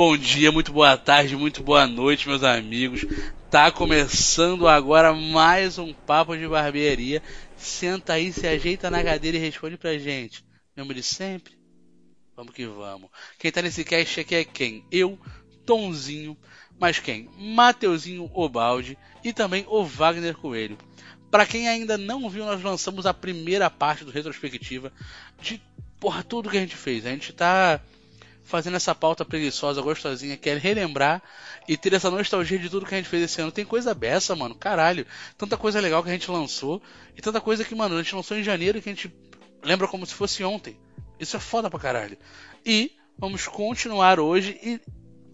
bom dia, muito boa tarde, muito boa noite, meus amigos. Tá começando agora mais um papo de barbearia. Senta aí, se ajeita na cadeira e responde pra gente. Lembra de sempre? Vamos que vamos. Quem tá nesse cast aqui é quem? Eu, Tonzinho, mas quem? Mateuzinho Obaldi e também o Wagner Coelho. Para quem ainda não viu, nós lançamos a primeira parte do retrospectiva de porra, tudo que a gente fez. A gente tá fazendo essa pauta preguiçosa, gostosinha, quer relembrar e ter essa nostalgia de tudo que a gente fez esse ano. Tem coisa beça, mano, caralho. Tanta coisa legal que a gente lançou e tanta coisa que, mano, a gente lançou em janeiro e que a gente lembra como se fosse ontem. Isso é foda pra caralho. E vamos continuar hoje e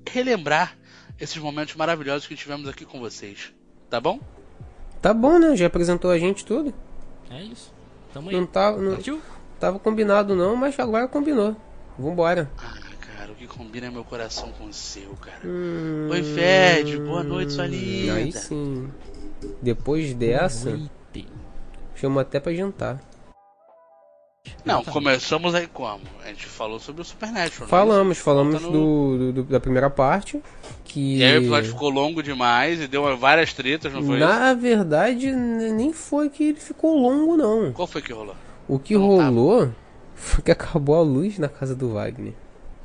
relembrar esses momentos maravilhosos que tivemos aqui com vocês. Tá bom? Tá bom, né? Já apresentou a gente tudo. É isso. Tamo aí. Não, tá, não Partiu? tava combinado não, mas agora combinou. Vambora. Ah, que combina meu coração com o seu, cara. Hum, Oi, Fed, boa noite, sua linda. Aí sim. Depois dessa, Noite. chama até pra jantar. Não, começamos aí como? A gente falou sobre o Supernatural. né? Falamos, falamos Volta no- do, do- da primeira parte. Que E aí o episódio ficou longo demais e deu várias tretas, não foi isso? na verdade n- nem foi que ele ficou longo não. Qual foi que rolou? O que rolou foi que acabou a luz na casa do Wagner.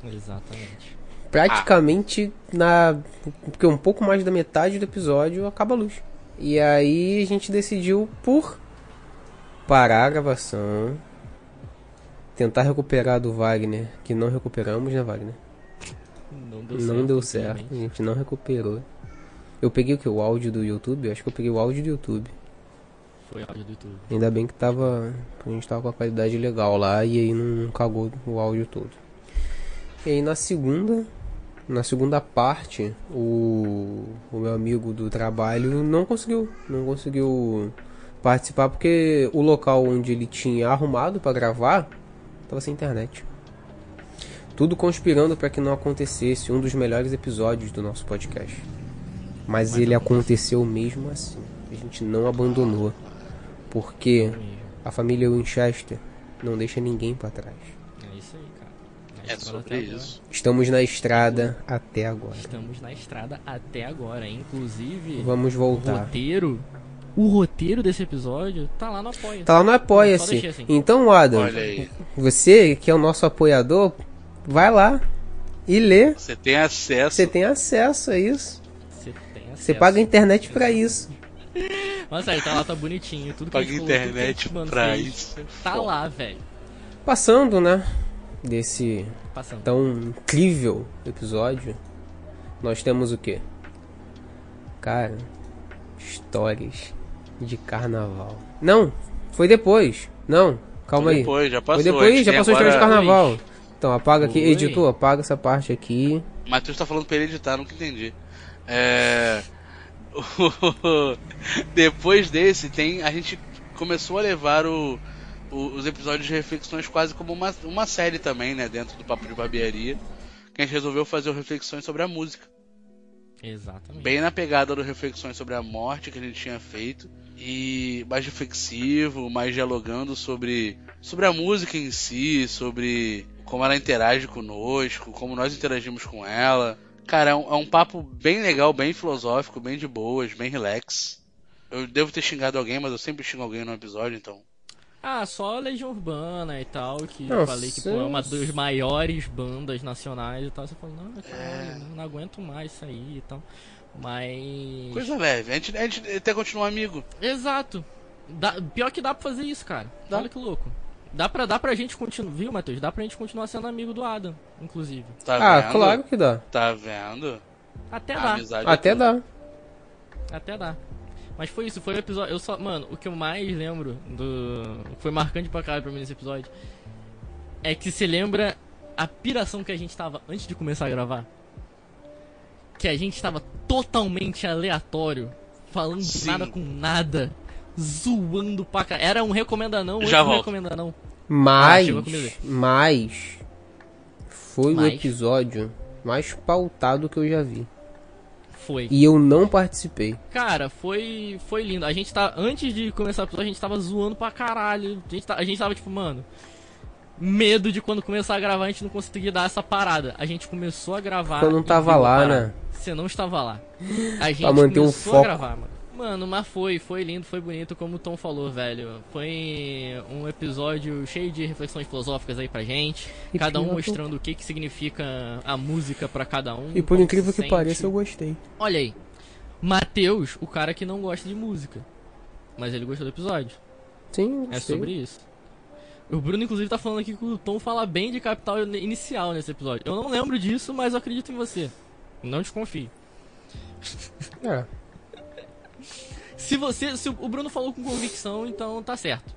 Exatamente. praticamente na porque um pouco mais da metade do episódio acaba a luz. E aí a gente decidiu por parar a gravação, tentar recuperar do Wagner, que não recuperamos, né, Wagner? Não deu não certo. deu certo, a gente não recuperou. Eu peguei o que? O áudio do YouTube? Eu acho que eu peguei o áudio do YouTube. Foi áudio do YouTube. Ainda bem que tava. A gente tava com a qualidade legal lá e aí não cagou o áudio todo. E aí na segunda. Na segunda parte, o, o meu amigo do trabalho não conseguiu. Não conseguiu participar porque o local onde ele tinha arrumado pra gravar tava sem internet. Tudo conspirando para que não acontecesse um dos melhores episódios do nosso podcast. Mas ele aconteceu mesmo assim. A gente não abandonou. Porque a família Winchester não deixa ninguém para trás. É isso aí, cara. Na É sobre isso. Estamos na estrada até agora. Estamos na estrada até agora. Inclusive, Vamos o voltar. roteiro. O roteiro desse episódio tá lá no Apoia. Tá lá no Apoia-se. assim. Então, Adam, Olha aí. você que é o nosso apoiador, vai lá e lê. Você tem acesso. Você tem acesso a isso. Você tem acesso. Você paga a internet pra isso. Mas aí, tá lá, tá bonitinho. Tudo que Paga a gente falou, tudo que a internet gente, mano, pra fez, isso. é Tá foda. lá, velho. Passando, né? Desse Passando. tão incrível episódio, nós temos o quê? Cara, histórias de carnaval. Não, foi depois. Não, calma Foi aí. Depois, já passou. foi depois, já passou história de carnaval. Então apaga aqui, Foi. editor, apaga essa parte aqui. Matheus tá falando pra ele editar, nunca entendi. É. Depois desse, tem. A gente começou a levar o- os episódios de reflexões quase como uma, uma série também, né? Dentro do Papo de Barbearia. Que a gente resolveu fazer reflexões sobre a música. Exatamente. Bem na pegada do reflexões sobre a morte que a gente tinha feito. E mais reflexivo, mais dialogando sobre, sobre a música em si, sobre como ela interage conosco, como nós interagimos com ela. Cara, é um, é um papo bem legal, bem filosófico, bem de boas, bem relax. Eu devo ter xingado alguém, mas eu sempre xingo alguém no episódio, então. Ah, só Legião Urbana e tal, que Não, eu falei que pô, é uma sim. das maiores bandas nacionais e tal. Você falou, não, cara, É. não, não aguento mais isso aí e tal. Mas. Coisa leve. A gente, a gente até continua amigo. Exato. Dá- pior que dá pra fazer isso, cara. Dá. Olha que louco. Dá pra, dá pra gente continuar. Viu, Matheus? Dá pra gente continuar sendo amigo do Adam, inclusive. Tá ah, vendo? claro que dá. Tá vendo? Até A dá. é Até tudo. dá. Até dá. Mas foi isso, foi o episódio. Eu só. Mano, o que eu mais lembro do. o que Foi marcante pra caralho pra mim nesse episódio. É que se lembra a piração que a gente tava antes de começar a gravar. Que a gente tava totalmente aleatório. Falando Sim. nada com nada. Zoando pra caralho. Era um recomenda não, Já volto. recomenda não. Mas, mas foi o episódio mais pautado que eu já vi. Foi. E eu não participei. Cara, foi foi lindo. A gente tá antes de começar o episódio, a gente tava zoando pra caralho. A gente, tá, a gente tava tipo, mano, medo de quando começar a gravar a gente não conseguir dar essa parada. A gente começou a gravar. Eu não tava a lá, né? Você não estava lá. A gente manter o começou foco. a gravar, mano. Mano, mas foi, foi lindo, foi bonito, como o Tom falou, velho. Foi um episódio cheio de reflexões filosóficas aí pra gente. E cada um que mostrando o que, que significa a música pra cada um. E por incrível que pareça, eu gostei. Olha aí. Matheus, o cara que não gosta de música. Mas ele gostou do episódio. Sim, É gostei. sobre isso. O Bruno, inclusive, tá falando aqui que o Tom fala bem de Capital Inicial nesse episódio. Eu não lembro disso, mas eu acredito em você. Não desconfie. É. Se você. Se o Bruno falou com convicção, então tá certo.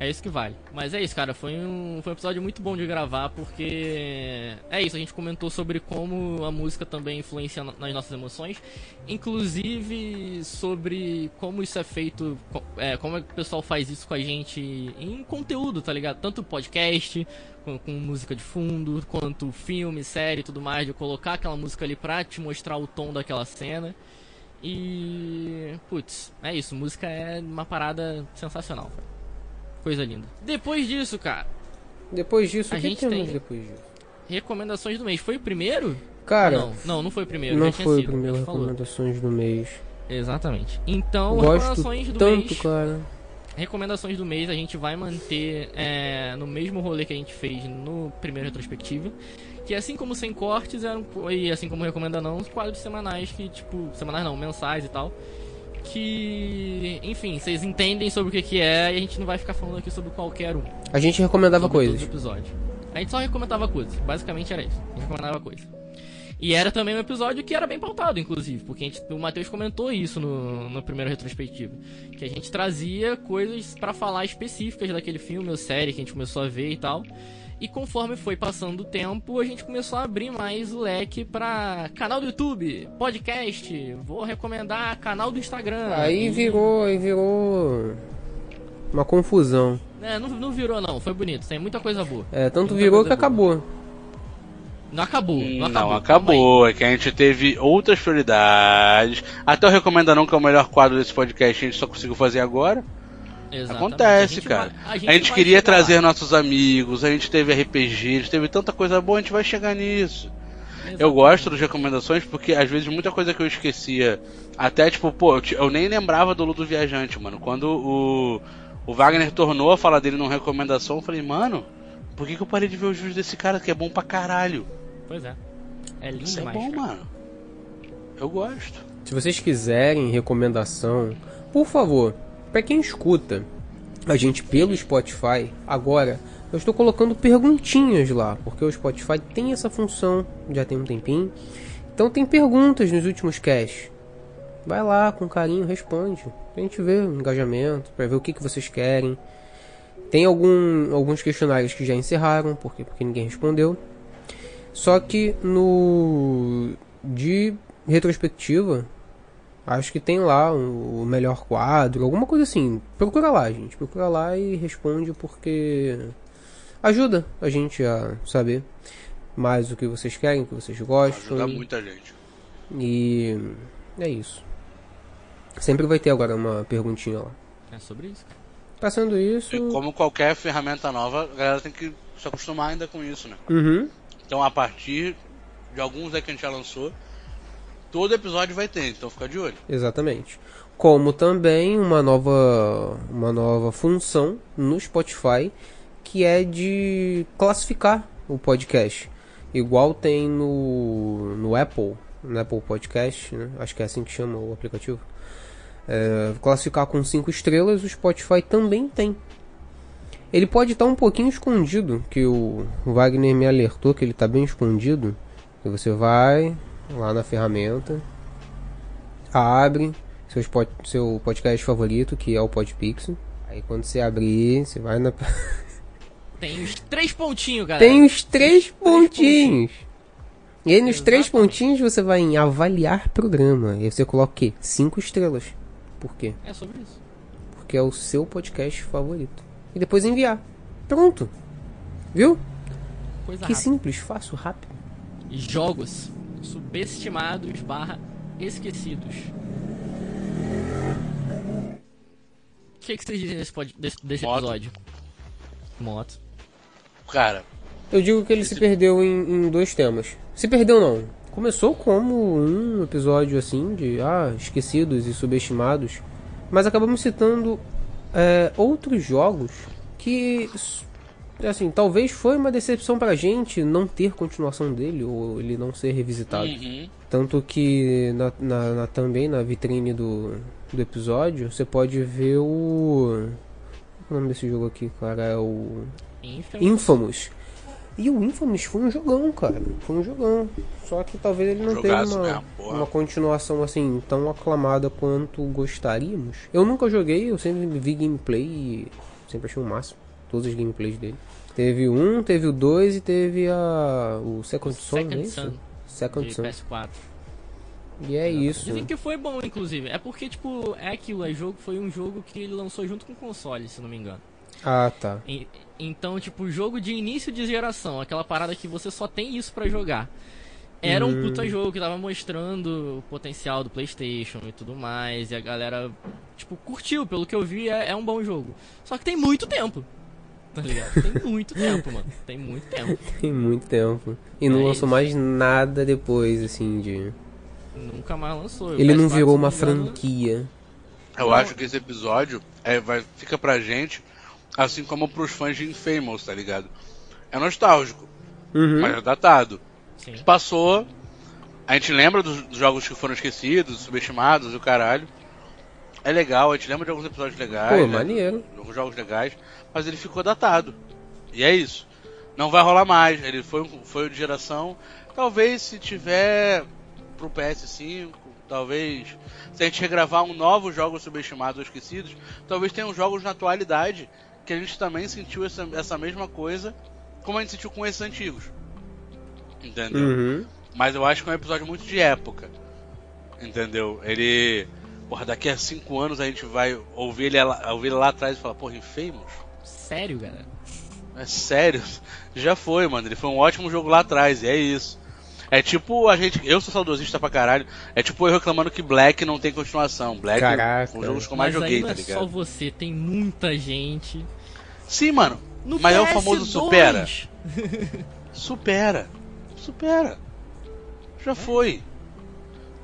É isso que vale. Mas é isso, cara. Foi um, foi um episódio muito bom de gravar, porque. É isso, a gente comentou sobre como a música também influencia na- nas nossas emoções. Inclusive sobre como isso é feito. É, como é que o pessoal faz isso com a gente em conteúdo, tá ligado? Tanto podcast, com, com música de fundo, quanto filme, série e tudo mais, de colocar aquela música ali pra te mostrar o tom daquela cena. E. Putz, é isso. Música é uma parada sensacional. Coisa linda. Depois disso, cara, Depois disso, A que gente tem- depois disso? recomendações do mês. Foi o primeiro? Cara, não, não, não foi o primeiro. não foi o primeiro recomendações do mês. Exatamente. Então, Gosto recomendações do tanto, mês. cara. Recomendações do mês a gente vai manter é, no mesmo rolê que a gente fez no primeiro retrospectiva. Que assim como sem cortes, eram, e assim como recomenda não, os quadros semanais que, tipo, semanais não, mensais e tal. Que, enfim, vocês entendem sobre o que, que é e a gente não vai ficar falando aqui sobre qualquer um. A gente recomendava coisas. episódios. A gente só recomendava coisas, basicamente era isso. A gente recomendava coisas. E era também um episódio que era bem pautado, inclusive, porque gente- o Matheus comentou isso no, no primeiro retrospectivo. Que a gente trazia coisas pra falar específicas daquele filme ou série que a gente começou a ver e tal. E conforme foi passando o tempo, a gente começou a abrir mais o leque pra canal do YouTube, podcast, vou recomendar canal do Instagram. Aí E- virou, aí virou uma confusão. É, não, não virou não, foi bonito, tem muita coisa boa. É, tanto Muita virou que acabou. Não acabou, não Não, acabou. acabou. É que a gente teve outras prioridades. Até o Recomenda Não, que é o melhor quadro desse podcast, a gente só conseguiu fazer agora. Exatamente. Acontece, A gente cara. vai- A gente, vai queria chegar trazer nossos amigos, a gente teve RPG, a gente teve tanta coisa boa, a gente vai chegar nisso. Eu Exatamente. gosto das recomendações porque às vezes muita coisa que eu esquecia, até tipo, pô, eu eu nem lembrava do Ludo Viajante, mano. Quando o, o Wagner tornou a falar dele numa recomendação, eu falei, mano, por que, que eu parei de ver os vídeos desse cara que é bom pra caralho? Pois é. É lindo Isso é bom, cara. mano. Eu gosto. Se vocês quiserem recomendação, por favor, pra quem escuta a gente pelo Spotify, agora eu estou colocando perguntinhas lá, porque o Spotify tem essa função, já tem um tempinho. Então tem perguntas nos últimos casts. Vai lá com carinho, responde. Pra gente ver o engajamento, pra ver o que, que vocês querem. Tem algum, alguns questionários que já encerraram, porque, porque ninguém respondeu. Só que no de retrospectiva, acho que tem lá o o melhor quadro, alguma coisa assim. Procura lá, gente. Procura lá e responde porque ajuda a gente a saber mais o que vocês querem, o que vocês gostam. Ajuda muita gente. E é isso. Sempre vai ter agora uma perguntinha lá. É sobre isso. Passando E isso. como qualquer ferramenta nova, a galera tem que se acostumar ainda com isso, né? Uhum. Então a partir de alguns aí que a gente já lançou, todo episódio vai ter, então fica de olho. Exatamente. Como também uma nova, uma nova função no Spotify que é de classificar o podcast. Igual tem no, no Apple, no Apple Podcast, né? acho que é assim que chama o aplicativo. É, classificar com 5 estrelas, o Spotify também tem. Ele pode estar um pouquinho escondido, que o Wagner me alertou que ele está bem escondido. Você vai lá na ferramenta, abre seu, spot, seu podcast favorito, que é o Podpix. Aí quando você abrir, você vai na. Tem os três pontinhos, galera. Tem os três pontinhos. E aí nos três pontinhos você vai em avaliar programa. E aí você coloca o quê? Cinco estrelas. Por quê? É sobre isso. Porque é o seu podcast favorito. E depois enviar. Pronto. Viu? Coisa Que rápida. simples, fácil, rápido. Jogos subestimados barra esquecidos. O que, que vocês dizem desse, pod- desse, desse Moto. episódio? Moto. Cara, Eu digo que ele se perdeu em, em dois temas. Se perdeu não. Começou como um episódio assim de ah, esquecidos e subestimados, mas acabamos citando é, outros jogos que assim, talvez foi uma decepção pra gente não ter continuação dele ou ele não ser revisitado. uhum. Tanto que na, na- na- também na vitrine do, do episódio você pode ver o. Qual é o nome desse jogo aqui, cara? É o. Infamous. Infamous. E o Infamous foi um jogão, cara. Foi um jogão. Só que talvez ele não tenha uma, mesmo, uma continuação assim tão aclamada quanto gostaríamos. Eu nunca joguei, eu sempre vi gameplay e sempre achei o máximo. Todas as gameplays dele. Teve o um, teve o 2 e teve a. o Second Son, Second é? Son, Second de Son. PS4. E é isso. Dizem que foi bom, inclusive. É porque, tipo, é aquilo, é jogo, foi um jogo que ele lançou junto com o console, se não me engano. Ah, tá. E- então, tipo, jogo de início de geração, aquela parada que você só tem isso pra jogar. Era um Hum. puta jogo que tava mostrando o potencial do PlayStation e tudo mais, e a galera, tipo, curtiu. Pelo que eu vi, é, é um bom jogo. Só que tem muito tempo. Tá ligado? Tem muito tempo, mano. Tem muito tempo. Tem muito tempo. E não É lançou isso. mais nada depois, assim, de. Nunca mais lançou. Ele não PS4, virou uma engano, franquia. Eu Não. acho que esse episódio é, vai, fica pra gente, assim como pros fãs de Infamous, tá ligado? É nostálgico, Uhum. mas é datado. Sim. Passou, a gente lembra dos, dos jogos que foram esquecidos, subestimados e o caralho. É legal, a gente lembra de alguns episódios legais, Pô, né? maneiro. alguns jogos legais, mas ele ficou datado. E é isso. Não vai rolar mais. Ele foi, foi de geração. Talvez se tiver pro PS5, talvez se a gente regravar um novo jogo subestimados ou esquecidos, talvez tenham jogos na atualidade que a gente também sentiu essa, essa mesma coisa, como a gente sentiu com esses antigos. Entendeu? Uhum. Mas eu acho que é um episódio muito de época. Entendeu? Ele. Porra, daqui a cinco anos a gente vai ouvir ele lá, ouvir ele lá atrás e falar, porra, Infamous? Sério, galera? É sério? Já foi, mano. Ele foi um ótimo jogo lá atrás, e é isso. É tipo a gente. Eu sou saudosista pra caralho. É tipo eu reclamando que Black não tem continuação. Black Caraca. é um jogo que eu mais Mas joguei, aí não tá é ligado? só você, tem muita gente. Sim, mano. No Mas é o PS2. famoso supera. Supera. Supera. Já foi.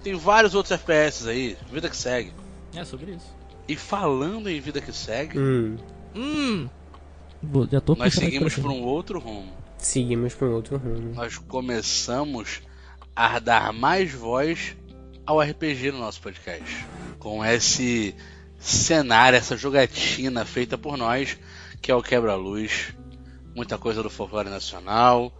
Tem vários outros FPS aí. Vida que segue. É sobre isso. E falando em vida que segue, Hum. Hum. Já tô nós seguimos por um outro rumo. Seguimos para um outro rumo. Nós começamos a dar mais voz ao RPG no nosso podcast. Com esse cenário, essa jogatina feita por nós, que é o Quebra-Luz. Muita coisa do folclore nacional,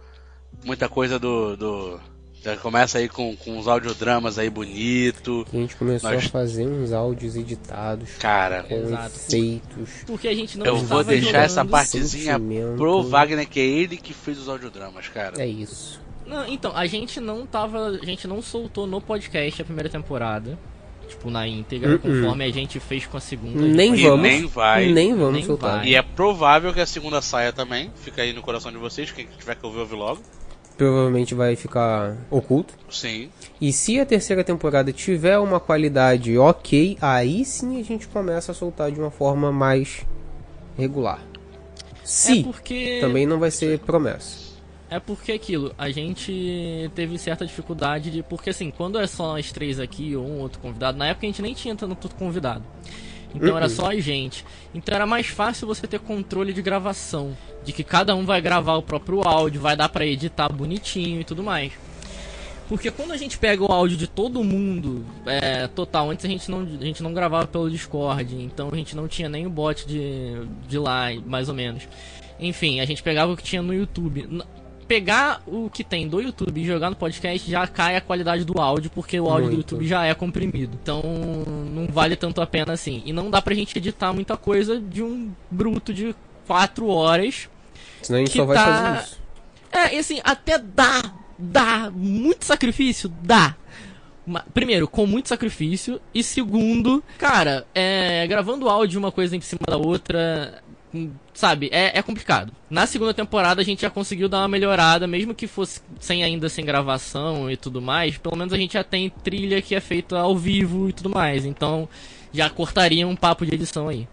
muita coisa do. do- já começa aí com, com uns audiodramas aí bonito. A gente começou Nós- a fazer uns áudios editados Cara, com Exato. efeitos. Porque a gente não eu vou deixar essa partezinha sentimento. pro Wagner, que é ele que fez os audiodramas, cara. É isso. Não, então, a gente não tava. A gente não soltou no podcast a primeira temporada. Tipo, na íntegra, Uh-uh. conforme a gente fez com a segunda. Nem vamos. nem vai. Nem vamos Nem soltar. vai. E é provável que a segunda saia também. Fica aí no coração de vocês. Quem tiver que ouvir, ouve logo. Provavelmente vai ficar oculto. Sim. E se a terceira temporada tiver uma qualidade ok, aí sim a gente começa a soltar de uma forma mais regular. Se É porque. também não vai ser promessa. É porque aquilo, a gente teve certa dificuldade de. Porque assim, quando é só nós três aqui ou um outro convidado, na época a gente nem tinha tanto convidado. Então era Uh-uh. só a gente. Então era mais fácil você ter controle de gravação. De que cada um vai gravar o próprio áudio, vai dar pra editar bonitinho e tudo mais. Porque quando a gente pega o áudio de todo mundo, é, total, antes a gente, não, a gente não gravava pelo Discord, então a gente não tinha nem o bot de, de lá, mais ou menos. Enfim, a gente pegava o que tinha no YouTube. Pegar o que tem do YouTube e jogar no podcast já cai a qualidade do áudio, porque o áudio do Muito. YouTube já é comprimido. Então não vale tanto a pena assim. E não dá pra gente editar muita coisa de um bruto de 4 horas Senão a gente só vai tá- fazer isso. é, e assim, até dá, dá, muito sacrifício, dá. Primeiro, com muito sacrifício. E segundo, cara, é, gravando áudio uma coisa em cima da outra, sabe, é, é complicado. Na segunda temporada a gente já conseguiu dar uma melhorada, mesmo que fosse sem ainda sem gravação e tudo mais. Pelo menos a gente já tem trilha que é feita ao vivo e tudo mais. Então já cortaria um papo de edição aí.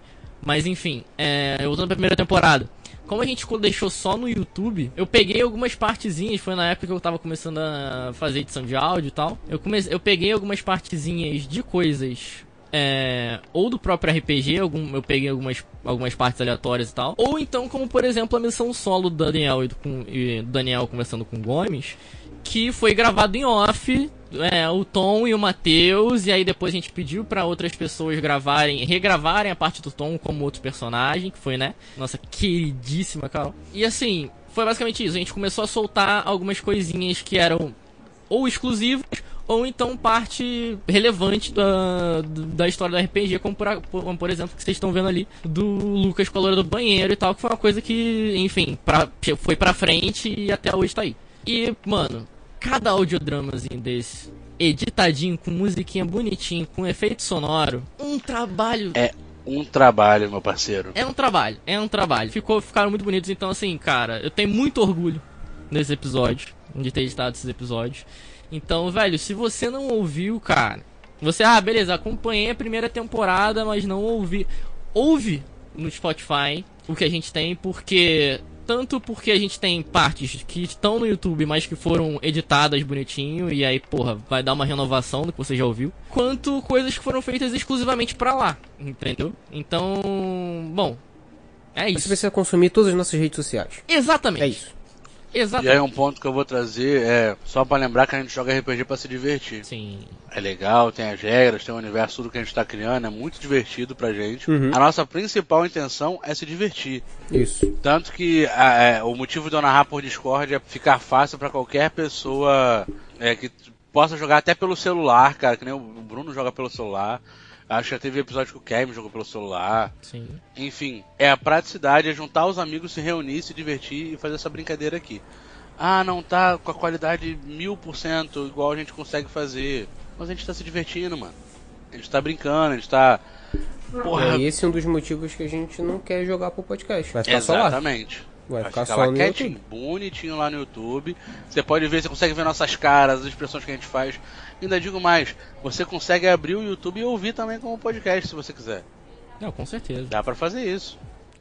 Mas enfim, é, voltando pra primeira temporada. como a gente deixou só no YouTube, eu peguei algumas partezinhas, foi na época que eu tava começando a fazer edição de áudio e tal. Eu, comecei, eu peguei algumas partezinhas de coisas é, ou do próprio RPG, algum, eu peguei algumas, algumas partes aleatórias e tal, ou então como por exemplo a missão solo do Daniel e do, com, e do Daniel conversando com o Gomes, que foi gravado em off, é, o Tom e o Matheus, e aí depois a gente pediu para outras pessoas gravarem, regravarem a parte do Tom como outro personagem, que foi, né, nossa queridíssima Carol. E assim, foi basicamente isso, a gente começou a soltar algumas coisinhas que eram ou exclusivas ou então parte relevante da, da história do RPG, como por, como por exemplo que vocês estão vendo ali do Lucas com a do banheiro e tal, que foi uma coisa que, enfim, pra, foi pra frente e até hoje tá aí. E, mano, cada audiodramazinho desse, editadinho, com musiquinha bonitinho, com efeito sonoro, um trabalho. É um trabalho, meu parceiro. É um trabalho, é um trabalho. Ficou, ficaram muito bonitos, então assim, cara, eu tenho muito orgulho nesse episódio, de ter editado esses episódios. Então, velho, se você não ouviu, cara, você, ah, beleza, acompanhei a primeira temporada, mas não ouvi. Ouve no Spotify o que a gente tem, porque. Tanto porque a gente tem partes que estão no YouTube, mas que foram editadas bonitinho, e aí, porra, vai dar uma renovação do que você já ouviu. Quanto coisas que foram feitas exclusivamente para lá, entendeu? Então, bom, é isso. Você precisa consumir todas as nossas redes sociais. Exatamente. É isso. Exatamente. E aí um ponto que eu vou trazer é só para lembrar que a gente joga RPG para se divertir. Sim. É legal, tem as regras, tem o universo, tudo que a gente tá criando, é muito divertido pra gente. Uhum. A nossa principal intenção é se divertir. Isso. Tanto que a, é, o motivo de eu narrar por Discord é ficar fácil para qualquer pessoa é, que possa jogar até pelo celular, cara, que nem o Bruno joga pelo celular. Acho que já teve episódio que o Kevin jogou pelo celular. Sim. Enfim, é a praticidade, é juntar os amigos, se reunir, se divertir e fazer essa brincadeira aqui. Ah, não tá com a qualidade mil por cento igual a gente consegue fazer. Mas a gente tá se divertindo, mano. A gente tá brincando, a gente tá. Porra, É esse um dos motivos que a gente não quer jogar pro podcast. Vai ficar só lá. exatamente. Vai ficar ficar só lá no quietinho, YouTube. bonitinho lá no YouTube. Você pode ver, você consegue ver nossas caras, as expressões que a gente faz. Ainda digo mais, você consegue abrir o YouTube e ouvir também como podcast, se você quiser. Não, com certeza. Dá pra fazer isso.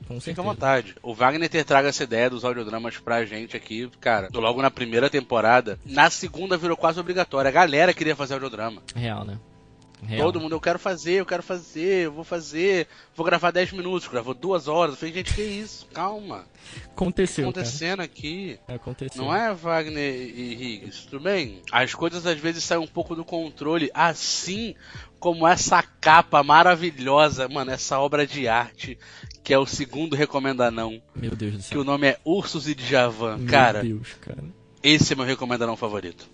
Com Fica à vontade. O Wagner ter trago essa ideia dos audiodramas pra gente aqui, cara, logo na primeira temporada. Na segunda virou quase obrigatório. A galera queria fazer audiodrama. Real, né? Real. Todo mundo, eu quero fazer, eu quero fazer, eu vou fazer, vou gravar 10 minutos, gravou duas horas. Eu falei, gente, que isso? Calma. Que Aconteceu, tá acontecendo aqui? cara. Aconteceu. Não é Wagner e Higgs, tudo bem? As coisas às vezes saem um pouco do controle, assim como essa capa maravilhosa, mano, essa obra de arte, que é o segundo Recomenda Não, Meu Deus do que céu. o nome é Ursos e Djavan. Meu Cara, Deus, cara. esse é meu Recomenda Não favorito.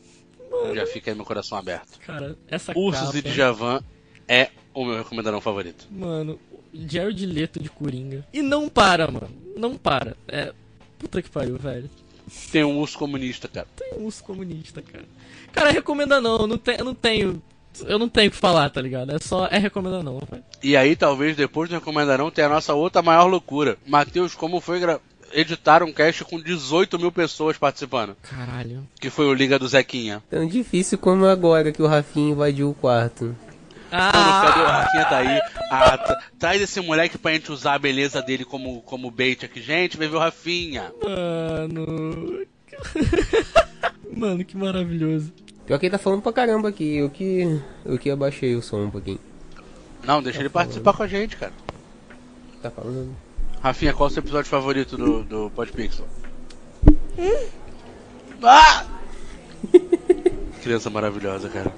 Já fica aí meu coração aberto. Cara, essa Ursos capa... e Djavan é o meu Recomenda Não favorito. Mano, Jared Leto de Coringa. E não para, mano. Não para. É... Puta que pariu, velho. Tem um urso comunista, cara. Tem um urso comunista, cara. Cara, recomenda não. Eu não, te, eu não tenho... Eu não tenho o que falar, tá ligado? É só... É recomenda não, velho. E aí, talvez depois do Recomenda Não tenha a nossa outra maior loucura. Matheus, como foi gra... editar um cast com 18 mil pessoas participando? Caralho. Que foi o Liga do Zequinha. Tão difícil como agora que o Rafinha invadiu o quarto. Mano, cadê o Rafinha tá aí? Ah, tra- traz esse moleque pra gente usar a beleza dele como, como bait aqui. Gente, vai ver o Rafinha. Mano... Mano, que maravilhoso. Pior que ele tá falando pra caramba aqui. Eu que, eu que abaixei o som um pouquinho. Não, deixa ele participar com a gente, cara. Tá falando? Rafinha, qual é o seu episódio favorito do, do Podpixel? Ah! Criança maravilhosa, cara.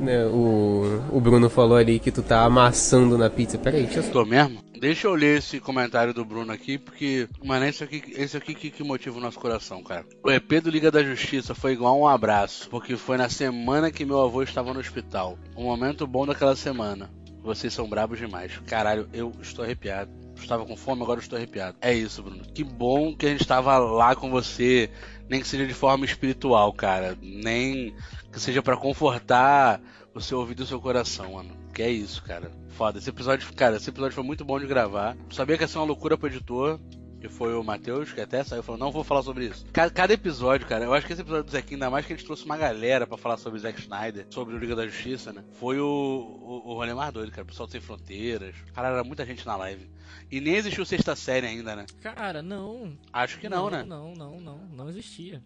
Né, o, o Bruno falou ali que tu tá amassando na pizza. Pera aí, deixa eu. Tô mesmo? Deixa eu ler esse comentário do Bruno aqui, porque, mano, é esse aqui, esse aqui que, que motiva o nosso coração, cara. O EP do Liga da Justiça foi igual um abraço, porque foi na semana que meu avô estava no hospital. Um momento bom daquela semana. Vocês são brabos demais. Caralho, eu estou arrepiado. Estava com fome, agora estou arrepiado. É isso, Bruno. Que bom que a gente estava lá com você, nem que seja de forma espiritual, cara. Nem que seja pra confortar o seu ouvido e o seu coração, mano. Que é isso, cara. Foda. Esse episódio, cara, esse episódio foi muito bom de gravar. Sabia que ia ser uma loucura pro editor. Que foi o Matheus, que até saiu falando, não vou falar sobre isso. Cada, cada, episódio, cara, eu acho que esse episódio do Zequinho, ainda mais que a gente trouxe uma galera para falar sobre o Zack Snyder, sobre o Liga da Justiça, né? Foi o, o, o rolê mais doido, cara. O pessoal Sem Fronteiras. Cara, era muita gente na live. E nem existiu sexta série ainda, né? Cara, não. Acho que não, não né? Não, não, não. Não existia.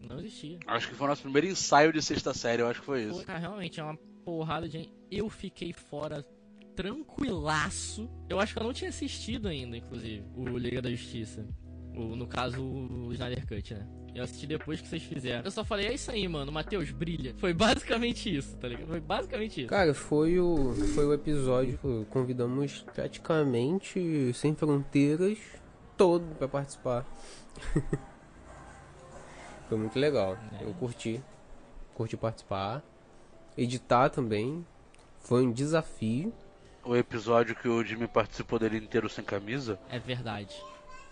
Não existia. Acho que foi o nosso primeiro ensaio de sexta série, eu acho que foi isso. Pô, cara, realmente, é uma porrada de. Eu fiquei fora tranquilaço. Eu acho que eu não tinha assistido ainda, inclusive, o Liga da Justiça. O, no caso, o Snyder Cut, né? Eu assisti depois que vocês fizeram. Eu só falei, é isso aí, mano. Matheus, brilha. Foi basicamente isso, tá ligado? Foi basicamente isso. Cara, foi o, foi o episódio. Convidamos praticamente sem fronteiras todo pra participar. foi muito legal. É. Eu curti. Curti participar. Editar também. Foi um desafio. O episódio que o Jimmy participou dele inteiro sem camisa? É verdade.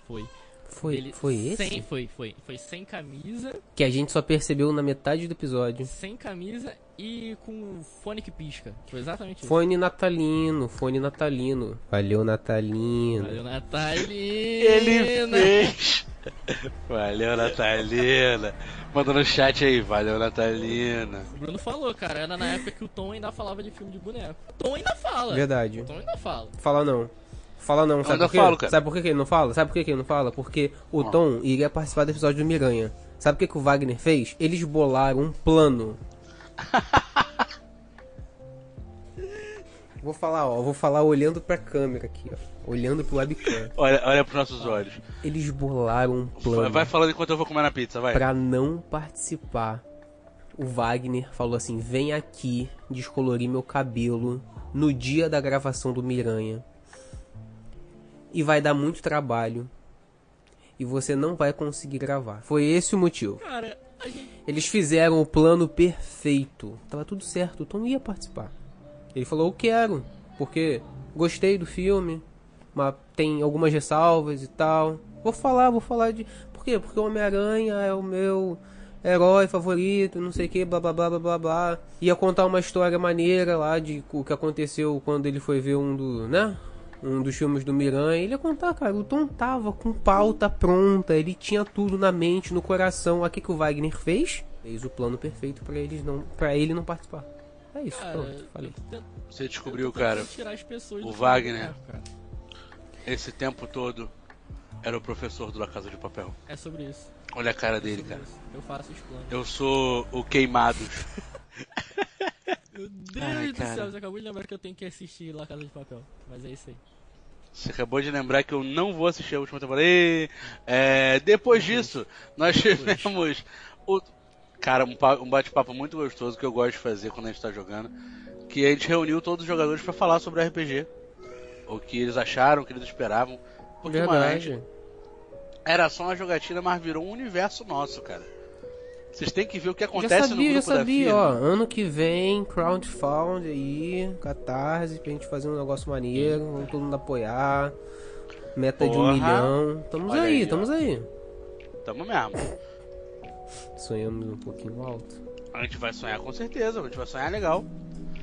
Foi. Foi, ele foi esse? Sem, foi, foi. Foi sem camisa. Que a gente só percebeu na metade do episódio. Sem camisa e com fone que pisca. Foi exatamente isso. Fone natalino, fone natalino. Valeu, natalino. Valeu, natalino. Ele fez. Valeu, Natalina. Manda no chat aí, valeu, Natalina. O Bruno falou, cara, era na época que o Tom ainda falava de filme de boneco. O Tom ainda fala. Verdade. O Tom ainda fala. Fala não. Fala não, sabe por quê? Falo, sabe por que ele não fala? Sabe por que ele não fala? Porque o Tom iria participar do episódio do Miranha. Sabe o que, que o Wagner fez? Eles bolaram um plano. vou falar, ó, vou falar olhando pra câmera aqui, ó. Olhando pro webcam. Olha, olha pros nossos olhos. Eles bolaram um plano. Vai falando enquanto eu vou comer na pizza, vai. Pra não participar. O Wagner falou assim: vem aqui descolorir meu cabelo no dia da gravação do Miranha e vai dar muito trabalho e você não vai conseguir gravar. Foi esse o motivo. Cara. Eles fizeram o plano perfeito. Tava tudo certo, o Tom ia participar. Ele falou: "Eu quero, porque gostei do filme, mas tem algumas ressalvas e tal. Vou falar, vou falar de por quê? Porque o Homem-Aranha é o meu herói favorito, não sei o que, blá blá blá blá blá. Ia contar uma história maneira lá de o que aconteceu quando ele foi ver um do, né? Um dos filmes do Miranha, ele ia contar, cara, o Tom tava com pauta pronta, ele tinha tudo na mente, no coração. O que, que o Wagner fez? Fez o plano perfeito para eles não, para ele não participar. É isso, cara, pronto, falei. Você descobriu, cara, o Wagner, esse tempo todo, era o professor do La Casa de Papel. É sobre isso. Olha a cara é dele, cara. Isso. Eu faço os planos. Eu sou o Queimados. Meu Deus Ai, do céu, você acabou de lembrar que eu tenho que assistir La Casa de Papel. Mas é isso aí. Você acabou de lembrar que eu não vou assistir a última temporada. E, é, depois disso, nós tivemos o. Cara, um, bate-papo muito gostoso que eu gosto de fazer quando a gente tá jogando. Que a gente reuniu todos os jogadores para falar sobre o RPG. O que eles acharam, o que eles esperavam. Porque, Verdade. Mano, era só uma jogatina, mas virou um universo nosso, cara. Vocês têm que ver o que acontece já sabia, no grupo já sabia, da ó. Ano que vem, crowdfund aí, catarse, pra gente fazer um negócio maneiro, vamos todo mundo apoiar. Meta Porra. de um milhão. Tamo aí, aí, tamo aí. Tamo mesmo. Sonhamos um pouquinho alto. A gente vai sonhar com certeza, a gente vai sonhar legal.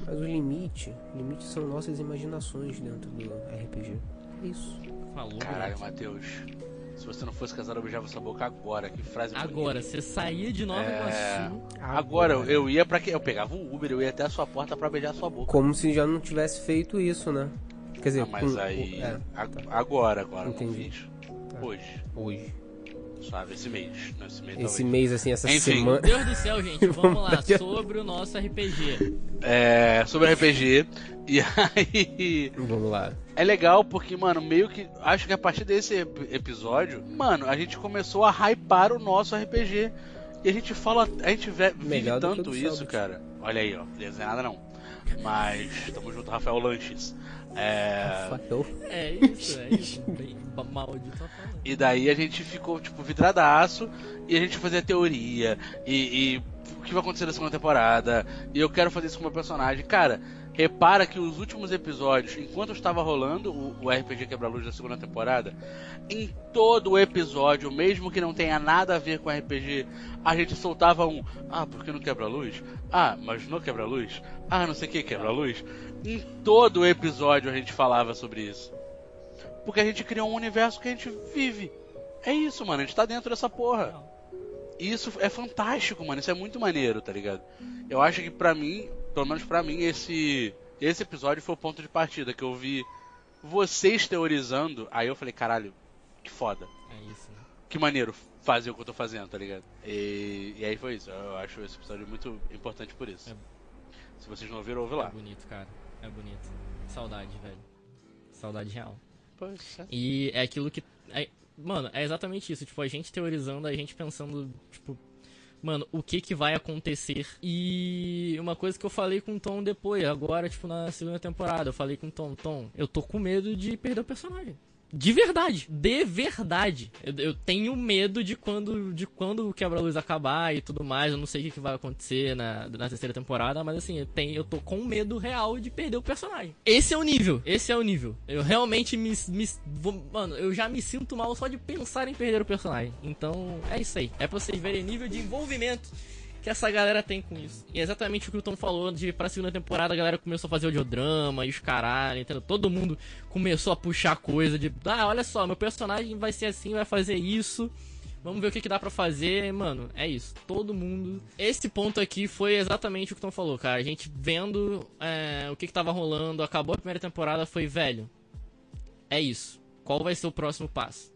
Mas o limite, o limite são nossas imaginações dentro do RPG. É isso. Falou. Caralho, Matheus. Se você não fosse casado, eu beijava sua boca agora. Que frase Agora, bonita. você saía de Nova é... Iguaçu. Agora, eu, eu ia para que Eu pegava um Uber, eu ia até a sua porta para beijar sua boca. Como se já não tivesse feito isso, né? Quer dizer, não, mas com... aí. É, agora, agora. Entendi. Tá. Hoje. Hoje. Suave, esse mês. esse mês, esse mês assim, essa Enfim. semana. Meu Deus do céu, gente, vamos lá. sobre o nosso RPG. É. Sobre o RPG. E aí. Vamos lá. É legal porque, mano, meio que. Acho que a partir desse episódio, mano, a gente começou a hypar o nosso RPG. E a gente fala. A gente vive Melhor tanto isso, cara. Olha aí, ó. Desenhada não. Mas. Tamo junto, Rafael Lanches. É. É isso, é isso. Bem maldito falando. E daí a gente ficou, tipo, vidradaço. E a gente fazia teoria. E, e o que vai acontecer na segunda temporada. E eu quero fazer isso com o meu personagem. Cara, Repara que os últimos episódios, enquanto estava rolando o, o RPG Quebra-Luz da segunda temporada, em todo o episódio, mesmo que não tenha nada a ver com RPG, a gente soltava um Ah, porque não quebra-luz? Ah, mas no quebra-luz? Ah, não sei o que quebra-luz? Em todo episódio a gente falava sobre isso. Porque a gente criou um universo que a gente vive. É isso, mano. A gente tá dentro dessa porra. E isso é fantástico, mano. Isso é muito maneiro, tá ligado? Eu acho que pra mim, pelo menos pra mim, esse, esse episódio foi o ponto de partida. Que eu vi vocês teorizando. Aí eu falei, caralho, que foda. É isso, né? Que maneiro fazer o que eu tô fazendo, tá ligado? E, e aí foi isso. Eu acho esse episódio muito importante por isso. É. Se vocês não ouviram, ouve É lá. bonito, cara. É bonito. Saudade, velho. Saudade real. É. E é aquilo que. é- mano, é exatamente isso. Tipo, a gente teorizando, a gente pensando, tipo. Mano, o que que vai acontecer? E uma coisa que eu falei com o Tom depois, agora, tipo, na segunda temporada, eu falei com o Tom, Tom, eu tô com medo de perder o personagem. De verdade, de verdade. Eu, eu tenho medo de quando, de quando o quebra-luz acabar e tudo mais. Eu não sei o que, vai acontecer na, na terceira temporada, mas assim, eu, tenho, eu tô com medo real de perder o personagem. Esse é o nível. Esse é o nível. Eu realmente me, me vou- mano, eu já me sinto mal só de pensar em perder o personagem. Então, é isso aí. É pra vocês verem nível de envolvimento que essa galera tem com isso. E é exatamente o que o Tom falou, de pra segunda temporada a galera começou a fazer audiodrama e os caralho, entendeu? Todo mundo começou a puxar coisa de, ah, olha só, meu personagem vai ser assim, vai fazer isso. Vamos ver o que, que dá pra fazer, mano. É isso. Todo mundo. Esse ponto aqui foi exatamente o que o Tom falou, cara. A gente vendo é, o que, que tava rolando, acabou a primeira temporada, foi, velho. É isso. Qual vai ser o próximo passo?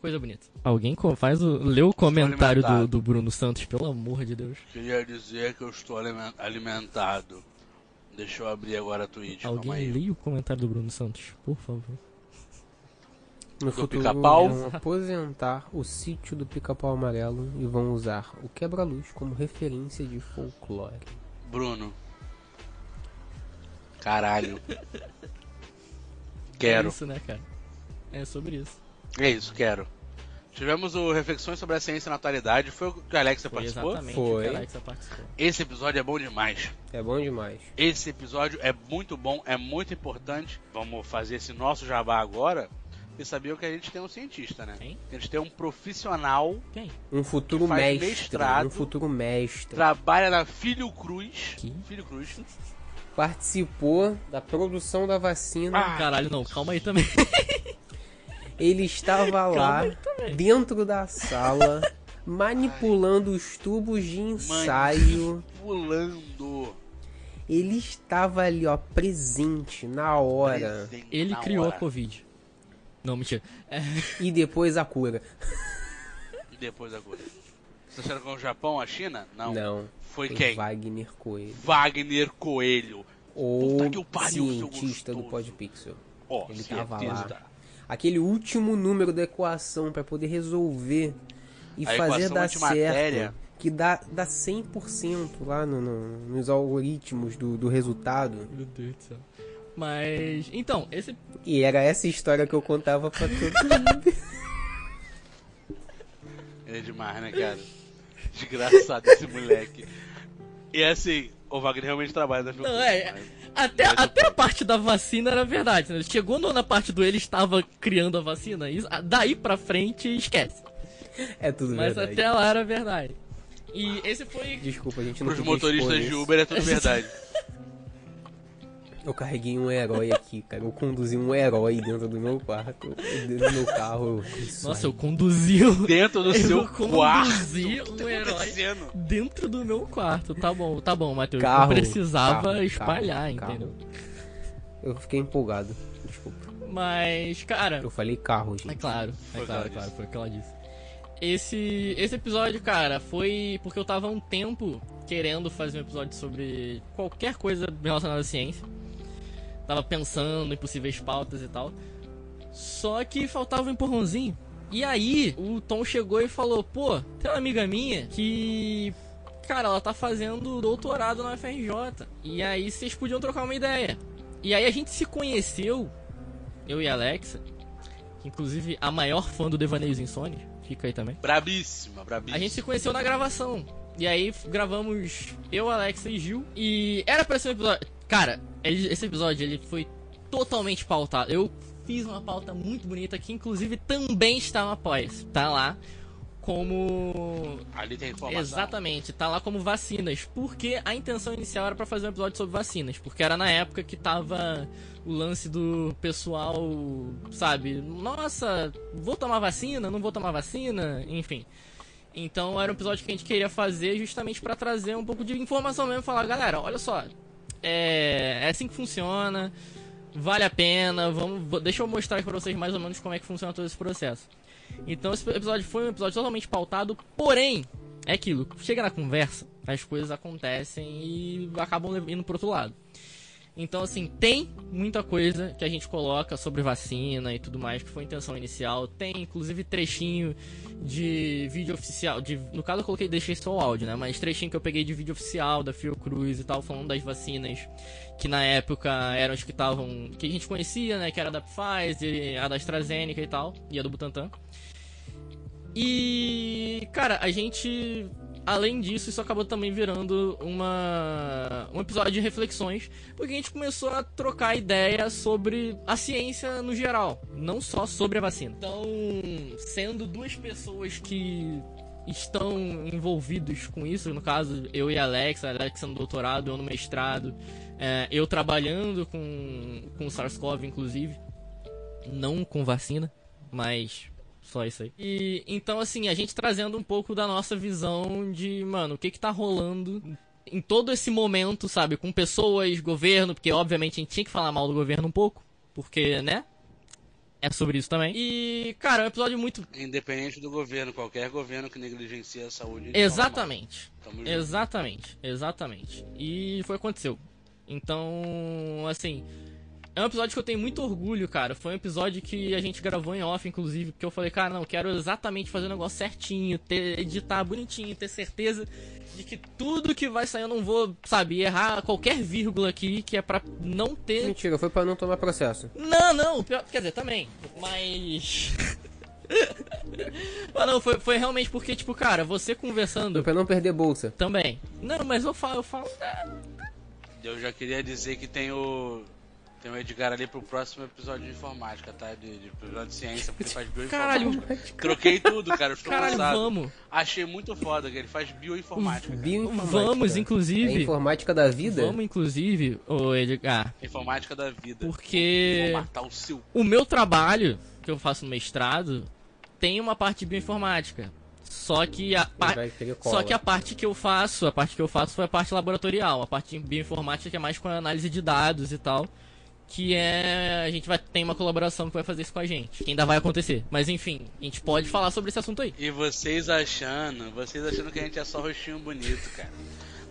Coisa bonita. Alguém faz o. Lê o comentário do, do Bruno Santos, pelo amor de Deus. Queria dizer que eu estou alimen- alimentado. Deixa eu abrir agora a Twitch. Alguém leia o comentário do Bruno Santos, por favor. No futuro pica-pau. vão aposentar o sítio do pica-pau amarelo e vão usar o quebra-luz como referência de folclore. Bruno. Caralho. É Quero. isso, né, cara? É sobre isso. É isso, quero. Tivemos o Reflexões sobre a Ciência na Atualidade. Foi o que a Alexia Foi participou? exatamente Foi. o que a Alexa participou. Esse episódio é bom demais. É bom demais. Esse episódio é muito bom, é muito importante. Vamos fazer esse nosso jabá agora. E saber que a gente tem um cientista, né? Quem? A gente tem um profissional, Quem? Um futuro Que faz mestre. mestrado. Um futuro mestre. trabalha na Filho Cruz. Que? Filho Cruz. Participou da produção da vacina. Ah, Caralho, não, calma aí também. Ele estava lá, dentro da sala, manipulando os tubos de ensaio. Pulando. Ele estava ali, ó, presente na hora. Presente Ele na criou hora. a Covid. Não, mentira. É, E depois a cura. E depois agora. Você acharam que é o Japão, a China? Não. Não. Foi quem? Wagner Coelho. Wagner Coelho. O Puta que o pariu, cientista do. Podpixel. Ó, Ele tava certeza. lá. Aquele último número da equação para poder resolver e A fazer dar certo. Que dá, dá 100% lá no, no- nos algoritmos do, do resultado. Meu Deus do céu. Mas. Então, esse. E era essa história que eu contava pra todo mundo. Ele é demais, né, cara? Desgraçado esse moleque. E assim, o Wagner realmente trabalha na Não, é. Mas- Até, Mas até a parte da vacina era verdade. Né? Chegou na parte do ele estava criando a vacina, isso, daí pra frente esquece. É tudo Mas verdade. até lá era verdade. E esse foi. Desculpa, a gente não Pros motoristas de. Uber é tudo verdade. Eu carreguei um herói aqui, cara. Eu conduzi um herói dentro do meu quarto. Dentro do meu carro. Isso Nossa, aí. eu conduzi. o- Dentro do Eu seu conduzi quarto. um O que tá herói. Dentro do meu quarto. Tá bom, tá bom, Matheus. Eu Carro, precisava carro, espalhar, carro, entendeu? Eu fiquei empolgado. Desculpa. Mas, cara. Eu falei carro, É gente. claro, é claro, é claro, disse. foi o que ela disse. Esse, esse episódio, cara, foi porque eu tava há um tempo querendo fazer um episódio sobre qualquer coisa relacionada à ciência. Tava pensando em possíveis pautas e tal. Só que faltava um empurrãozinho. E aí, o Tom chegou e falou: pô, tem uma amiga minha que. Cara, ela tá fazendo doutorado na UFRJ. E aí vocês podiam trocar uma ideia. E aí a gente se conheceu, eu e a Alexa, inclusive a maior fã do Devaneios Insônia, fica aí também. Brabíssima, brabíssima. A gente se conheceu na gravação. E aí gravamos eu, Alexa e Gil. E era pra ser um episódio. Cara, ele- esse episódio ele foi totalmente pautado. Eu fiz uma pauta muito bonita que inclusive também está no Apoia. Tá lá. como. Ali tem informação. Exatamente, tá lá como vacinas. Porque a intenção inicial era para fazer um episódio sobre vacinas. Porque era na época que tava o lance do pessoal, sabe? Nossa, vou tomar vacina, não vou tomar vacina, enfim. Então era um episódio que a gente queria fazer justamente para trazer um pouco de informação mesmo, falar, galera, olha só, é, é assim que funciona, vale a pena, vamos, deixa eu mostrar para vocês mais ou menos como é que funciona todo esse processo. Então esse episódio foi um episódio totalmente pautado, porém, é aquilo, chega na conversa, as coisas acontecem e acabam indo pro outro lado. Então, assim, tem muita coisa que a gente coloca sobre vacina e tudo mais, que foi a intenção inicial. Tem, inclusive, trechinho de vídeo oficial. De, no caso, eu coloquei, deixei só o áudio, né? Mas trechinho que eu peguei de vídeo oficial da Fiocruz e tal, falando das vacinas que na época eram as que estavam. que a gente conhecia, né? Que era da Pfizer, a da AstraZeneca e tal, e a do Butantan. E, cara, a gente além disso, isso acabou também virando uma, um episódio de reflexões, porque a gente começou a trocar ideias sobre a ciência no geral, não só sobre a vacina. Então, sendo duas pessoas que estão envolvidos com isso, no caso, eu e a Alex, a Alex no doutorado, eu no mestrado, é, eu trabalhando com, com SARS-CoV, inclusive, não com vacina, mas só isso aí. E então, assim, a gente trazendo um pouco da nossa visão de, mano, o que que tá rolando em todo esse momento, sabe? Com pessoas, governo, porque obviamente a gente tinha que falar mal do governo um pouco, porque, né? É sobre isso também. E, cara, é um episódio muito. Independente do governo, qualquer governo que negligencia a saúde. Exatamente. Exatamente. Exatamente. E foi o que aconteceu. Então, assim, é um episódio que eu tenho muito orgulho, cara. Foi um episódio que a gente gravou em off, inclusive, porque eu falei, cara, não, quero exatamente fazer o negócio certinho, ter, editar bonitinho, ter certeza de que tudo que vai sair eu não vou, sabe, errar qualquer vírgula aqui, que é pra não ter. Mentira, foi pra não tomar processo. Não, não, quer dizer, também. Mas. mas não, foi, foi realmente porque, tipo, cara, você conversando. Foi pra não perder bolsa. Também. Não, mas eu falo, eu falo. Eu já queria dizer que tem o tem o Edgar ali pro próximo episódio de informática, tá? De, de episódio de ciência, porque ele faz bioinformática. Caralho, Troquei tudo, cara. Estou Caralho, cansado. vamos. Achei muito foda que ele faz bioinformática. Bioinformática. Vamos, inclusive. É informática da vida? Vamos, inclusive, o Edgar. Informática da vida. Porque. Vou matar o seu. O meu trabalho, que eu faço no mestrado, tem uma parte de bioinformática. Só que a só que a parte que eu faço, a parte que eu faço foi a parte laboratorial, a parte de bioinformática que é mais com a análise de dados e tal que é a gente vai tem uma colaboração que vai fazer isso com a gente, que ainda vai acontecer. Mas enfim, a gente pode falar sobre esse assunto aí. E vocês achando, vocês achando que a gente é só rostinho bonito, cara.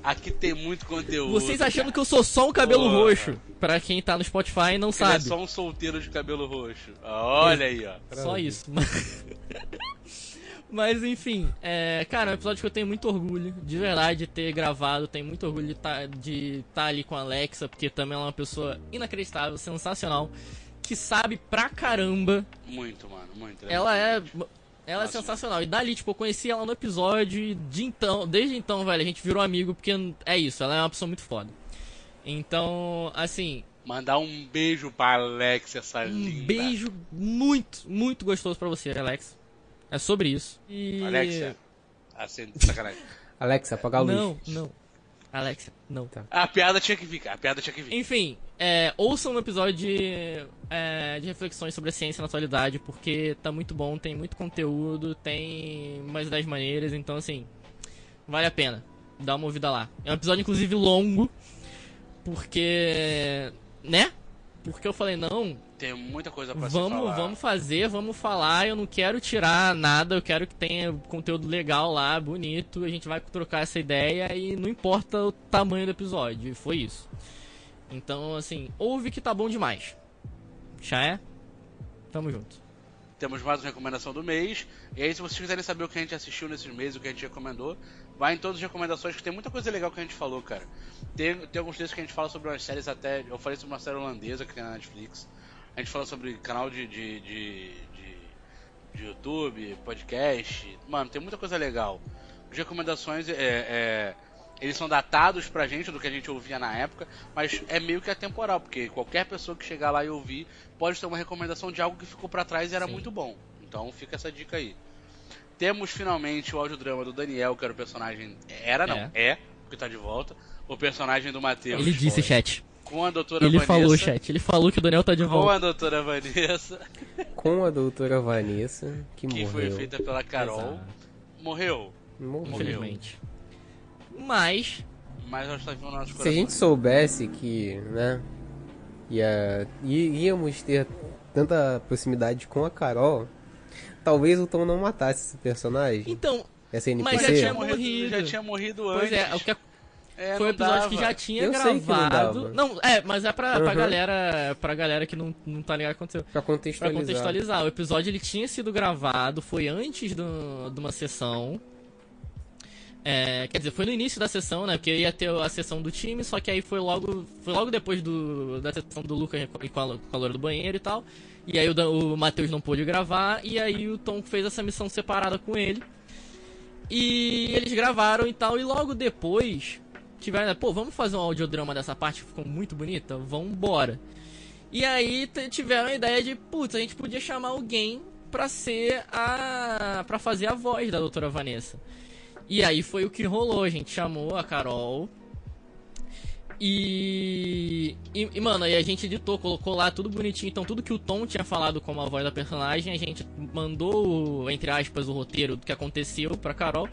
Aqui tem muito conteúdo. Vocês achando cara. que eu sou só um cabelo Porra. roxo. Pra quem tá no Spotify e não Ele é sabe. É só um solteiro de cabelo roxo. Olha aí, ó. Só isso. Mas enfim, é, cara, é um episódio que eu tenho muito orgulho, de verdade, de ter gravado. Tenho muito orgulho de tá, estar tá ali com a Alexa, porque também ela é uma pessoa inacreditável, sensacional, que sabe pra caramba. Muito, mano, muito. É ela é. Ela é sensacional. E dali, tipo, eu conheci ela no episódio e de então, desde então, velho, a gente virou amigo porque é isso, ela é uma pessoa muito foda. Então, assim. Mandar um beijo pra Alex, essa um linda. Um beijo muito, muito gostoso pra você, Alex. É sobre isso. E... Alexa, acende, sacanagem. Alexa, apagar a luz. Não, não. Alexa, não. Tá. A piada tinha que ficar, a piada tinha que vir. Enfim, é, ouçam um episódio de, é, de reflexões sobre a ciência na atualidade, porque tá muito bom, tem muito conteúdo, tem mais 10 maneiras, então assim, vale a pena. Dá uma ouvida lá. É um episódio, inclusive, longo, porque. né? Porque eu falei, não, tem muita coisa pra vamos, falar. Vamos fazer, vamos falar. Eu não quero tirar nada, eu quero que tenha conteúdo legal lá, bonito. A gente vai trocar essa ideia e não importa o tamanho do episódio. E foi isso. Então, assim, ouve que tá bom demais. Já é? Tamo junto. Temos mais uma recomendação do mês. E aí, se vocês quiserem saber o que a gente assistiu nesses meses, o que a gente recomendou, vai em todas as recomendações, que tem muita coisa legal que a gente falou, cara. Tem, tem alguns textos que a gente fala sobre umas séries até. Eu falei sobre uma série holandesa que tem na Netflix. A gente fala sobre canal de, de, de, de, de YouTube, podcast. Mano, tem muita coisa legal. As recomendações é, é, eles são datados pra gente do que a gente ouvia na época, mas é meio que atemporal, porque qualquer pessoa que chegar lá e ouvir pode ter uma recomendação de algo que ficou para trás e era Sim. muito bom. Então fica essa dica aí. Temos finalmente o audiodrama do Daniel, que era o personagem. Era, não, É. é, porque tá de volta. O personagem do Matheus. Ele disse, chat. Com a doutora Ele Vanessa. falou, chat. Ele falou que o Daniel tá de Com volta. a doutora Vanessa, Com a doutora Vanessa, que, que morreu. foi feita pela Carol. Exato. Morreu. Morreu. Infelizmente. Mas, Mas nós estamos no nosso Se a gente soubesse que, né, ia, íamos ter tanta proximidade com a Carol, talvez o Tom não matasse esse personagem, então, essa Mas NPC. já tinha morrido. Já tinha morrido antes. pois é, o que É, foi o não episódio que dava. já tinha Eu sei que não gravado. dava. Não, é, mas é pra, pra Uhum. galera, pra galera que não, não tá ligado o que aconteceu. Pra Pra contextualizar. contextualizar, o episódio ele tinha sido gravado, foi antes do, de uma sessão. É, quer dizer, foi no início da sessão, né? Porque ia ter a sessão do time, só que aí foi logo, foi logo depois do, da sessão do Lucas com a, com a calor do banheiro e tal. E aí o, o Matheus não pôde gravar, e aí o Tom fez essa missão separada com ele. E eles gravaram e tal, e logo depois tiveram, pô, vamos fazer um audiodrama dessa parte que ficou muito bonita? Vambora. E aí tiveram a ideia de, putz, a gente podia chamar alguém pra ser a. pra fazer a voz da doutora Vanessa. E aí foi o que rolou, a gente chamou a Carol. E, e, e, mano, aí a gente editou, colocou lá tudo bonitinho. Então, tudo que o Tom tinha falado como a voz da personagem, a gente mandou, entre aspas, o roteiro do que aconteceu pra Carol.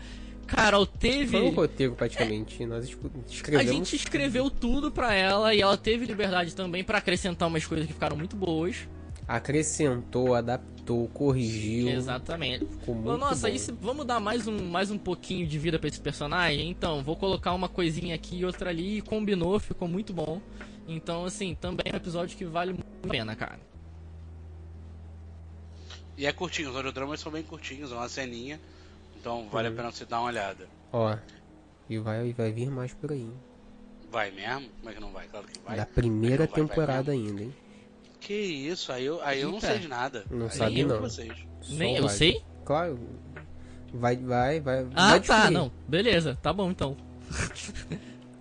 Carol teve. Foi um roteiro praticamente, nós escu- A escrevemos. gente escreveu tudo pra ela e ela teve liberdade também pra acrescentar umas coisas que ficaram muito boas. Acrescentou, adaptou, corrigiu. Exatamente. Ficou muito Falou, Nossa, bom. e se vamos dar mais um, mais um pouquinho de vida pra esse personagem? Então, vou colocar uma coisinha aqui e outra ali e combinou, ficou muito bom. Então, assim, também é um episódio que vale muito a pena, cara. E é curtinho, os audiodramas são bem curtinhos, é uma ceninha. Então vale Uhum. a pena você dar uma olhada. Ó, e vai, vai vir mais por aí. Vai mesmo? Como é que não vai? Claro que vai. Da primeira Vai, vai, vai temporada ainda, hein? Que isso, aí eu, aí eu não sei de nada. Não Aí sabe, eu não. Vocês. Nem eu vai. sei? Claro. Vai, vai, vai. Ah, vai tá, descobrir. não. Beleza, tá bom então.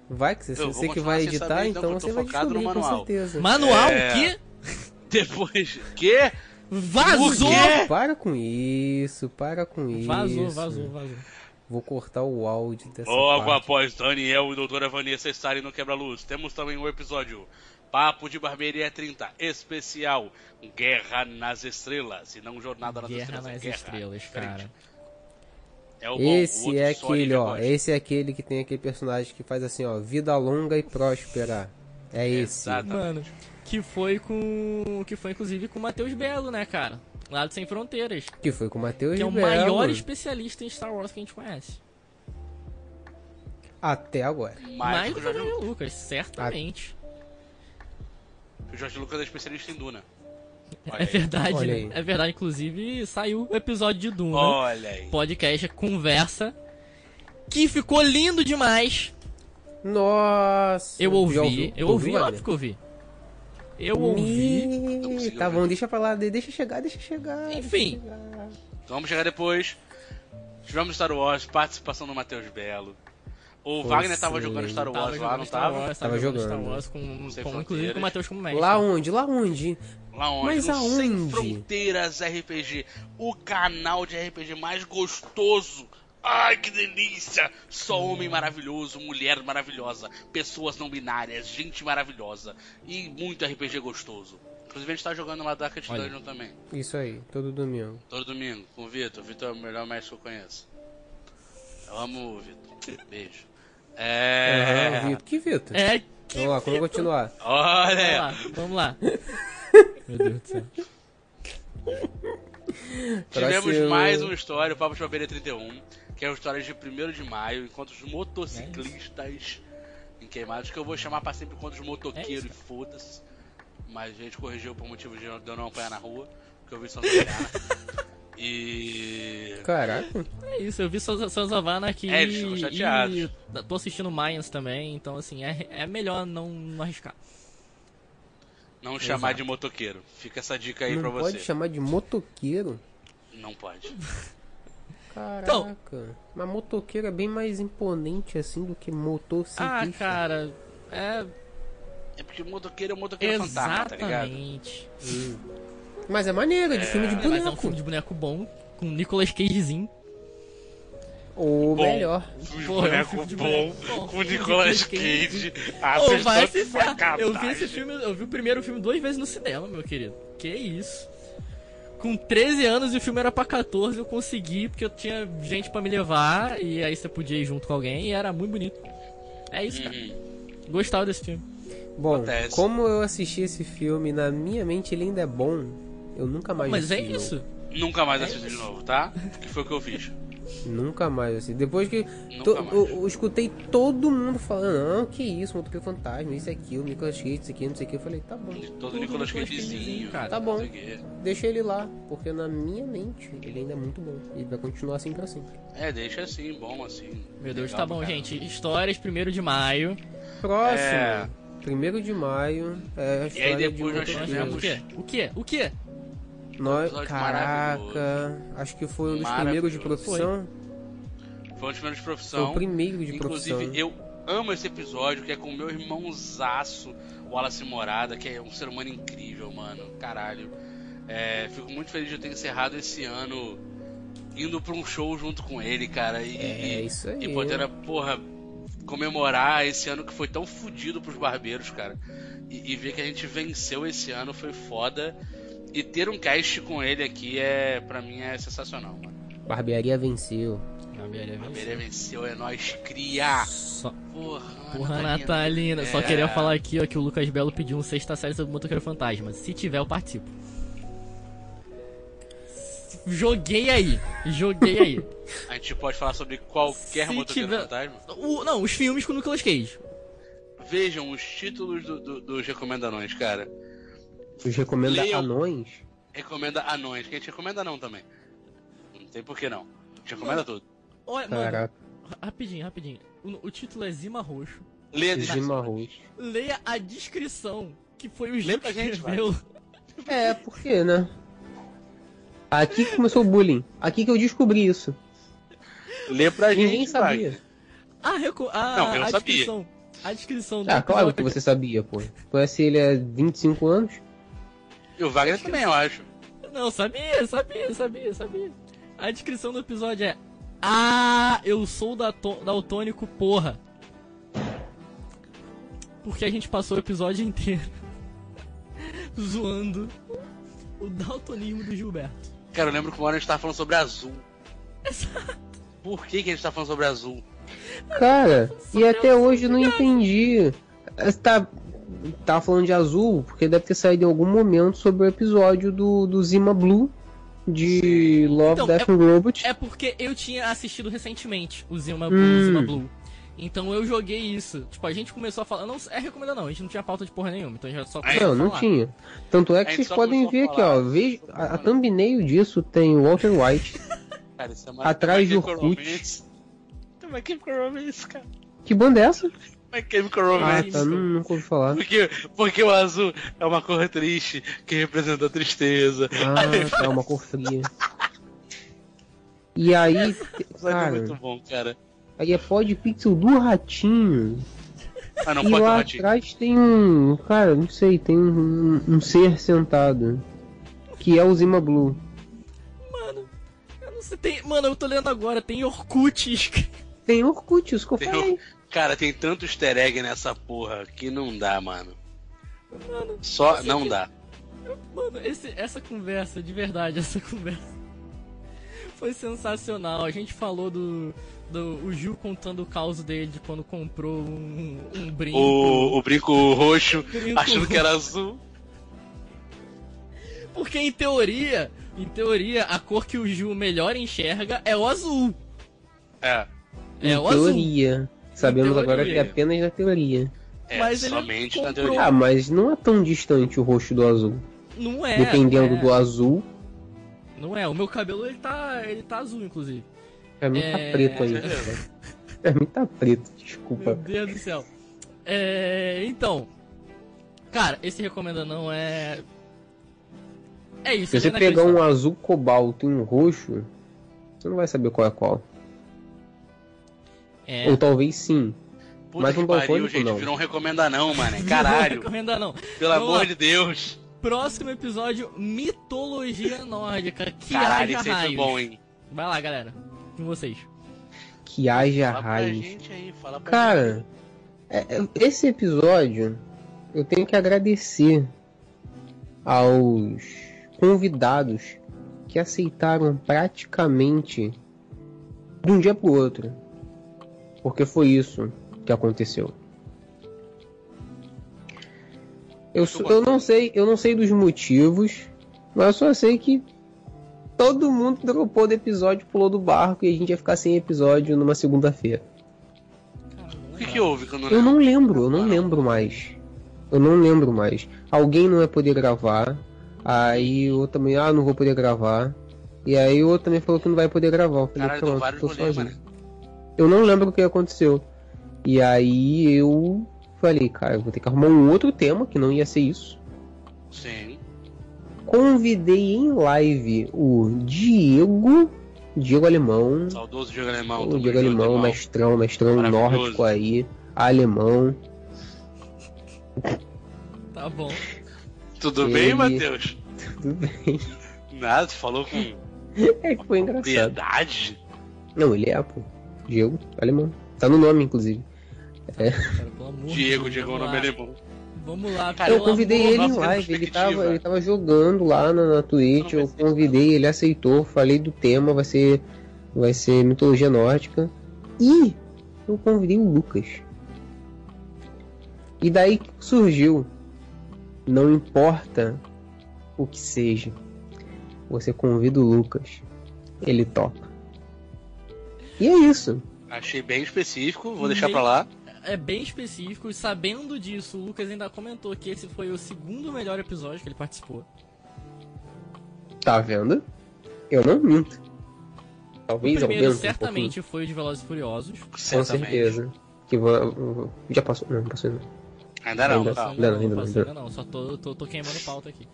Vai, que você, você que vai editar, saber, então, então você vai descobrir, com manual. certeza. Manual, É. o quê? Depois. Que? Vazou! Para com isso, para com isso. Vazou, vazou, vazou. Vou cortar o áudio dessa Logo parte. após Daniel e doutora Vanessa estarem no Quebra-Luz, temos também o episódio Papo de Barbearia 30, especial Guerra nas Estrelas, e não Jornada nas Guerra Estrelas, é nas Guerra. Estrelas, Diferente. cara. É o bom, o Esse é aquele, ele ó. Esse é aquele que tem aquele personagem que faz assim, ó. Vida longa e próspera. É esse. Exato. Mano, que foi com. Que foi inclusive com o Matheus Belo, né, cara? Lá do Sem Fronteiras. Que foi com o Matheus Que é o Belo. maior especialista em Star Wars que a gente conhece. Até agora. Mais do que o Lucas, certamente. O Jorge Lucas é especialista em Duna. Olha É verdade, né? É verdade, inclusive saiu o episódio de Duna. Olha aí. Podcast conversa. Que ficou lindo demais. Nossa. Eu ouvi. ouviu? Eu ouvi, ouviu, óbvio que eu ouvi. Eu ouvi. Consegui Tá bom, deixa pra lá, de- deixa chegar, deixa chegar. deixa Enfim. chegar. Então vamos chegar depois. Tivemos Star Wars, participação do Matheus Belo. O Foi Wagner tava excelente. jogando Star Tava Wars lá, jogando não Star tava? Wars, Tava jogando jogando. Star Wars com, com inclusive com o Matheus como mestre. Lá onde? Lá onde? Lá onde? Mas no Sem aonde? Fronteiras RPG, o canal de RPG mais gostoso. Ai, que delícia! Só homem maravilhoso, mulher maravilhosa, pessoas não binárias, gente maravilhosa e muito RPG gostoso. Inclusive a gente tá jogando lá Dark Olha. Dungeon também. Isso aí, todo domingo. Todo domingo, com o Vitor. O Vitor é o melhor mestre que eu conheço. Eu amo o Vitor. Beijo. É. Aham, Vitor. Que Vitor? É, que Vamos lá, vamos continuar. Olha! Vamos lá, vamos lá. Meu Deus do céu. Tivemos Próximo. mais uma história, o Papo de Barbearia 31, que é a história de 1 de maio, enquanto os motociclistas em queimados, que eu vou chamar pra sempre enquanto os motoqueiros É e foda-se. Mas a gente corrigiu por motivo de eu não apanhar na rua, porque eu vi Santa Mariana. E. Caraca. É isso, eu vi Sons of Anarchy É, eles ficam chateados. e tô assistindo Mayans também, então assim, é, é melhor não, não arriscar. Não chamar Exato. de motoqueiro. Fica essa dica aí Não pra pode você. chamar de motoqueiro? Não pode. Caraca. Então- Mas motoqueiro é bem mais imponente assim do que motociclista. Ah, cara, é É porque motoqueiro é um motoqueiro fantasma, tá ligado? exatamente. Mas é maneiro, é de filme de É, mas é um boneco. filme de boneco bom, com Nicolas Cagezinho. Ou Bom. melhor. Filme de Porra, é um boneco filme de bom, boneco bom. com Nicolas Cage. Ah, Ô, vocês vai se ferrar. Eu vi esse filme, eu vi o primeiro filme duas vezes no cinema, meu querido. Que isso? Com 13 anos e o filme era pra 14, eu consegui, porque eu tinha gente pra me levar, e aí você podia ir junto com alguém, e era muito bonito. É isso, cara. Uhum. Gostava desse filme. Bom, Acontece. como eu assisti esse filme, na minha mente ele ainda é bom, eu nunca mais Mas é isso. Nunca mais assisti de novo, tá? Que foi o que eu fiz. Nunca mais assisti. Depois que to- mais. eu, eu escutei todo mundo falando, não, que isso, Motoqueiro Fantasma, isso é aquilo, Nicolas Cage, isso aqui, não sei o que. Eu falei, tá bom, Todo Nicolas Cagezinho, cara. Tá bom. o deixa ele lá, porque na minha mente ele ainda é muito bom. E vai continuar assim pra sempre. É, deixa assim, bom assim. Meu Deus, Legal tá bom, caramba. gente. Histórias, primeiro de maio. Próximo, É. primeiro de maio, é a história depois de nós tivemos- O quê? O quê? O quê? Nós, episódio caraca, acho que foi um dos primeiros de profissão. Foi um dos primeiros de Foi profissão. o primeiro de Inclusive, profissão. eu amo esse episódio, que é com o meu irmãozaço, o Wallace Morada, que é um ser humano incrível, mano. Caralho. É, fico muito feliz de eu ter encerrado esse ano indo pra um show junto com ele, cara. E, É e- isso aí. e poder, porra, comemorar esse ano que foi tão fodido pros barbeiros, cara. E, e ver que a gente venceu esse ano foi foda. E ter um cast com ele aqui é, pra mim, é sensacional, mano. Barbearia venceu. Barbeiro venceu, é nóis, cria! Só... Porra, Porra, Natalina. Natalina. Só É. queria falar aqui, ó, que o Lucas Belo pediu um sexta série sobre o Motoqueiro Fantasma. Se tiver, eu participo. Joguei aí. Joguei aí. A gente pode falar sobre qualquer Se motoqueiro tiver- fantasma. O- não, os filmes com o Nicolas Cage. Vejam os títulos do- do- dos recomendanões, cara. Os recomenda Leiam. anões. Recomenda anões, que a gente recomenda não também. Não tem por que não. A gente recomenda tudo. Olha, mano, rapidinho, rapidinho. O, o título é Zima Roxo. Leia Zima. Roxo. Leia a descrição, que foi o Gil pra que gente, escreveu. É, por quê, né? Aqui que começou o bullying. Aqui que eu descobri isso. Lê pra gente. Ninguém sabia. Wagner. A, reco... a, Não, eu não a sabia. descrição. A descrição do Ah, claro que você sabia, pô. Conhece ele há 25 anos? E o Wagner também, eu acho. Não, sabia, sabia, sabia, sabia. A descrição do episódio é Ah, eu sou daltônico, porra. Porque a gente passou o episódio inteiro zoando o daltonismo do Gilberto. Cara, eu lembro que uma hora a gente tava falando sobre azul. Por que, que a gente tá falando sobre azul? Cara, e até hoje eu não entendi. Você tá, tá falando de azul, porque deve ter saído em algum momento sobre o episódio do, do Zima Blue de Love, Então, Death é- and Robot. É porque eu tinha assistido recentemente o Zima Blue, Hum. Zima Blue. Então eu joguei isso. Tipo, a gente começou a falar. Não, é recomenda não, a gente não tinha pauta de porra nenhuma, então a gente só Não, a não falar. tinha. Tanto é que vocês podem ver aqui, falar. ó. Veja, a, a thumbnail disso tem o Walter White. Cara, isso é uma Atrás Chemical Orkut. Romance. My Chemical Romance, cara. Que banda é essa? My Chemical Ah, Romance. tá, não, nunca ouvi falar. Porque, porque o azul é uma cor triste que representa a tristeza. Ah, tá, uma cor fria. E aí, Isso é muito cara, bom, cara. aí é pod pixel do ratinho. Ah, não e pode lá atrás tem um. Cara, não sei, tem um, um ser sentado. Que é o Zima Blue. Mano, eu não sei. Tem, mano, eu tô lendo agora, tem Orkut. Tem Orkut, isso que eu Tem falei. Cara, tem tanto easter egg nessa porra que não dá, mano. Mano, Só não aqui- dá. Mano, esse, essa conversa, de verdade, essa conversa foi sensacional. A gente falou do. do o Gil contando o caos dele de quando comprou um, um brinco. O, o brinco roxo Brinco achando que era azul. Porque em teoria, em teoria, a cor que o Gil melhor enxerga é o azul. É. É em o azul. Sabemos teoria. agora que é apenas na teoria. É, Mas ele somente na comprou. teoria. Ah, mas não é tão distante o rosto do azul. Não é. Dependendo é. do azul, Não é, o meu cabelo ele tá, ele tá azul, inclusive. pra mim É. tá preto ainda. Pra mim tá preto, Meu desculpa. Deus do céu. É, então, cara, esse recomenda não é. É isso. Se você é pegar um azul cobalto e um roxo, você não vai saber qual é qual. É. Ou talvez sim. Puta Mas que um pariu, gente. não. Virou um recomenda não, mano. Não Caralho. recomenda não. Pelo Vamos amor lá. de Deus. Próximo episódio, mitologia nórdica. Que Caralho, haja foi raios. bom, hein? Vai lá, galera. Com vocês. Que haja Fala pra raios. gente aí, fala pra Cara, gente. é- é- esse episódio eu tenho que agradecer aos convidados que aceitaram praticamente de um dia pro outro. Porque foi isso que aconteceu. Eu, eu não sei, eu não sei dos motivos, mas eu só sei que todo mundo dropou do episódio, pulou do barco e a gente ia ficar sem episódio numa segunda-feira. O que, que houve eu não lembro? eu não lembro mais. Eu não lembro mais. Alguém não vai poder gravar. Aí o outro também, ah, não vou poder gravar. E aí o outro também falou que não vai poder gravar. Eu falei, Caralho, pronto, tô sozinho. Eu não lembro o que aconteceu. E aí eu falei, cara, eu vou ter que arrumar um outro tema, que não ia ser isso. Sim. Convidei em live o Diego, Diego Alemão, Saudoso Diego Alemão. o Diego Alemão, irmão. mestrão, mestrão nórdico aí, alemão. Tá bom. Tudo Ele- bem, Matheus? Tudo bem. Nada, tu falou com É que foi engraçado. piedade? Não, ele é, pô. Diego, alemão. Tá no nome, inclusive. Cara, amor de Diego, Deus, Diego é o vamos nome lá. alemão. Vamos lá, Cara, eu convidei amor- ele em live, ele tava, ele tava jogando lá na, na Twitch, eu ser convidei, ele aceitou, falei do tema, vai ser, vai ser mitologia nórdica. E eu convidei o Lucas. E daí surgiu, não importa o que seja, você convida o Lucas, ele topa. E é isso. Achei bem específico, vou deixar Bem- pra lá. É bem específico e sabendo disso, o Lucas ainda comentou que esse foi o segundo melhor episódio que ele participou. Tá vendo? Eu não minto. O Talvez primeiro aumente um certamente foi o de Velozes e Furiosos. Com Certamente. certeza. Que vou, já passou? Não, não passou não. Ainda não, Ainda-. Ainda não, ainda não, passou ainda ainda não, só tô, tô, tô queimando pauta aqui.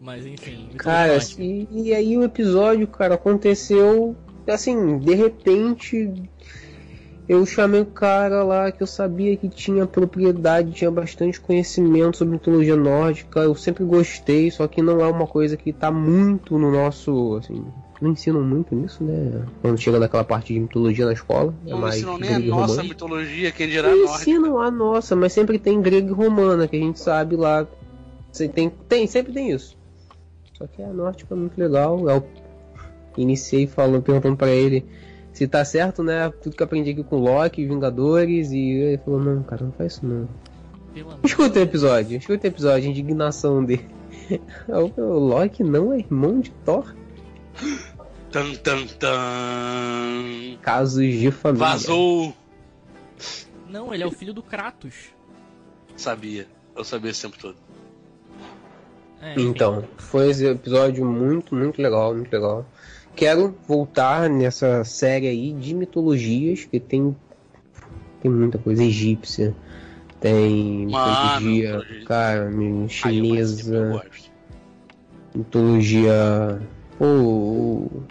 Mas enfim. Cara, e, e aí o episódio, cara, aconteceu assim, de repente eu chamei o cara lá que eu sabia que tinha propriedade, tinha bastante conhecimento sobre mitologia nórdica, eu sempre gostei, só que não é uma coisa que tá muito no nosso, assim, não ensinam muito nisso, né? Quando chega naquela parte de mitologia na escola, é Não mais ensinam nem a nossa romano. mitologia, quem dirá a Não nórdica. ensinam a nossa, mas sempre tem grego e romana, que a gente sabe lá. Tem, tem, sempre tem isso. Só que a nórdica é muito legal. Eu iniciei falando, perguntando pra ele se tá certo, né? Tudo que eu aprendi aqui com Loki, Vingadores, e ele falou, não, cara, não faz isso não. Escuta o episódio, escuta o episódio, a indignação dele. O Loki não é irmão de Thor. Tan, tan, tan. Casos de família. Vazou. Não, ele é o filho do Kratos. Sabia. Eu sabia esse tempo todo. É. Então, foi esse episódio muito, muito legal, muito legal. Quero voltar nessa série aí de mitologias, que tem tem muita coisa egípcia, tem Mano, mitologia, cara, chinesa, mitologia. Pô, o,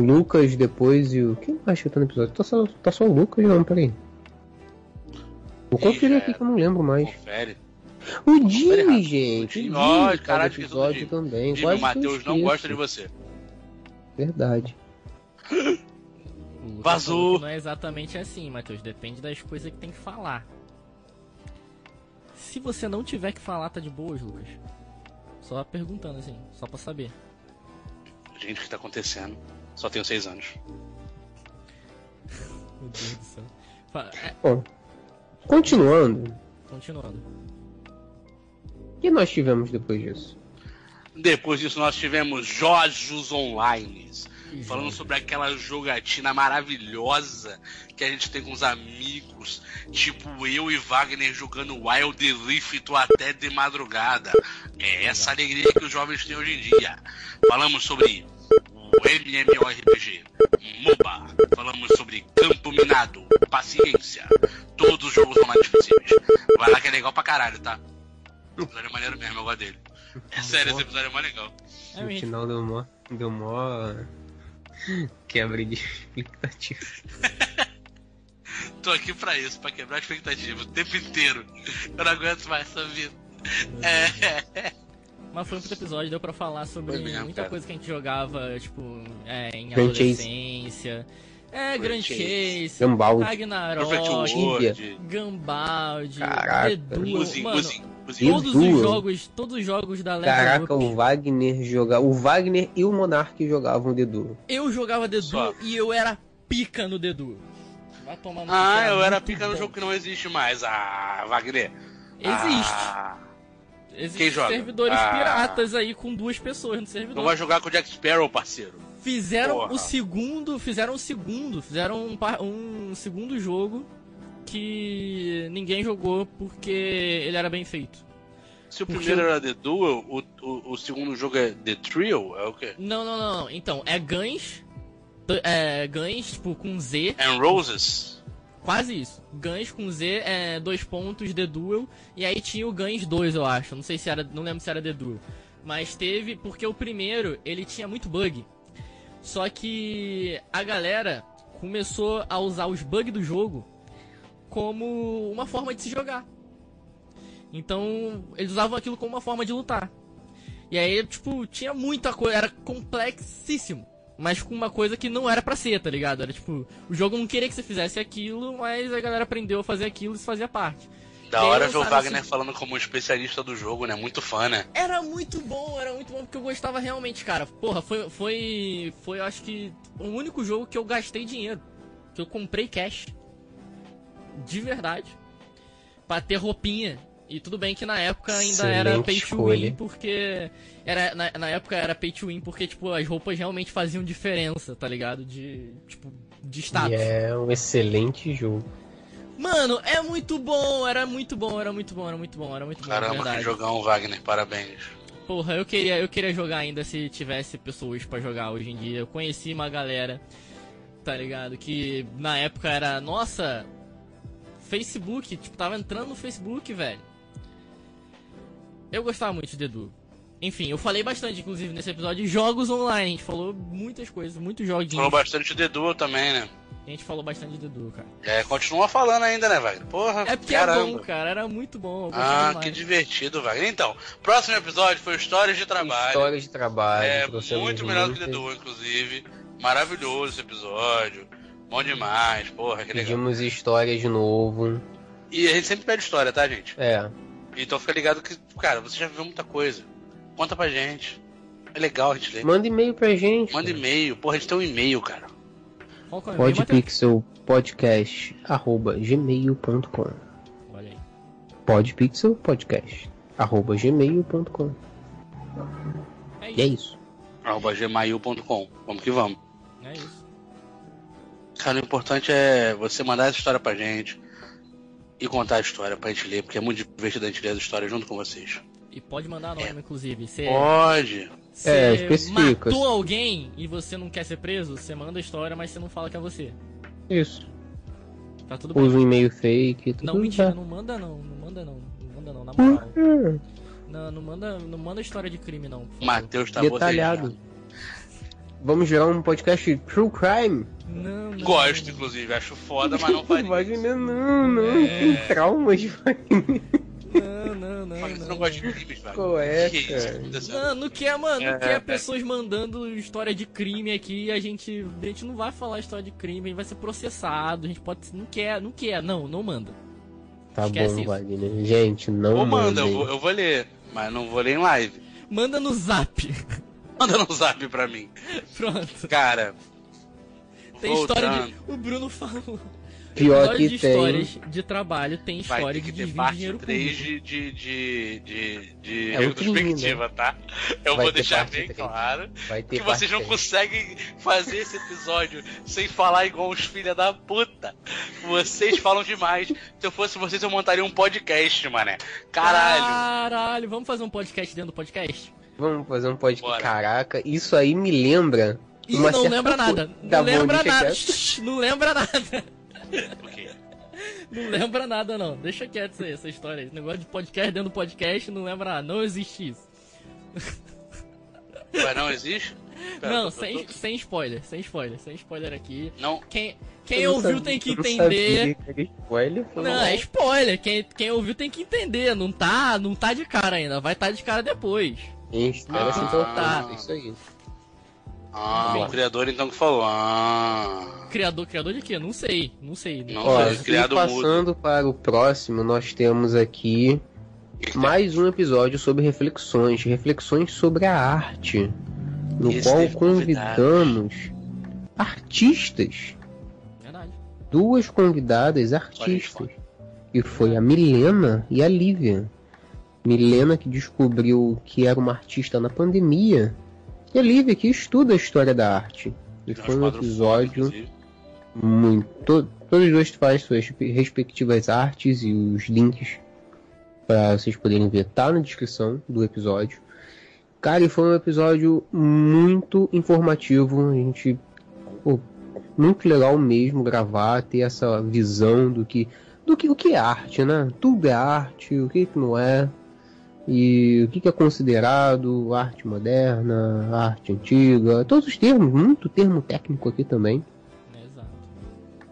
o Lucas depois e o. Quem mais que tá no episódio? Tá só, tá só o Lucas, não, peraí. Vou conferir já aqui que eu não lembro mais. Confere. O. Jimmy, gente. O Jimmy, O ó, caralho, do episódio também. Jimmy, o Matheus não gosta de você. Verdade. Vazou. Não é exatamente assim, Matheus. Depende das coisas que tem que falar. Se você não tiver que falar, tá de boas, Lucas? Só perguntando assim, só pra saber. Gente, o que tá acontecendo? Só tenho seis anos. Meu Deus do céu. Fa- é, Bom, continuando, continuando. o que nós tivemos depois disso? Depois disso, nós tivemos Jojos Online. Falando sobre aquela jogatina maravilhosa que a gente tem com os amigos, tipo eu e Wagner jogando Wild Rift até de madrugada. É essa alegria que os jovens têm hoje em dia. Falamos sobre o MMORPG, MOBA, falamos sobre Campo Minado, Paciência, todos os jogos online possíveis. Vai lá que é legal pra caralho, tá? O é maneiro mesmo, eu gosto dele. É sério, esse episódio é mais legal. É, no gente, final deu mó, deu mó quebra de expectativa. Tô aqui pra isso, pra quebrar a expectativa o tempo inteiro. Eu não aguento mais essa vida. É. Mas foi um puto episódio, deu pra falar sobre mesmo, muita cara. coisa que a gente jogava, tipo, é, em Franchise. adolescência. É, Grand Chase. Chase, Gambaldi. Ragnarok, Perfect World. Gambaldi, Caraca. The Duel, Muzi, mano, Todos os jogos, todos os jogos da Level Caraca, Up, o Wagner jogava. O Wagner e o Monark jogavam Duel. eu jogava Só. Duel e eu era pica no Duel. Vai tomar no Ah, eu era muito pica no bom. jogo que não existe mais. Ah, Wagner. Existe. Ah, Existem Quem joga? servidores Ah. piratas aí com duas pessoas no não servidor. vai jogar com o Jack Sparrow, parceiro. Fizeram Porra. o segundo, fizeram o segundo, fizeram um, par- um segundo jogo que ninguém jogou porque ele era bem feito. Se o primeiro era The Duel, o, o, o segundo jogo é The Trio? É o quê? Não, não, não. Então, é Guns, é Guns, tipo, com Z, And Roses? quase isso. Guns com Z, é dois pontos, The Duel, e aí tinha o Guns 2, eu acho. Não sei se era, não lembro se era The Duel. Mas teve, porque o primeiro, ele tinha muito bug. Só que a galera começou a usar os bugs do jogo como uma forma de se jogar. Então, eles usavam aquilo como uma forma de lutar. E aí, tipo, tinha muita coisa, era complexíssimo. Mas com uma coisa que não era pra ser, tá ligado? Era tipo, o jogo não queria que você fizesse aquilo, mas a galera aprendeu a fazer aquilo e isso fazia parte. Da hora ver o lançaram Wagner esse- falando como especialista do jogo, né? Muito fã, né? Era muito bom, era muito bom porque eu gostava realmente, cara. Porra, foi, foi, foi acho que o único jogo que eu gastei dinheiro. Que eu comprei cash. De verdade. Pra ter roupinha. E tudo bem que na época ainda era Excelente pay to escolha. win, porque. Era, na, na época era pay to win porque, tipo, as roupas realmente faziam diferença, tá ligado? De. Tipo, de status. E é um excelente jogo. Mano, é muito bom, era muito bom, era muito bom, era muito bom, era muito bom, Caramba, que jogão, Wagner. Parabéns. Porra, eu queria, eu queria jogar ainda se tivesse pessoas pra jogar hoje em dia. Eu conheci uma galera, tá ligado? Que na época era, nossa, Facebook, tipo, tava entrando no Facebook, velho. Eu gostava muito de Edu. Enfim, eu falei bastante, inclusive, nesse episódio de jogos online. A gente falou muitas coisas, muitos joguinhos. Falou bastante de Duel também, né? A gente falou bastante de Edu, cara. É, continua falando ainda, né, Wagner? Porra, É porque é caramba. bom, cara. Era muito bom. Ah, demais. que divertido, Wagner. Então, próximo episódio foi Histórias de Trabalho. História de trabalho. É muito melhor do que muitas- Duel, inclusive. Maravilhoso esse episódio. Bom demais, porra, que legal. Pedimos história de novo. E a gente sempre pede história, tá, gente? É. Então fica ligado que, cara, você já viu muita coisa. Conta pra gente. É legal a gente ler. Manda e-mail pra gente. Manda e-mail. Porra, a gente tem um e-mail, cara. É? Podpixelpodcast arroba gmail.com Olha aí. podpixelpodcast arroba gmail.com É E é isso. isso. Arroba gmail.com. Vamos que vamos. É isso. Cara, o importante é você mandar essa história pra gente e contar a história pra gente ler, porque é muito divertido a gente ler as histórias junto com vocês. E pode mandar É. nome, inclusive. Você Pode. É, você especifica. matou alguém e você não quer ser preso, você manda a história, mas você não fala que é você. Isso. Tá tudo bem. Usa um e-mail fake. Tudo Não, mentira, bem. não manda não, não manda não, não manda não, na moral. Não, não manda, não manda história de crime não. Matheus tá Detalhado. bocejando. Vamos gerar um podcast True Crime. Não, não. Gosto, inclusive. Acho foda, mas não faria. Wagner, não, não. É. Tem traumas, Wagner. Não, não, não. Mas você não, não gosta de crimes, velho. Qual é, que cara? Não, não quer, mano, não É, quer é. pessoas mandando história de crime aqui e a gente, a gente não vai falar história de crime, a gente vai ser processado, a gente pode, não quer, não quer, não, não manda. Tá Esquece bom, isso. Vagner. Gente, não Ou manda, eu mandem. vou, eu vou ler, mas não vou ler em live. Manda no zap. Manda no zap pra mim. Pronto. Cara. Tem história voltando, de. O Bruno falou. Pior que de tem. histórias de trabalho tem Vai história de desvio de parte dinheiro 3 público. de, de, de, de, de É retrospectiva, tá? Eu Vai vou deixar bem três. claro Vai ter que vocês não conseguem fazer esse episódio sem falar igual os filha da puta. Vocês falam demais. Se eu fosse vocês, eu montaria um podcast, mané. Caralho. Caralho, vamos fazer um podcast dentro do podcast? Vamos fazer um podcast. Bora. Caraca, isso aí me lembra. Ih, uma não lembra nada. Não lembra nada. Não lembra nada. Não lembra nada, não. Deixa quieto isso aí, essa história. Esse negócio de podcast dentro do podcast não lembra nada. Não existe isso. Mas não existe? Pera, não, eu tô- sem, tô- sem spoiler, sem spoiler, sem spoiler aqui. Não, Quem, quem não ouviu sabia- tem que não entender. que spoiler, Não, mal. é spoiler. Quem, quem ouviu tem que entender. Não tá, não tá de cara ainda. Vai estar tá de cara depois. Espera tá. É isso aí. Ah, o criador então que falou. Ah. Criador, criador de quê? Não sei, não sei. Não Ó, sei, e criado passando para o próximo, nós temos aqui mais um episódio sobre reflexões, reflexões sobre a arte, no Esse qual convidamos artistas, Verdade. duas convidadas artistas, que foi a Milena e a Lívia. Milena que descobriu que era uma artista na pandemia, e a Lívia que estuda a história da arte. E Tem foi um episódio foda, muito. to- Todos os dois fazem suas respectivas artes e os links para vocês poderem ver tá na descrição do episódio. Cara, e foi um episódio muito informativo. A gente. pô, muito legal mesmo gravar, ter essa visão do que. Do que o que é arte, né? Tudo é arte, o que, que não é. E o que, que é considerado arte moderna, arte antiga, todos os termos, muito termo técnico aqui também. É, exato.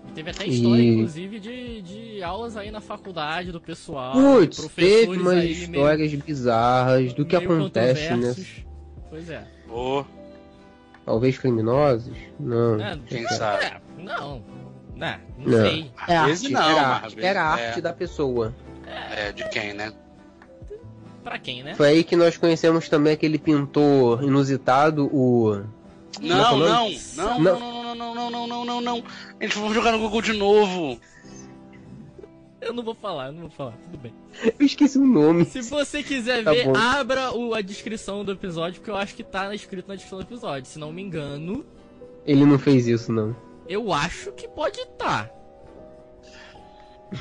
E teve até história, E- inclusive, de, de aulas aí na faculdade do pessoal. Putz, professores teve umas aí meio- histórias bizarras do que meio acontece, né? Pois é. Ô, Talvez criminosos? Não. É, Quem é, sabe? é, não. Não, não, Não. sei. É arte, não, era era a é. arte da pessoa. É, de quem, né? Pra quem, né? Foi aí que nós conhecemos também aquele pintor inusitado, o. Não, Como é não, não, Não. não, não, não, não, não, não, não, não. A gente vai jogar no Google de novo. Eu não vou falar, eu não vou falar, tudo bem. Eu esqueci o nome. Se você quiser Tá ver, bom. abra o, a descrição do episódio, porque eu acho que tá escrito na descrição do episódio. Se não me engano, Ele não fez isso, não. eu acho que pode estar.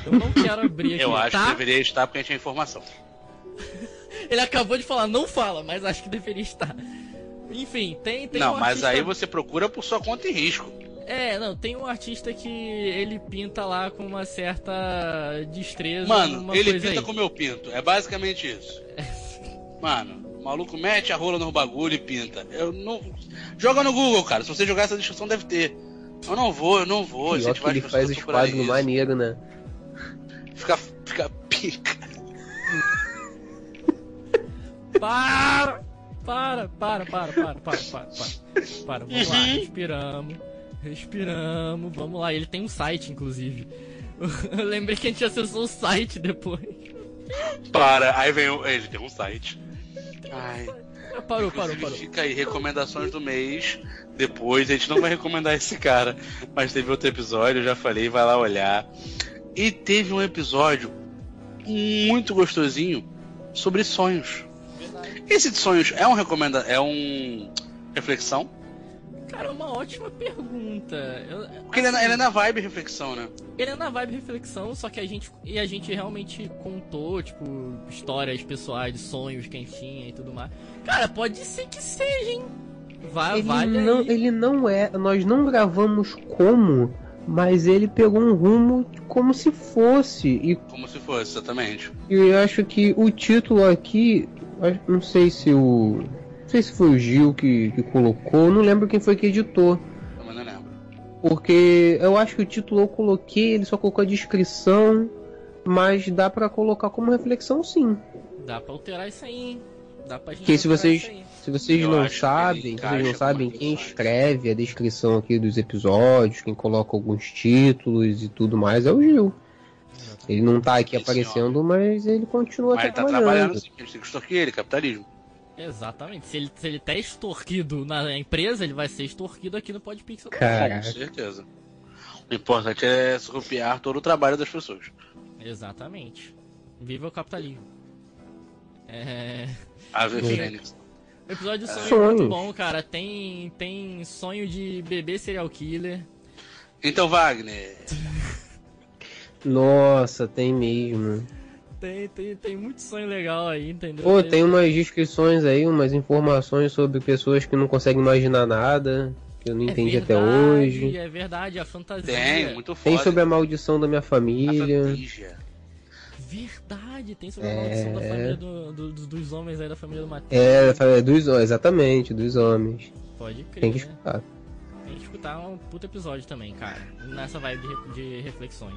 Eu não quero abrir aqui, Eu acho tá? que deveria estar porque a gente tem informação. Ele acabou de falar, não fala, mas acho que deveria estar. Enfim, tem, tem não, um mas artista... aí você procura por sua conta e risco. É, não, tem um artista que ele pinta lá com uma certa destreza. Mano, ele coisa pinta aí. como eu pinto. É basicamente isso. Mano, o maluco mete a rola no bagulho e pinta. Eu não. Joga no Google, cara. Se você jogar essa descrição, deve ter. Eu não vou, eu não vou. Pior que ele faz os quadros maneiro, né? Fica, fica pica. Para! Para, para, para, para, para, para, para. Para, vamos lá, Uhum. respiramos. Respiramos, vamos lá. Ele tem um site, inclusive. Eu lembrei que a gente acessou o site depois. Para, aí vem o. Ele tem um site. Ai. Parou, parou, Inclusive, parou. Fica aí, recomendações do mês. Depois, a gente não vai recomendar esse cara. Mas teve outro episódio, eu já falei, vai lá olhar. E teve um episódio muito gostosinho sobre sonhos. Esse de sonhos é um recomenda, é um reflexão? Cara, uma ótima pergunta. Eu- Porque ele é, na- assim, ele é na vibe reflexão, né? Ele é na vibe reflexão, só que a gente e a gente realmente contou, tipo, histórias pessoais de sonhos que a gente tinha e tudo mais. Cara, pode ser que seja, hein? Vai, Ele vale não, aí. ele não é. Nós não gravamos como, mas ele pegou um rumo como se fosse. E Como se fosse, exatamente. eu acho que o título aqui. Não sei se o. Não sei se foi o Gil que, que colocou, não lembro quem foi que editou. Também não lembro. Porque eu acho que o título eu coloquei, ele só colocou a descrição, mas dá pra colocar como reflexão sim. Dá pra alterar isso aí, hein? Dá pra gente Porque se vocês, isso aí. se vocês Eu não que sabem, encaixa vocês não sabem quem escreve a descrição aqui dos episódios, quem coloca alguns títulos e tudo mais é o Gil. Ele não tá aqui Sim, aparecendo, mas ele continua Mas ele tá trabalhando. trabalhando sim, a gente tem que extorquir ele, capitalismo. Exatamente. Se ele, se ele tá extorquido na empresa, ele vai ser extorquido aqui no Podpixel. Com Caraca. certeza. O importante é surrupiar todo o trabalho das pessoas. Exatamente. Viva o capitalismo. É... Ave Sim. Fênix. O episódio de sonho é muito bom, cara. Tem, tem sonho de bebê serial killer. Então, Wagner, Nossa, tem mesmo. Tem, tem, tem muito sonho legal aí, entendeu? Pô, tem umas descrições aí, umas informações sobre pessoas que não conseguem imaginar nada, que eu não É entendi até verdade, hoje. É verdade, a fantasia. tem, muito Tem foda. sobre a maldição da minha família. Verdade, tem sobre a É. maldição da família do, do- do- dos homens aí da família do Matheus. É, é dos exatamente, dos homens. Pode crer. Tem que né? Escutar. Tem que escutar um puto episódio também, cara. Nessa vibe de, de reflexões.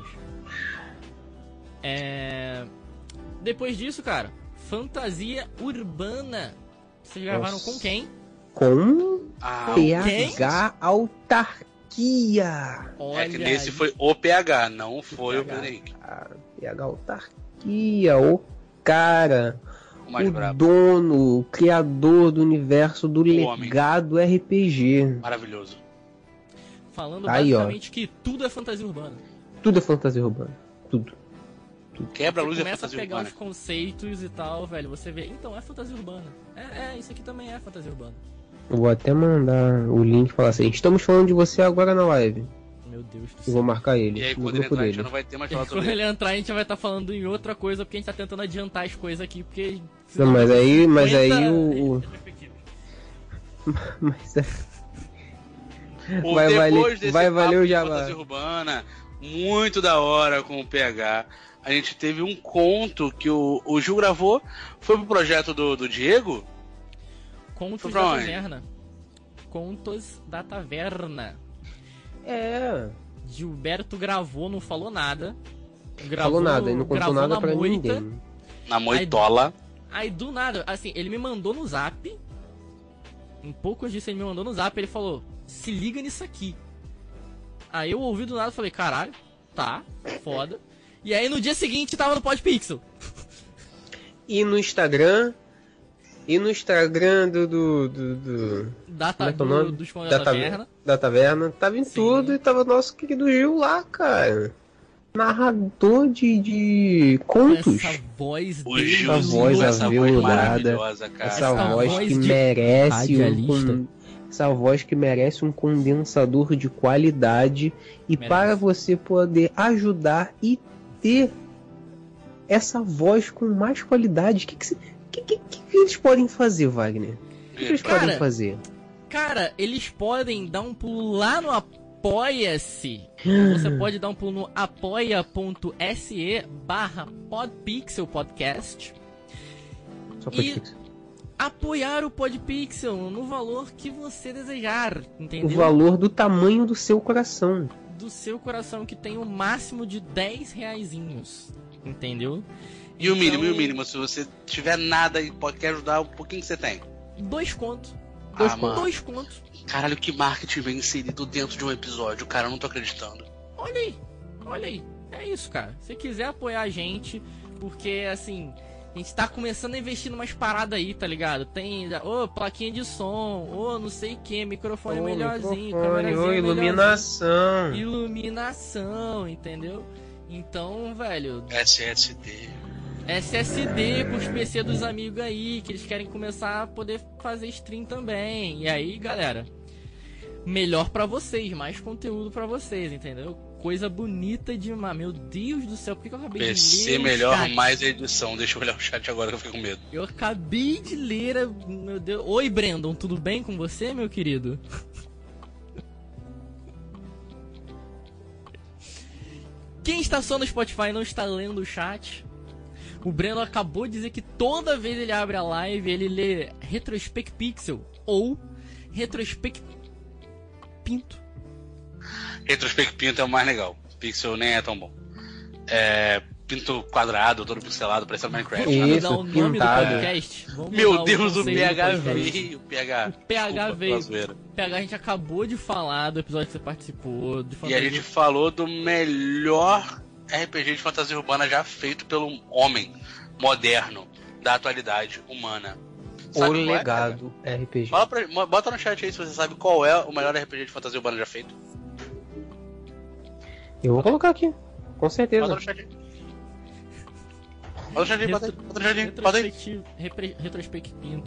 É. Depois disso, cara, fantasia urbana. Vocês gravaram Nossa. com quem? Com Ah, PH Autarquia. é que nesse aí. foi o PH, não foi o, PH. Ah, PH Autarquia, o cara. O mais o brabo. dono, o criador do universo do homem. legado RPG. Maravilhoso. Falando Tá aí, ó. basicamente que tudo é fantasia urbana. Tudo é fantasia urbana. Tudo. Quebra a Você luz é começa a fantasia pegar urbana. os conceitos e tal, velho. Você vê, então é fantasia urbana. É, é, isso aqui também é fantasia urbana. Eu Vou até mandar o link e falar assim: estamos falando de você agora na live. Meu Deus do céu. vou marcar ele E aí, no quando ele grupo entrar, a gente dele. não vai ter mais falado quando ele entrar, a gente vai estar falando em outra coisa, porque a gente tá tentando adiantar as coisas aqui, porque. Não, mas aí, mas aí 50 o. o-. Mas é- O Vai depois valer- desse vai papo valer o de jabá. urbana, muito da hora com o PH. A gente teve um conto que o, o Gil gravou, foi pro projeto do, do Diego. Contos da onde? Taverna. Contos da Taverna. É. Gilberto gravou, não falou nada. Falou Gravou, nada, ele não contou gravou nada na pra moita. ninguém. Na Moitola. Aí do nada, assim, ele me mandou no zap. Um pouco antes disso ele me mandou no zap, ele falou: "Se liga nisso aqui". Aí eu ouvi do nada e falei: "Caralho, tá, foda". E aí no dia seguinte tava no Podpixel. E no Instagram. E no Instagram do. do, do, do- Data é é do, dos da, da taverna. Da taverna. Tava em Sim. tudo e tava o nosso querido Gil lá, cara. Narrador de, de contos. Essa voz dele. Essa voz essa voz aveludada, maravilhosa, cara. Essa Essa voz voz que de merece um essa voz que merece um condensador de qualidade e Merece. para você poder ajudar e ter essa voz com mais qualidade, o que, que, que, que, que eles podem fazer, Wagner? O que, que eles Cara, podem fazer? Cara, eles podem dar um pulo lá no Apoia-se. Você pode dar um pulo no apoia.se barra podpixel podcast. Só e-. Apoiar o Podpixel no valor que você desejar, O entendeu? valor do tamanho do seu coração. Do seu coração que tem o máximo de 10 reaisinhos, entendeu? E o mínimo, e o Então, mínimo, se você tiver nada e pode, quer ajudar, o pouquinho que você tem. Dois contos. Dois ah, mano. Dois contos. Caralho, que marketing bem inserido dentro de um episódio, cara, eu não tô acreditando. Olha aí, olha aí. É isso, cara. Se quiser apoiar a gente, porque assim, a gente tá começando a investir numas paradas aí, tá ligado? Tem, ô, plaquinha de som, ô, não sei o que, microfone Ô, melhorzinho, microfone, câmerazinha ô, melhorzinha. iluminação. Iluminação, entendeu? Então, velho, SSD. SSD pros PC dos amigos aí, que eles querem começar a poder fazer stream também. E aí, galera, melhor pra vocês, mais conteúdo pra vocês, entendeu? Coisa bonita demais. Meu Deus do céu, por que eu acabei de PC ler o melhor, mais edição. Deixa eu olhar o chat agora que eu fiquei com medo. Eu acabei de ler, a- meu Deus. Oi, Brandon, tudo bem com você, meu querido? Quem está só no Spotify não está lendo o chat. O Breno acabou de dizer que toda vez ele abre a live, ele lê Retrospect Pixel ou Retrospect Pinto. Retrospect Pinto é o mais legal. Pixel nem é tão bom. É. Pinto quadrado, todo pixelado, parecendo Minecraft. Vamos Isso, mudar o nome pintado. do podcast? Vamos Meu Deus, o do PH veio. PH. O PH veio. PH, a gente acabou de falar do episódio que você participou. De E a gente falou do melhor RPG de fantasia urbana já feito pelo homem moderno da atualidade humana. O qual é, legado RPG. Fala pra- bota no chat aí se você sabe qual é o melhor RPG de fantasia urbana já feito. Eu vou colocar aqui. Com Bota certeza. no chat aí. Bota no chat bota bota bota aí.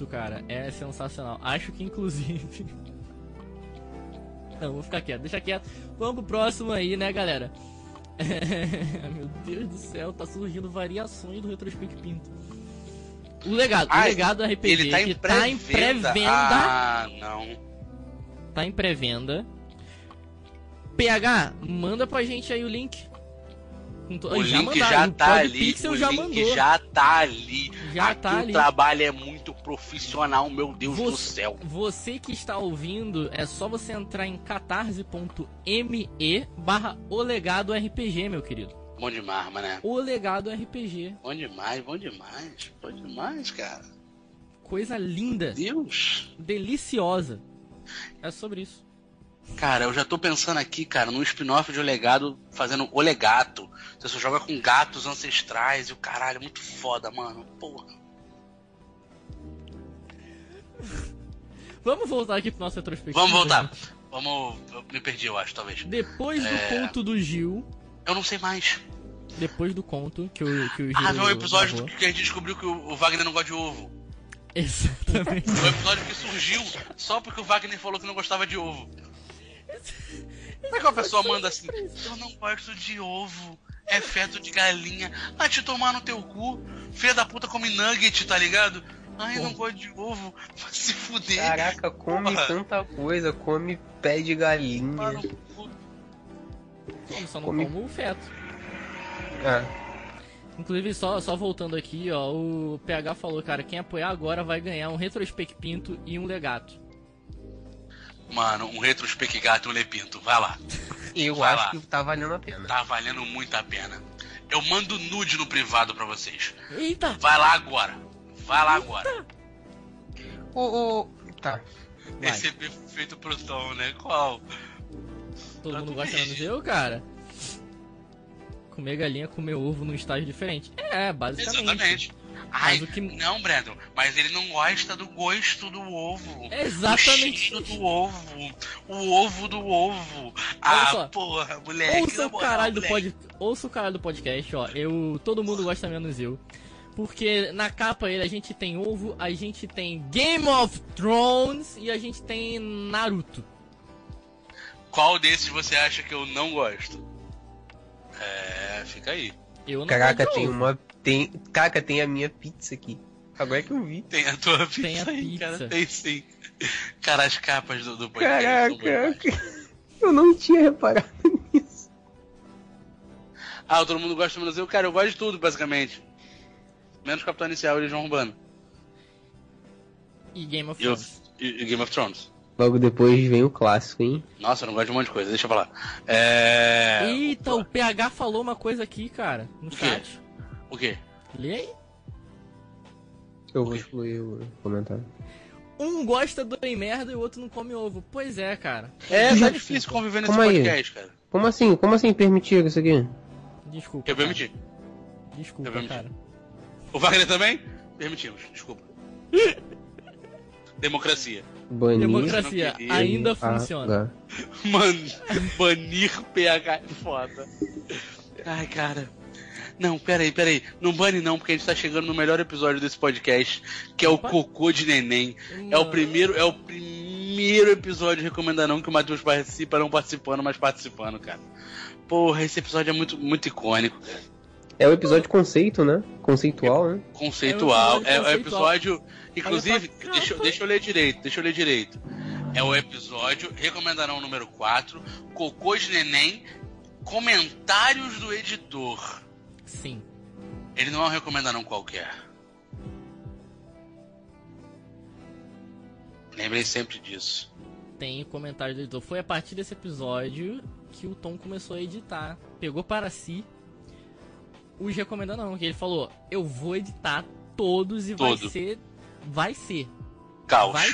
Cara, é sensacional. Acho que inclusive. Não, vou ficar quieto, deixa quieto. Vamos pro próximo aí, né, galera? Meu Deus do céu, tá surgindo variações do Retrospect Pinto. O legado, o Ah, legado do RPG Ele tá em que tá em pré-venda. pré-venda. ah, não. Tá em pré-venda. PH, manda pra gente aí o link. To- O já link mandaram, já o tá ali. Podpixel O já link mandou. já tá ali. Já Aqui tá o ali. trabalho é muito profissional, meu Deus do Você- céu. Você que está ouvindo, é só você entrar em catarse.me barra o legado RPG, meu querido. Bom demais, mané. O legado RPG. Bom demais, bom demais. Bom demais, cara. Coisa linda, Deus. deliciosa. É sobre isso. Cara, eu já tô pensando aqui, cara, num spin-off de O Legado fazendo O Legato. Você só joga com gatos ancestrais e o caralho, muito foda, mano. Porra. Vamos voltar aqui pro nosso retrospectivo. Vamos voltar. gente. Vamos. Eu me perdi, eu acho, talvez. Depois do É. conto do Gil, Eu não sei mais. depois do conto que o, que o Gil Ah, não, o episódio narrou. que a gente descobriu que o o Wagner não gosta de ovo. Exatamente. O episódio que surgiu só porque o Wagner falou que não gostava de ovo. Como é que uma pessoa manda assim? Eu não gosto de ovo. É feto de galinha. Ah, te tomar no teu cu. Filha da puta come nugget, tá ligado? Ai, eu não gosto de ovo. Vai se fuder. Caraca, come Porra. tanta coisa, come pé de galinha. Cu. Eu só não Come- como o feto. Ah, Inclusive, só, só voltando aqui, ó, o PH falou, cara, quem apoiar agora vai ganhar um Retrospec Pinto e um Legato. Mano, um retrospec gato e um lepinto. Vai lá. eu Vai acho lá. que tá valendo a pena. Tá valendo muito a pena. Eu mando nude no privado pra vocês. Eita! Vai lá agora. Vai lá agora. Ô, ô, tá. Vai. Esse é feito pro Tom, né? Qual? Todo mundo gosta menos eu, cara? Comer galinha, comer ovo num estágio diferente. É, basicamente. Exatamente. Ai, que- não, Brandon, mas ele não gosta do gosto do ovo. Exatamente. O cheiro do ovo. O ovo do ovo. Ah, só. porra, moleque. Ouça o moral, caralho do moleque. pod... Ouça o caralho do podcast, ó. Eu. Todo mundo gosta menos eu. Porque na capa ele a gente tem ovo, a gente tem Game of Thrones e a gente tem Naruto. Qual desses você acha que eu não gosto? É, fica aí. Eu não Caraca, gosto de tem ovo. uma. Tem. Caraca, tem a minha pizza aqui. Agora que eu vi. Tem a tua pizza Tem a aí, pizza. cara. Tem sim. Cara, as capas do, do podcast. Caraca, eu não tinha reparado nisso. Ah, todo mundo gosta menos eu. Cara, eu gosto de tudo, basicamente. Menos Capitão Inicial e Legião Urbana. E Game of Thrones. e- e Game of Thrones. Logo depois vem o clássico, hein? Nossa, eu não gosto de um monte de coisa, deixa eu falar. É. Eita, o PH falou uma coisa aqui, cara, no quê? chat. O quê? Lê aí. Eu vou excluir o comentário. Um gosta do bem merda e o outro não come ovo. Pois é, cara. É, Já- tá difícil conviver nesse aí. podcast, cara. Como assim? Como assim permitir isso aqui? Desculpa. Eu cara. permiti. Desculpa, Eu permiti. cara. O Wagner também? Permitimos, desculpa. Democracia. Banir. Democracia ainda Ah, funciona. tá. Mano, banir PH é foda. Ai, cara. Não, peraí, peraí. Não bane não, porque a gente tá chegando no melhor episódio desse podcast, que é o. Cocô de Neném. É o primeiro, é o primeiro episódio recomenda não que o Matheus participa, não participando, mas participando, cara. Porra, esse episódio é muito, muito icônico, cara. É o episódio conceito, né? Conceitual, né? Conceitual. É É o episódio episódio. Inclusive, Olha pra deixa, deixa eu ler direito, deixa eu ler direito. É o episódio Recomendarão número 4, Cocô de Neném, Comentários do Editor. Sim. Ele não é um recomendarão qualquer. Lembrem sempre disso. Tem comentário do editor. Foi a partir desse episódio que o Tom começou a editar. Pegou para si os recomenda não. Que ele falou: Eu vou editar todos e vai Todo. ser. Vai ser. Caos. Vai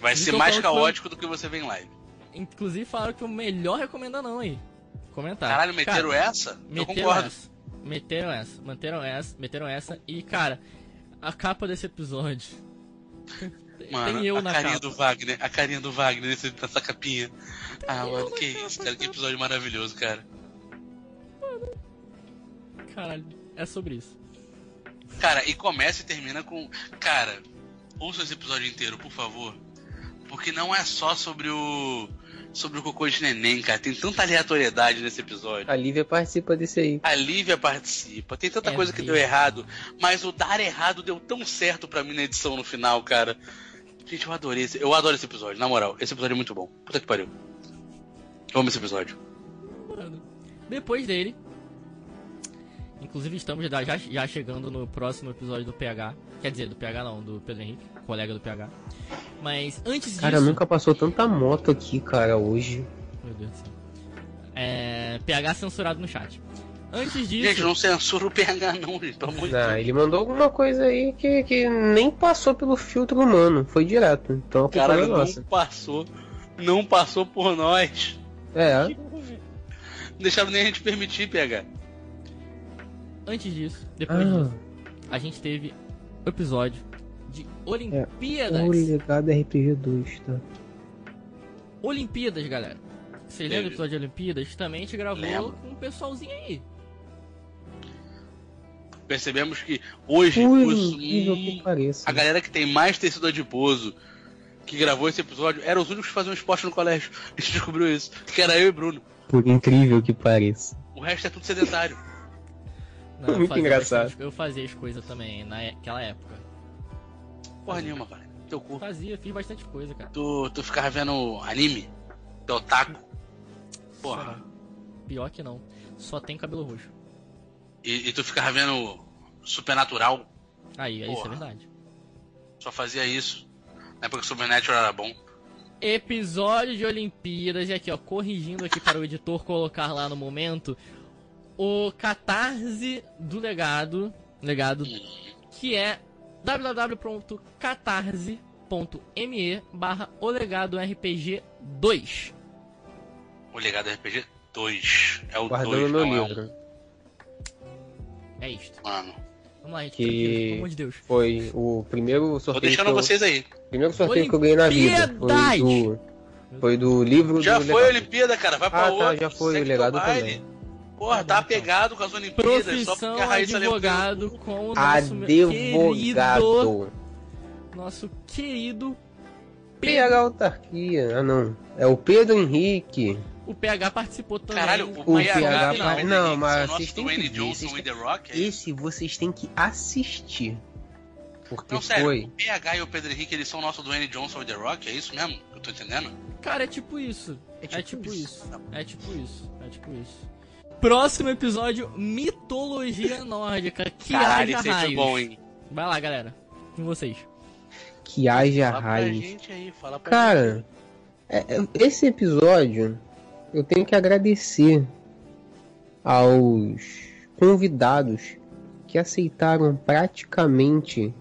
Vai, ser. ser Então mais falou que caótico do que você vê em live. Inclusive falaram que o melhor recomenda não aí. Comentário. Caralho, meteram Cara, essa? Eu Meteram concordo. essa. Meteram essa. Meteram essa. Meteram essa. E, cara, a capa desse episódio. Mano, tem eu a na carinha capa. do Wagner, a carinha do Wagner nesse- nessa capinha. Ah, eu mano, na que capa, isso, cara, que episódio maravilhoso, cara. Caralho, é sobre isso. Cara, e começa e termina com. Cara, ouça esse episódio inteiro, por favor. Porque não é só sobre o. Sobre o cocô de neném, cara. Tem tanta aleatoriedade nesse episódio. A Lívia participa desse aí. A Lívia participa. Tem tanta É coisa que deu errado. Mas o dar errado deu tão certo pra mim na edição no final, cara. Gente, eu adorei esse. Eu adoro esse episódio, na moral. Esse episódio é muito bom. Puta que pariu. Eu amo esse episódio. Mano. Depois dele. Inclusive estamos já, já, já chegando no próximo episódio do PH. Quer dizer, do PH não, do Pedro Henrique, colega do PH. Mas antes Cara, disso. nunca passou tanta moto aqui, cara, hoje. Meu Deus do céu. É, PH censurado no chat. Antes disso. Gente, não censura o PH não, gente. Pelo amor de Não, Deus. ele mandou alguma coisa aí que, que nem passou pelo filtro humano, foi direto. Então a culpa não é não nossa. passou. Não passou por nós. É, Não deixaram nem a gente permitir, PH. Antes disso, depois Ah. disso, a gente teve o episódio de Olimpíadas. o legado RPG 2, tá? Olimpíadas, galera. Vocês lembram do episódio de Olimpíadas? Também a gente gravou Lembro. com um pessoalzinho aí. Percebemos que hoje Por os- incrível que pareça. a galera que tem mais tecido adiposo que gravou esse episódio eram os únicos que faziam esporte no colégio. A gente descobriu isso. Que era eu e Bruno. Por incrível que pareça. O resto é tudo sedentário. Não, eu Muito fazia engraçado. Eu fazia as coisas também naquela época. Porra nenhuma, cara. Teu cu. Fazia, fiz bastante coisa, cara. Tu, tu ficava vendo anime? Teu otaku? Porra. Pior que não. Só tem cabelo roxo. E, e tu ficava vendo Supernatural? Aí, aí isso é verdade. Só fazia isso. Na época que Supernatural era bom. Episódio de Olimpíadas, e aqui ó, corrigindo aqui para o editor colocar lá no momento, o catarse do legado, legado, que é www.catarse.me barra o legado RPG 2. O Legado RPG 2. É o Guardando 2, meu não é um. livro. É isto. Mano. Vamos lá, gente, Que- pelo amor de Deus. Foi o primeiro Tô sorteio. deixando que eu, vocês aí. primeiro sorteio que eu ganhei na vida. Foi Olimpíadas! do, foi do livro Já do foi a. Olimpíada, cara. Vai pra Ah, tá, outra. já foi, segue o legado também. Porra, tá apegado com as Olimpíadas. só Profissão porque a Raíssa advogado com o nosso querido, Advogado. nosso querido PH Autarquia. Ah, não. É o Pedro Henrique. O PH participou também. Caralho, O o PH não, não, o mas nosso vocês têm que Dwayne ver, Johnson vocês e têm- The Rock. é? Esse vocês têm que assistir. Porque Não, sério, foi. o PH e o Pedro Henrique, eles são nosso Dwayne Johnson e The Rock? É isso mesmo? Eu tô entendendo? Cara, é tipo isso. É É tipo tipo, isso. isso. É tipo isso. É tipo isso. Próximo episódio, mitologia nórdica. Que Caralho, haja raios. bom, hein? Vai lá, galera. Com vocês. Que haja Fala pra raios. gente aí, fala pra Cara, é- é- esse episódio eu tenho que agradecer aos convidados que aceitaram praticamente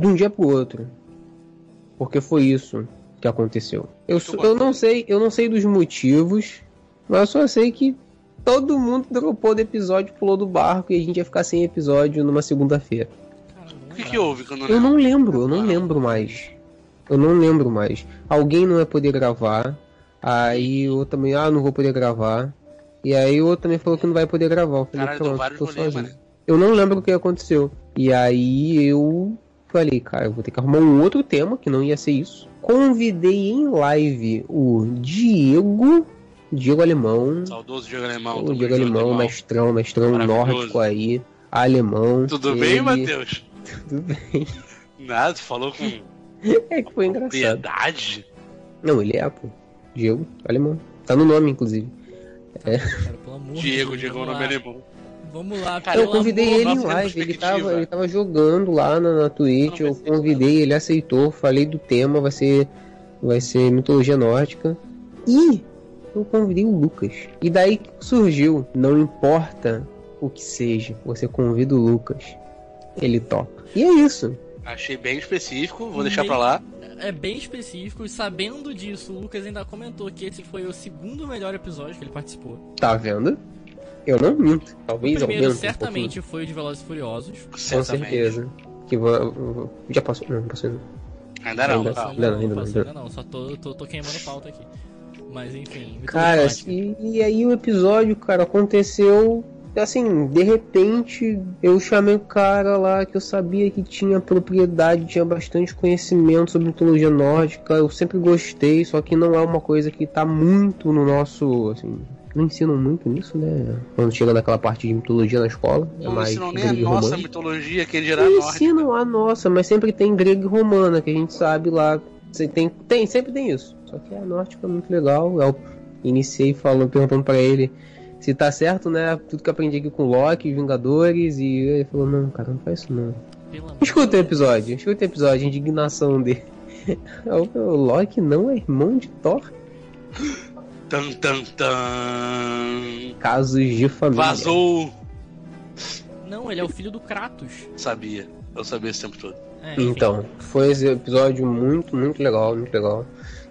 de um dia pro outro. Porque foi isso que aconteceu. Eu, eu não sei, eu não sei dos motivos, mas eu só sei que todo mundo dropou do episódio, pulou do barco e a gente ia ficar sem episódio numa segunda-feira. O que, que houve que eu não Eu lembro? não lembro, eu não lembro mais. Eu não lembro mais. Alguém não ia poder gravar. Aí o outro também, ah, não vou poder gravar. E aí o outro também falou que não vai poder gravar. Eu falei, Caralho, pronto, tô sozinho. mano. Eu não lembro o que aconteceu. E aí eu falei, cara, eu vou ter que arrumar um outro tema, que não ia ser isso. Convidei em live o Diego, Diego Alemão. Saudoso Diego Alemão. O Diego Alemão, irmão. mestrão, mestrão nórdico aí. Alemão. Tudo Ele- bem, Matheus? Tudo bem. Nada, tu falou com É que foi engraçado. Não, ele é, pô. Diego, alemão. Tá no nome, inclusive. Cara, pelo amor de Diego, Deus, Diego é o nome alemão. Vamos lá, Cara, eu convidei ele em live, ele tava, ele tava jogando lá na, na Twitch, eu ser- convidei, ele aceitou, falei do tema, vai ser, vai ser mitologia nórdica. E eu convidei o Lucas. E daí surgiu, não importa o que seja, você convida o Lucas, ele topa. E é isso. Achei bem específico, vou deixar Bem- pra lá. É bem específico, e sabendo disso, o Lucas ainda comentou que esse foi o segundo melhor episódio que ele participou. Tá vendo? Eu não minto. O Talvez primeiro aumente um certamente foi o de Velozes e Furiosos. pouquinho. Com Certamente. certeza. Que va- já passou, não, passou não. Ainda não, Ainda-. Ainda não, ainda não, passou ainda ainda não, só tô, tô, tô queimando pauta aqui. Mas enfim, Cara, e, e aí o episódio, cara, aconteceu assim, de repente eu chamei o cara lá que eu sabia que tinha propriedade, tinha bastante conhecimento sobre mitologia nórdica, eu sempre gostei, só que não é uma coisa que tá muito no nosso, assim, não ensinam muito nisso, né? Quando chega naquela parte de mitologia na escola, é Não mais ensinam nem a grego nossa romano. mitologia, aquele gerar Não ensinam a nossa, mas sempre tem grego e romana, que a gente sabe lá. Tem, tem, sempre tem isso. Só que a nórdica é muito legal. Eu iniciei falando, perguntando pra ele se tá certo, né? Tudo que eu aprendi aqui com o Loki, Vingadores, e ele falou, não, cara, não faz isso não. Escuta o episódio, escuta o episódio, a indignação dele. O Loki não é irmão de Thor? Tan, tan, tan. Casos de família. Vazou! Não, ele é o filho do Kratos. Sabia. Eu sabia esse tempo todo. É. Então, foi esse episódio muito, muito legal, muito legal.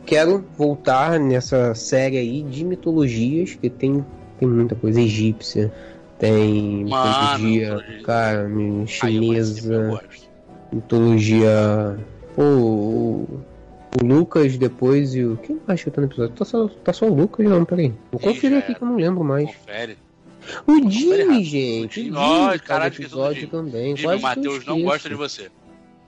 Quero voltar nessa série aí de mitologias, que tem, tem muita coisa egípcia, tem Mano, mitologia, cara, chinesa, mitologia. Pô, o, o Lucas depois e o. Quem mais que tá no episódio? Tá só, tá só o Lucas, não, peraí. Vou conferir já aqui que eu não lembro mais. Confere. O. Jimmy, gente. O Jimmy. Caralho, do episódio também. Jimmy, o Matheus não gosta de você.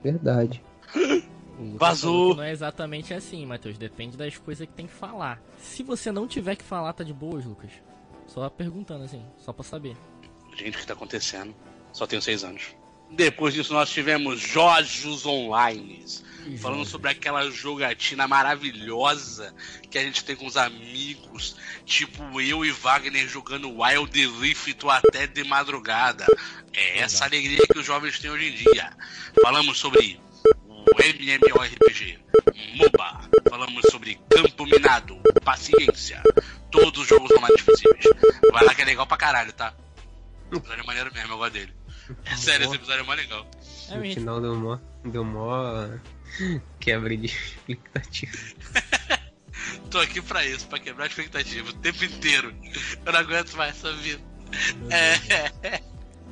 Verdade. O Vazou. Não é exatamente assim, Matheus. Depende das coisas que tem que falar. Se você não tiver que falar, tá de boas, Lucas. Só perguntando assim, só pra saber. Gente, o que tá acontecendo? Só tenho seis anos. Depois disso, nós tivemos Jojos Online. Falando sobre aquela jogatina maravilhosa que a gente tem com os amigos. Tipo eu e Wagner jogando Wild Rift até de madrugada. É essa alegria que os jovens têm hoje em dia. Falamos sobre o MMORPG, MOBA. Falamos sobre Campo Minado, Paciência. Todos os jogos online possíveis. Vai lá que é legal pra caralho, tá? O episódio é maneiro mesmo, eu gosto dele. É sério, esse episódio é mais legal. É, No final deu mó, deu mó quebra de expectativa. Tô aqui pra isso, pra quebrar a expectativa o tempo inteiro. Eu não aguento mais essa vida. É.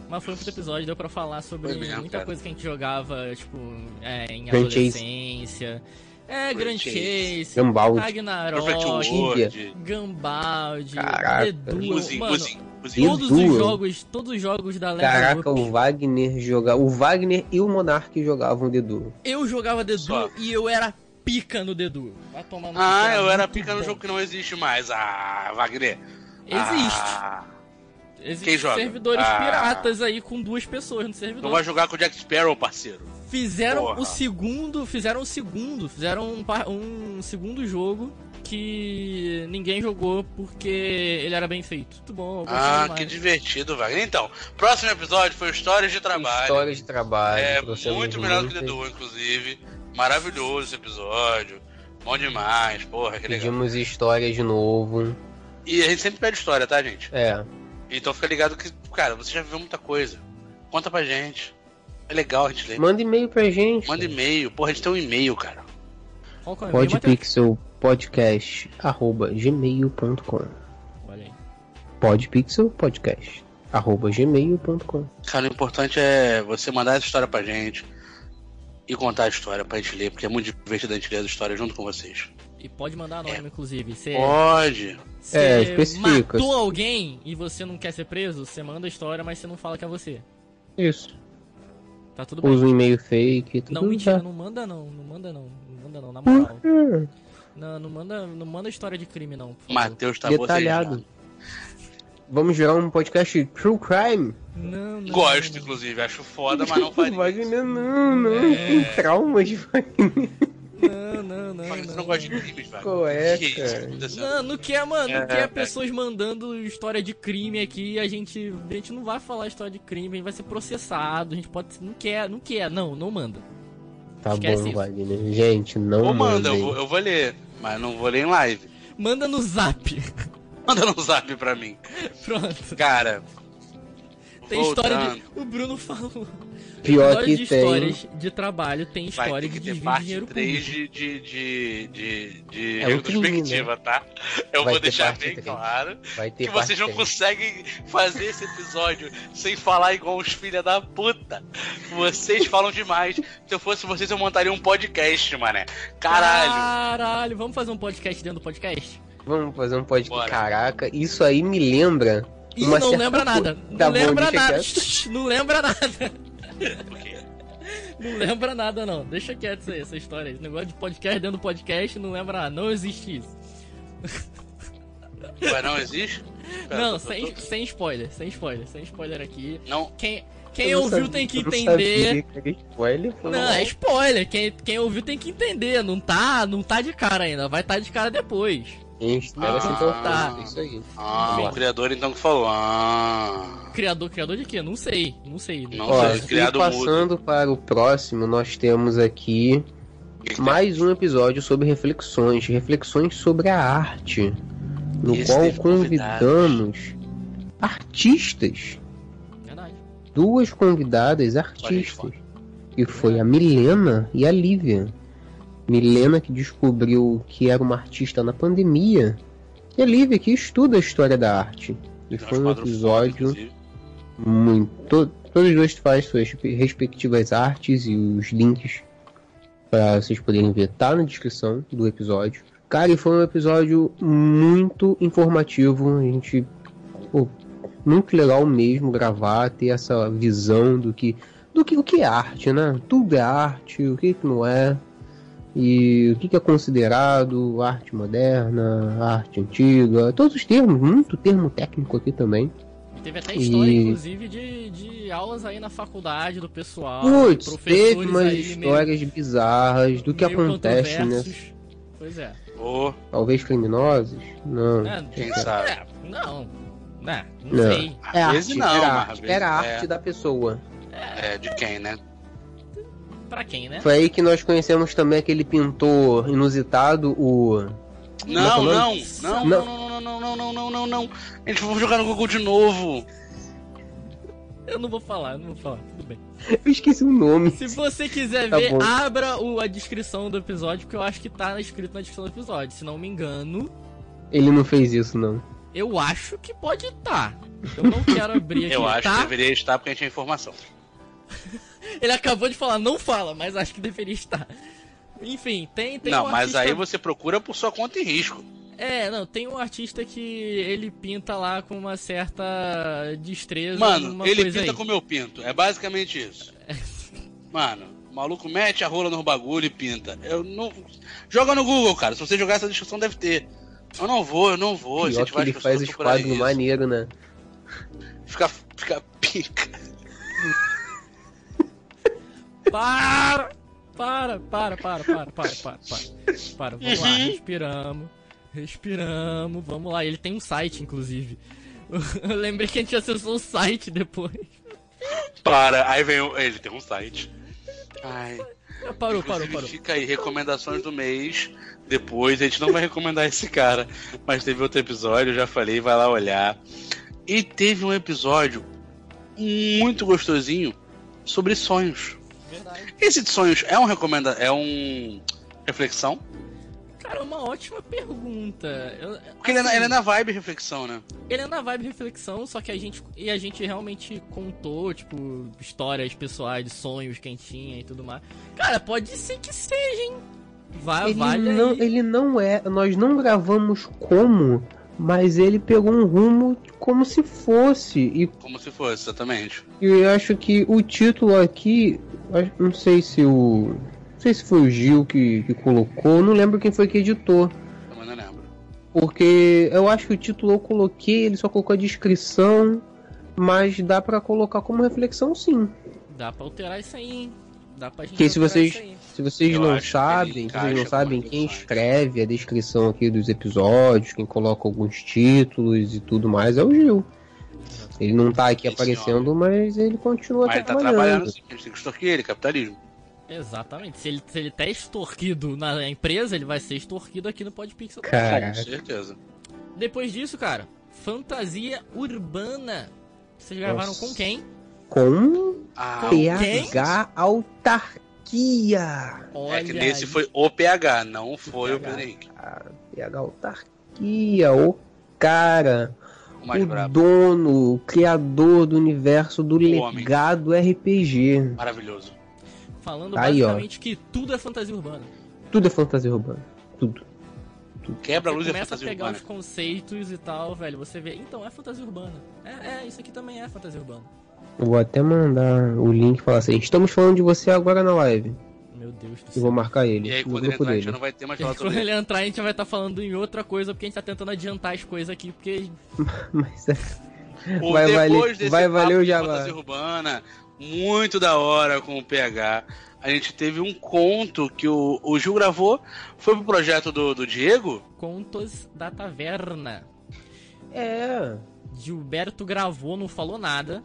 Mas foi um puto episódio, deu pra falar sobre mesmo, muita cara. coisa que a gente jogava, tipo, é, em Grand Chase. adolescência. É, Grand Chase. Chase, Gambaldi. Ragnarok, Caraca. Edu, mano, todos os jogos, todos os jogos da Level Caraca, Up, o Wagner jogava. O Wagner e o Monark jogavam Dedu. eu jogava Dedu e eu era pica no Dedu. Vai tomar no Ah, eu era pica no bom. jogo que não existe mais. Ah, Wagner. Existe. Ah, Existem Quem joga? servidores Ah. piratas aí com duas pessoas no não servidor. vai jogar com o Jack Sparrow, parceiro. Fizeram Porra. o segundo, fizeram o segundo, fizeram um, um segundo jogo que ninguém jogou porque ele era bem feito. Muito bom, Ah, demais. que divertido, Wagner. Então, próximo episódio foi Histórias de Trabalho. História de trabalho. É muito melhor do que muitas- Dedu, inclusive. Maravilhoso esse episódio. Bom demais, porra, que legal. Pedimos história de novo. E a gente sempre pede história, tá, gente? É. Então fica ligado que, cara, você já viveu muita coisa. Conta pra gente. É legal a gente ler. Manda e-mail pra gente. Manda e-mail. Porra, a gente tem um e-mail, cara. É o e-mail, Matheus? Podpixel podcast arroba gmail.com Olha aí. Arroba gmail.com Cara, o importante é você mandar essa história pra gente e contar a história pra gente ler, porque é muito divertido a gente ler as histórias junto com vocês. E pode mandar anônimo, inclusive. Você Pode. Você É, especifica. matou alguém e você não quer ser preso, você manda a história, mas você não fala que é você. Isso. Tá tudo bem. Usa um e-mail fake. Tudo Não, mentira, tá. não manda não, não manda não, não manda não, na moral. Não, não manda, não manda história de crime não. Matheus tá Detalhado. Vamos gerar um podcast True Crime. Não, não. Gosto, não, não. inclusive. Acho foda, mas não faria. Wagner, não, não. É. Tem traumas, Wagner. Não, não, não. Wagner, você não. não gosta de crimes, Wagner. Qual é, que isso cara? que acontecendo? Não, não quer, mano, não É, quer é. pessoas mandando história de crime aqui a gente, a gente não vai falar história de crime, a gente vai ser processado, a gente pode, não quer, não quer, não, não manda. Tá Esquece bom, isso. Vagner. Gente, não Ou manda, eu vou, eu vou ler, mas não vou ler em live. Manda no zap. Manda no zap pra mim. Pronto. Cara, Tem história voltando. de. O Bruno falou. Pior que de tem. histórias de trabalho tem história de desvio de parte dinheiro 3 público. de, de, de, de, de É retrospectiva, tá? Eu Vai vou deixar bem três. claro Vai ter que vocês não parte conseguem fazer esse episódio sem falar igual os filha da puta. Vocês falam demais. Se eu fosse vocês, eu montaria um podcast, mané. Caralho. Caralho, vamos fazer um podcast dentro do podcast? Vamos fazer um podcast. Bora. Caraca, isso aí me lembra. Uma não lembra nada. Não lembra nada. Não lembra nada. Ok. Não lembra nada, não. Deixa quieto isso aí, essa história. Esse negócio de podcast dentro do podcast não lembra nada. Não existe isso. Ué, não existe? Pera, não, tô- tô- sem, tô- sem spoiler, sem spoiler, sem spoiler aqui. Não, Quem, quem não ouviu sabia- tem que não entender. sabia que spoiler, Não, é spoiler. Quem, quem ouviu tem que entender. Não tá, não tá de cara ainda. Vai estar tá de cara depois. Gente, espera Ah, então tá. é isso aí. Ah, o criador então que falou. Ah. Criador, criador de quê? Não sei, não sei. Não Ó, sei, e criado passando para o próximo, nós temos aqui O que que mais um episódio sobre reflexões, reflexões sobre a arte. no Esse qual convidamos artistas, Verdade. duas convidadas artistas, que foi a Milena e a Lívia. Milena que descobriu que era uma artista na pandemia, e a Lívia que estuda a história da arte. E foi um foda, episódio muito. to- Todos os dois fazem suas respectivas artes e os links para vocês poderem ver tá na descrição do episódio. Cara, e foi um episódio muito informativo. A gente. pô, muito legal mesmo gravar, ter essa visão do que. Do que o que é arte, né? Tudo é arte, o que, que não é. E o que, que é considerado arte moderna, arte antiga, todos os termos, muito termo técnico aqui também. Teve até história, E- inclusive, de, de aulas aí na faculdade do pessoal. Putz, professores teve umas aí meio- histórias bizarras do que meio acontece, né? Pois é. Ô, Talvez criminosos? Não. É, Quem é, sabe? é, não. Né, não, Não. sei. É arte, não, era mas arte, era a é. arte da pessoa. É, de quem, né? Pra quem, né? Foi aí que nós conhecemos também aquele pintor inusitado, o. Não, Como é não, não, Não. não, não, não, não, não, não, não, não. A gente vai jogar no Google de novo. Eu não vou falar, eu não vou falar. Tudo bem. Eu esqueci o nome. Se você quiser Tá ver, bom. abra o, a descrição do episódio, porque eu acho que tá escrito na descrição do episódio. Se não me engano, Ele não fez isso, não. eu acho que pode estar. Eu não quero abrir aqui. Eu acho tá? que deveria estar porque a gente tem informação. Ele acabou de falar, não fala, mas acho que deveria estar. Enfim, tem, tem não, um mas artista... aí você procura por sua conta e risco. É, não, tem um artista que ele pinta lá com uma certa destreza. Mano, uma ele coisa pinta aí. como eu pinto. É basicamente isso. Mano, o maluco mete a rola no bagulho e pinta. Eu não. Joga no Google, cara. Se você jogar essa descrição, deve ter. Eu não vou, eu não vou. Pior que ele faz os quadros isso. maneiro, né? Fica, fica pica. Para! Para, para, para, para, para, para, para. Para, vamos lá, respiramos. Respiramos, vamos lá. Ele tem um site, inclusive. Eu lembrei que a gente acessou o site depois. Para, aí vem o. Ele tem um site. Ai. Parou, parou, Inclusive, parou. Fica aí, recomendações do mês. Depois, a gente não vai recomendar esse cara. Mas teve outro episódio, eu já falei, vai lá olhar. E teve um episódio muito gostosinho sobre sonhos. Esse de sonhos é um recomenda. É um. reflexão? Cara, uma ótima pergunta. Eu- Porque ele é, na, assim, ele é na vibe reflexão, né? ele é na vibe reflexão, só que a gente e a gente realmente contou, tipo, histórias pessoais de sonhos que a gente tinha e tudo mais. Cara, pode ser que seja, hein? Vai, Ele vale não, aí. ele não é. Nós não gravamos como, mas ele pegou um rumo como se fosse. E Como se fosse, exatamente. eu acho que o título aqui. Não sei se o. Não sei se foi o Gil que, que colocou, não lembro quem foi que editou. Também não lembro. Porque eu acho que o título eu coloquei, ele só colocou a descrição, mas dá pra colocar como reflexão sim. Dá pra alterar isso aí, hein? Dá pra gente Porque se vocês, isso aí. Se vocês Eu não ele sabem, se vocês não com sabem quem escreve a descrição aqui dos episódios, quem coloca alguns títulos e tudo mais, é o Gil. Ele não tá aqui aparecendo, mas ele continua Mas ele tá trabalhando. trabalhando sim, gente tem que extorquir ele, capitalismo. Exatamente. Se ele, se ele tá extorquido na empresa, ele vai ser extorquido aqui no Podpixel. Caraca. Com certeza. Depois disso, cara, fantasia urbana. Vocês gravaram Nossa. com quem? Com Ah, PH Autarquia. é que Olha nesse aí. foi o PH, não foi o Henrique. Cara, PH Autarquia, o cara. O mais o dono, o criador do universo do homem. legado RPG. Maravilhoso. Falando Aí, ó. basicamente que tudo é fantasia urbana. Tudo é fantasia urbana. Tudo. Quebra a Você luz é começa a fantasia pegar urbana. os conceitos e tal, velho. Você vê, então é fantasia urbana. É, é, isso aqui também é fantasia urbana. Eu Vou até mandar o link e falar assim: estamos falando de você agora na live. Meu Deus do E céu. vou marcar ele E aí, quando ele entrar, a gente já dele. não vai ter mais E falado quando ele entrar, a gente vai estar falando em outra coisa, porque a gente tá tentando adiantar as coisas aqui, porque Mas é. Vai depois valer- desse vai valer papo o jabá. urbana, muito da hora com o PH. A gente teve um conto que o, o Gil gravou. Foi pro projeto do, do Diego. Contos da Taverna. É. Gilberto gravou, não falou nada.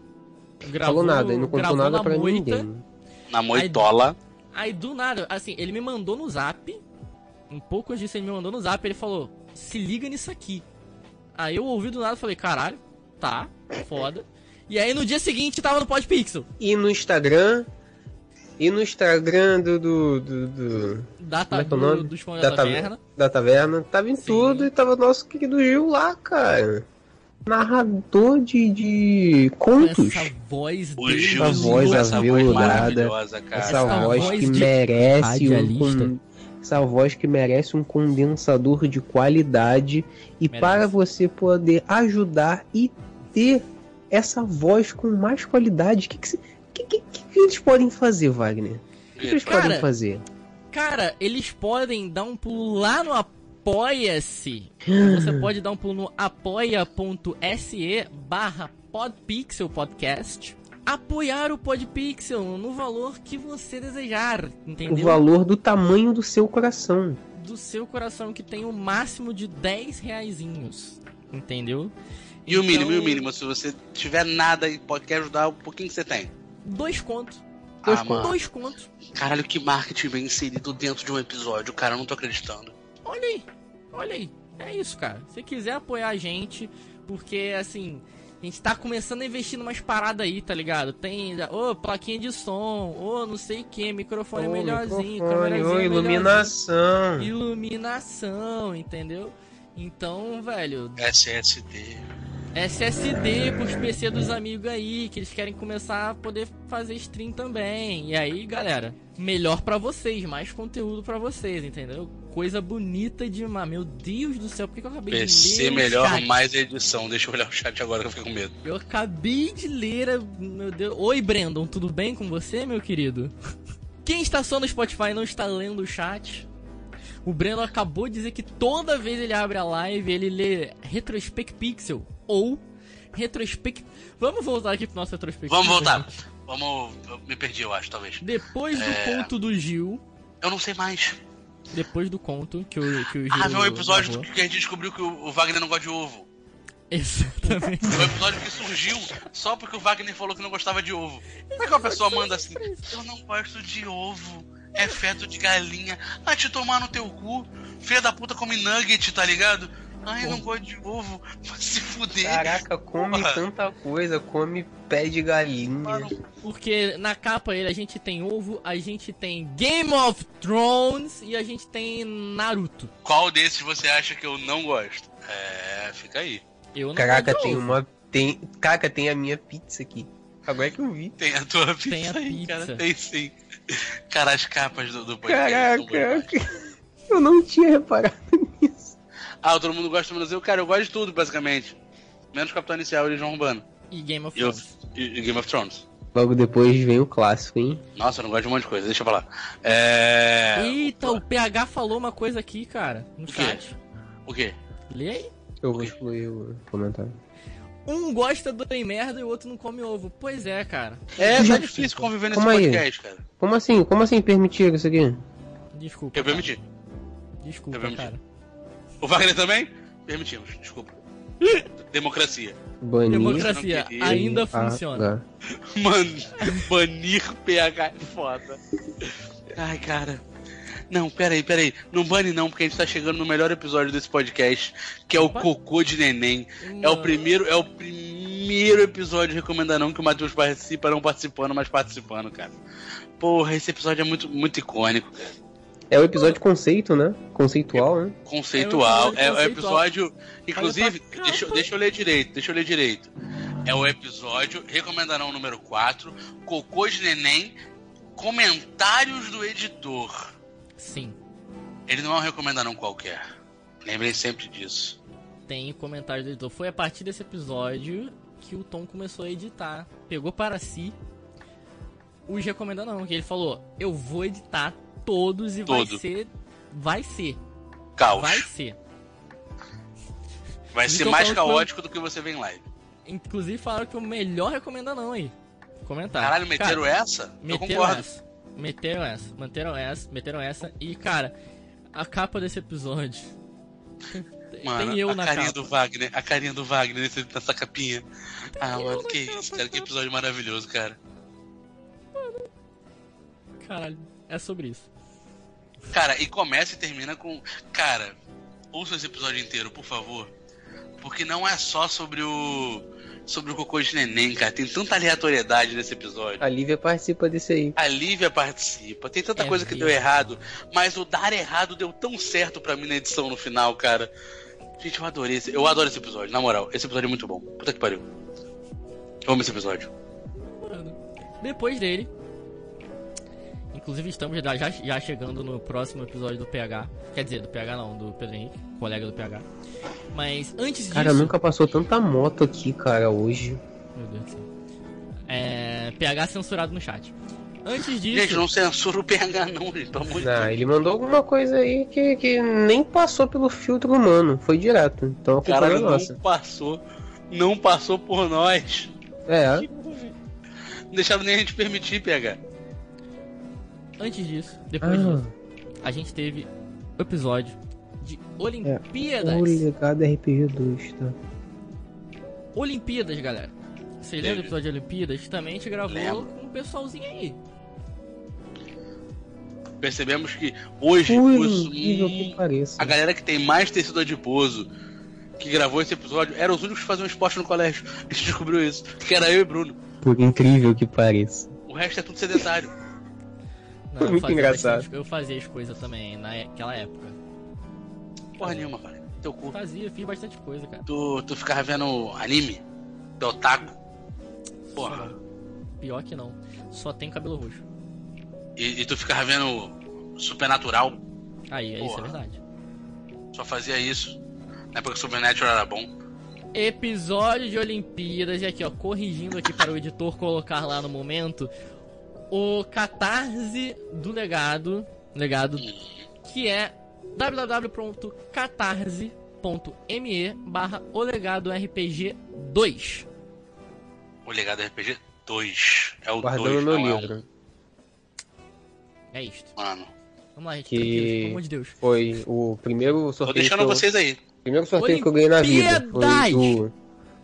Falou Gravou, nada, ele não contou gravou nada na pra moita. ninguém. Na Moitola. Aí do nada, assim, ele me mandou no zap. Um pouco disso ele me mandou no zap, ele falou: "Se liga nisso aqui". Aí eu ouvi do nada e falei, caralho, tá, foda. E aí no dia seguinte tava no Podpixel. E no Instagram. E no Instagram do. do, do, do Da, como é que é o do, fãs da, da taverna. taverna. da taverna. Tava em Sim. tudo e tava nosso querido Gil lá, cara. Narrador de, de contos. essa voz dele. Essa voz aveludada. Essa, Essa voz, voz que de merece um essa voz que merece um condensador de qualidade e Merece. para você poder ajudar e ter essa voz com mais qualidade, o que, que, que, que, que eles podem fazer, Wagner? O que, que eles Cara, podem fazer? Cara, eles podem dar um pulo lá no Apoia-se. Você pode dar um pulo no apoia.se barra podpixel podcast. Apoiar o Podpixel no valor que você desejar, O entendeu? valor do tamanho do seu coração. Do seu coração que tem o máximo de 10 reaisinhos, entendeu? E o mínimo, Então, e o mínimo, se você tiver nada e pode quer ajudar, o pouquinho que você tem. Dois contos. Dois ah, mano. Dois contos. Caralho, que marketing bem inserido dentro de um episódio, cara, eu não tô acreditando. Olha aí, olha aí. É isso, cara. Se quiser apoiar a gente, porque assim, a gente tá começando a investir numas paradas aí, tá ligado? Tem, ô, plaquinha de som, ô, não sei o que, microfone Ô, melhorzinho, microfone, câmerazinha ô, melhorzinha. iluminação. Iluminação, entendeu? Então, velho, SSD. SSD pros PC dos amigos aí, que eles querem começar a poder fazer stream também. E aí, galera, melhor pra vocês, mais conteúdo pra vocês, entendeu? Coisa bonita demais. Meu Deus do céu, por que, que eu acabei de PC ler o melhor, chat? mais edição. Deixa eu olhar o chat agora que eu fiquei com medo. Eu acabei de ler, a- meu Deus. Oi, Brandon, tudo bem com você, meu querido? Quem está só no Spotify não está lendo o chat? O Brandon acabou de dizer que toda vez ele abre a live, ele lê Retrospect Pixel ou Retrospect. Vamos voltar aqui pro nosso Retrospect Vamos voltar. gente. Vamos. Eu me perdi, eu acho, talvez. Depois do É. conto do Gil, Eu não sei mais. Depois do conto que o, que o Gil. Ah, o episódio narrou. que a gente descobriu que o Wagner não gosta de ovo. Exatamente. Foi o episódio que surgiu só porque o Wagner falou que não gostava de ovo. Como é que uma pessoa manda assim? Eu não gosto de ovo. É feto de galinha. Ah, te tomar no teu cu. Filha da puta come nugget, tá ligado? Ai, eu não gosto de ovo. Vai se fuder. Caraca, come Porra. tanta coisa, come pé de galinha. Porque na capa ele a gente tem ovo, a gente tem Game of Thrones e a gente tem Naruto. qual desses você acha que eu não gosto? É, fica aí. Eu não Caraca, tem ovo. uma. Tem. Caraca, tem a minha pizza aqui. Agora é que eu vi. Tem a tua pizza Tem a aí, pizza. cara. Tem sim. Cara, as capas do, do podcast. Caraca, eu não tinha reparado. Ah, todo mundo gosta do Brasil. Cara, eu gosto de tudo, basicamente. Menos Capitão Inicial e João Urbano. E Game of E, eu- Thrones. e- e Game of Thrones. Logo depois vem o clássico, hein? Nossa, eu não gosto de um monte de coisa, deixa eu falar. É. Eita, o PH falou uma coisa aqui, cara, no quê? chat. O quê? Lê aí. Eu vou excluir o comentário. Um gosta do Tem Merda e o outro não come ovo. Pois é, cara. É, Já- tá difícil conviver nesse aí. podcast, cara. Como assim? Como assim permitir isso aqui? Desculpa. Eu permiti. Desculpa, Eu permiti. cara. O Wagner também? Permitimos, desculpa. Democracia. Banir. Democracia ainda Ah, funciona. tá. Mano, banir PH é foda. Ai, cara. Não, peraí, peraí. Não bane não, porque a gente tá chegando no melhor episódio desse podcast, que é o Opa. Cocô de Neném. É o Não. primeiro, é o primeiro episódio recomenda não que o Matheus participa, não participando, mas participando, cara. Porra, esse episódio é muito, muito icônico, cara. É o episódio conceito, né? Conceitual, né? Conceitual. É É o um episódio episódio. Inclusive, pra deixa, eu- deixa eu ler direito, deixa eu ler direito. É o episódio, recomenda não número 4, Cocô de Neném, comentários do editor. Sim. Ele não é um recomenda não qualquer. Lembrem sempre disso. Tem comentário do editor. Foi a partir desse episódio que o Tom começou a editar. Pegou para si os recomenda não. Que ele falou: Eu vou editar todos e vai Todo. ser. Vai ser. Caos. Vai Vai, ser. ser Então mais fala que caótico do que você vê em live. Inclusive falaram que o melhor recomenda não aí. Comentário. Caralho, meteram Cara, essa? Eu Meteram concordo. essa. Meteram essa. Meteram essa. Meteram essa. E, cara, a capa desse episódio. tem- Mano, tem eu a na carinha capa. do Wagner, a carinha do Wagner nessa capinha. ah, eu mano, que capa, isso, cara, que episódio maravilhoso, cara. Caralho, é sobre isso. Cara, e começa e termina com. Cara, ouça esse episódio inteiro, por favor. Porque não é só sobre o. sobre o cocô de neném, cara. Tem tanta aleatoriedade nesse episódio. A Lívia participa desse aí. A Lívia participa, tem tanta É coisa que deu errado, mas o dar errado deu tão certo pra mim na edição no final, cara. Gente, eu adorei esse, eu adoro esse episódio, na moral. Esse episódio é muito bom. Puta que pariu. Eu amo esse episódio. Mano, Depois dele. Inclusive estamos já, já, já chegando no próximo episódio do PH. Quer dizer, do PH não, do Pedro Henrique, colega do PH. Mas antes disso. Cara, nunca passou tanta moto aqui, cara, hoje. Meu Deus do céu. É. PH censurado no chat. Antes disso. Gente, não censura o PH não, gente, pelo amor de Ah, Deus. ele mandou alguma coisa aí que, que nem passou pelo filtro humano, foi direto. Então a culpa é não nossa. passou. Não passou por nós. É, Não deixaram nem a gente permitir, PH. Antes disso, depois Ah. disso, a gente teve o episódio de Olimpíadas. o legado RPG 2, tá? Olimpíadas, galera. Vocês lembram do episódio de Olimpíadas? Também a gente gravou Lembro. com o pessoalzinho aí. Percebemos que hoje Por os- incrível que a galera que tem mais tecido adiposo que gravou esse episódio eram os únicos que faziam esporte no colégio. A gente descobriu isso. Que era eu e Bruno. Por incrível que pareça. O resto é tudo sedentário. Não, eu Muito fazia engraçado. bastante- eu fazia as coisas também naquela época. Porra nenhuma, cara. Teu cu. Fazia, fiz bastante coisa, cara. Tu, tu ficava vendo anime? Teu otaku? Porra. Pior que não. Só tem cabelo roxo. E, e tu ficava vendo Supernatural? Aí, isso é Porra. verdade. Só fazia isso. Na época que Supernatural era bom. Episódio de Olimpíadas, e aqui ó, corrigindo aqui para o editor colocar lá no momento, o catarse do legado, legado, que é www.catarse.me barra o legado RPG 2. O Legado RPG 2. É o Guardando 2, meu não é um. livro. É isto. Mano. Vamos lá, gente, Que- tranquilo, pelo amor de Deus. Foi o primeiro Tô sorteio. deixando que eu... vocês aí. Primeiro sorteio que eu ganhei na vida. Foi Olimpíadas! do,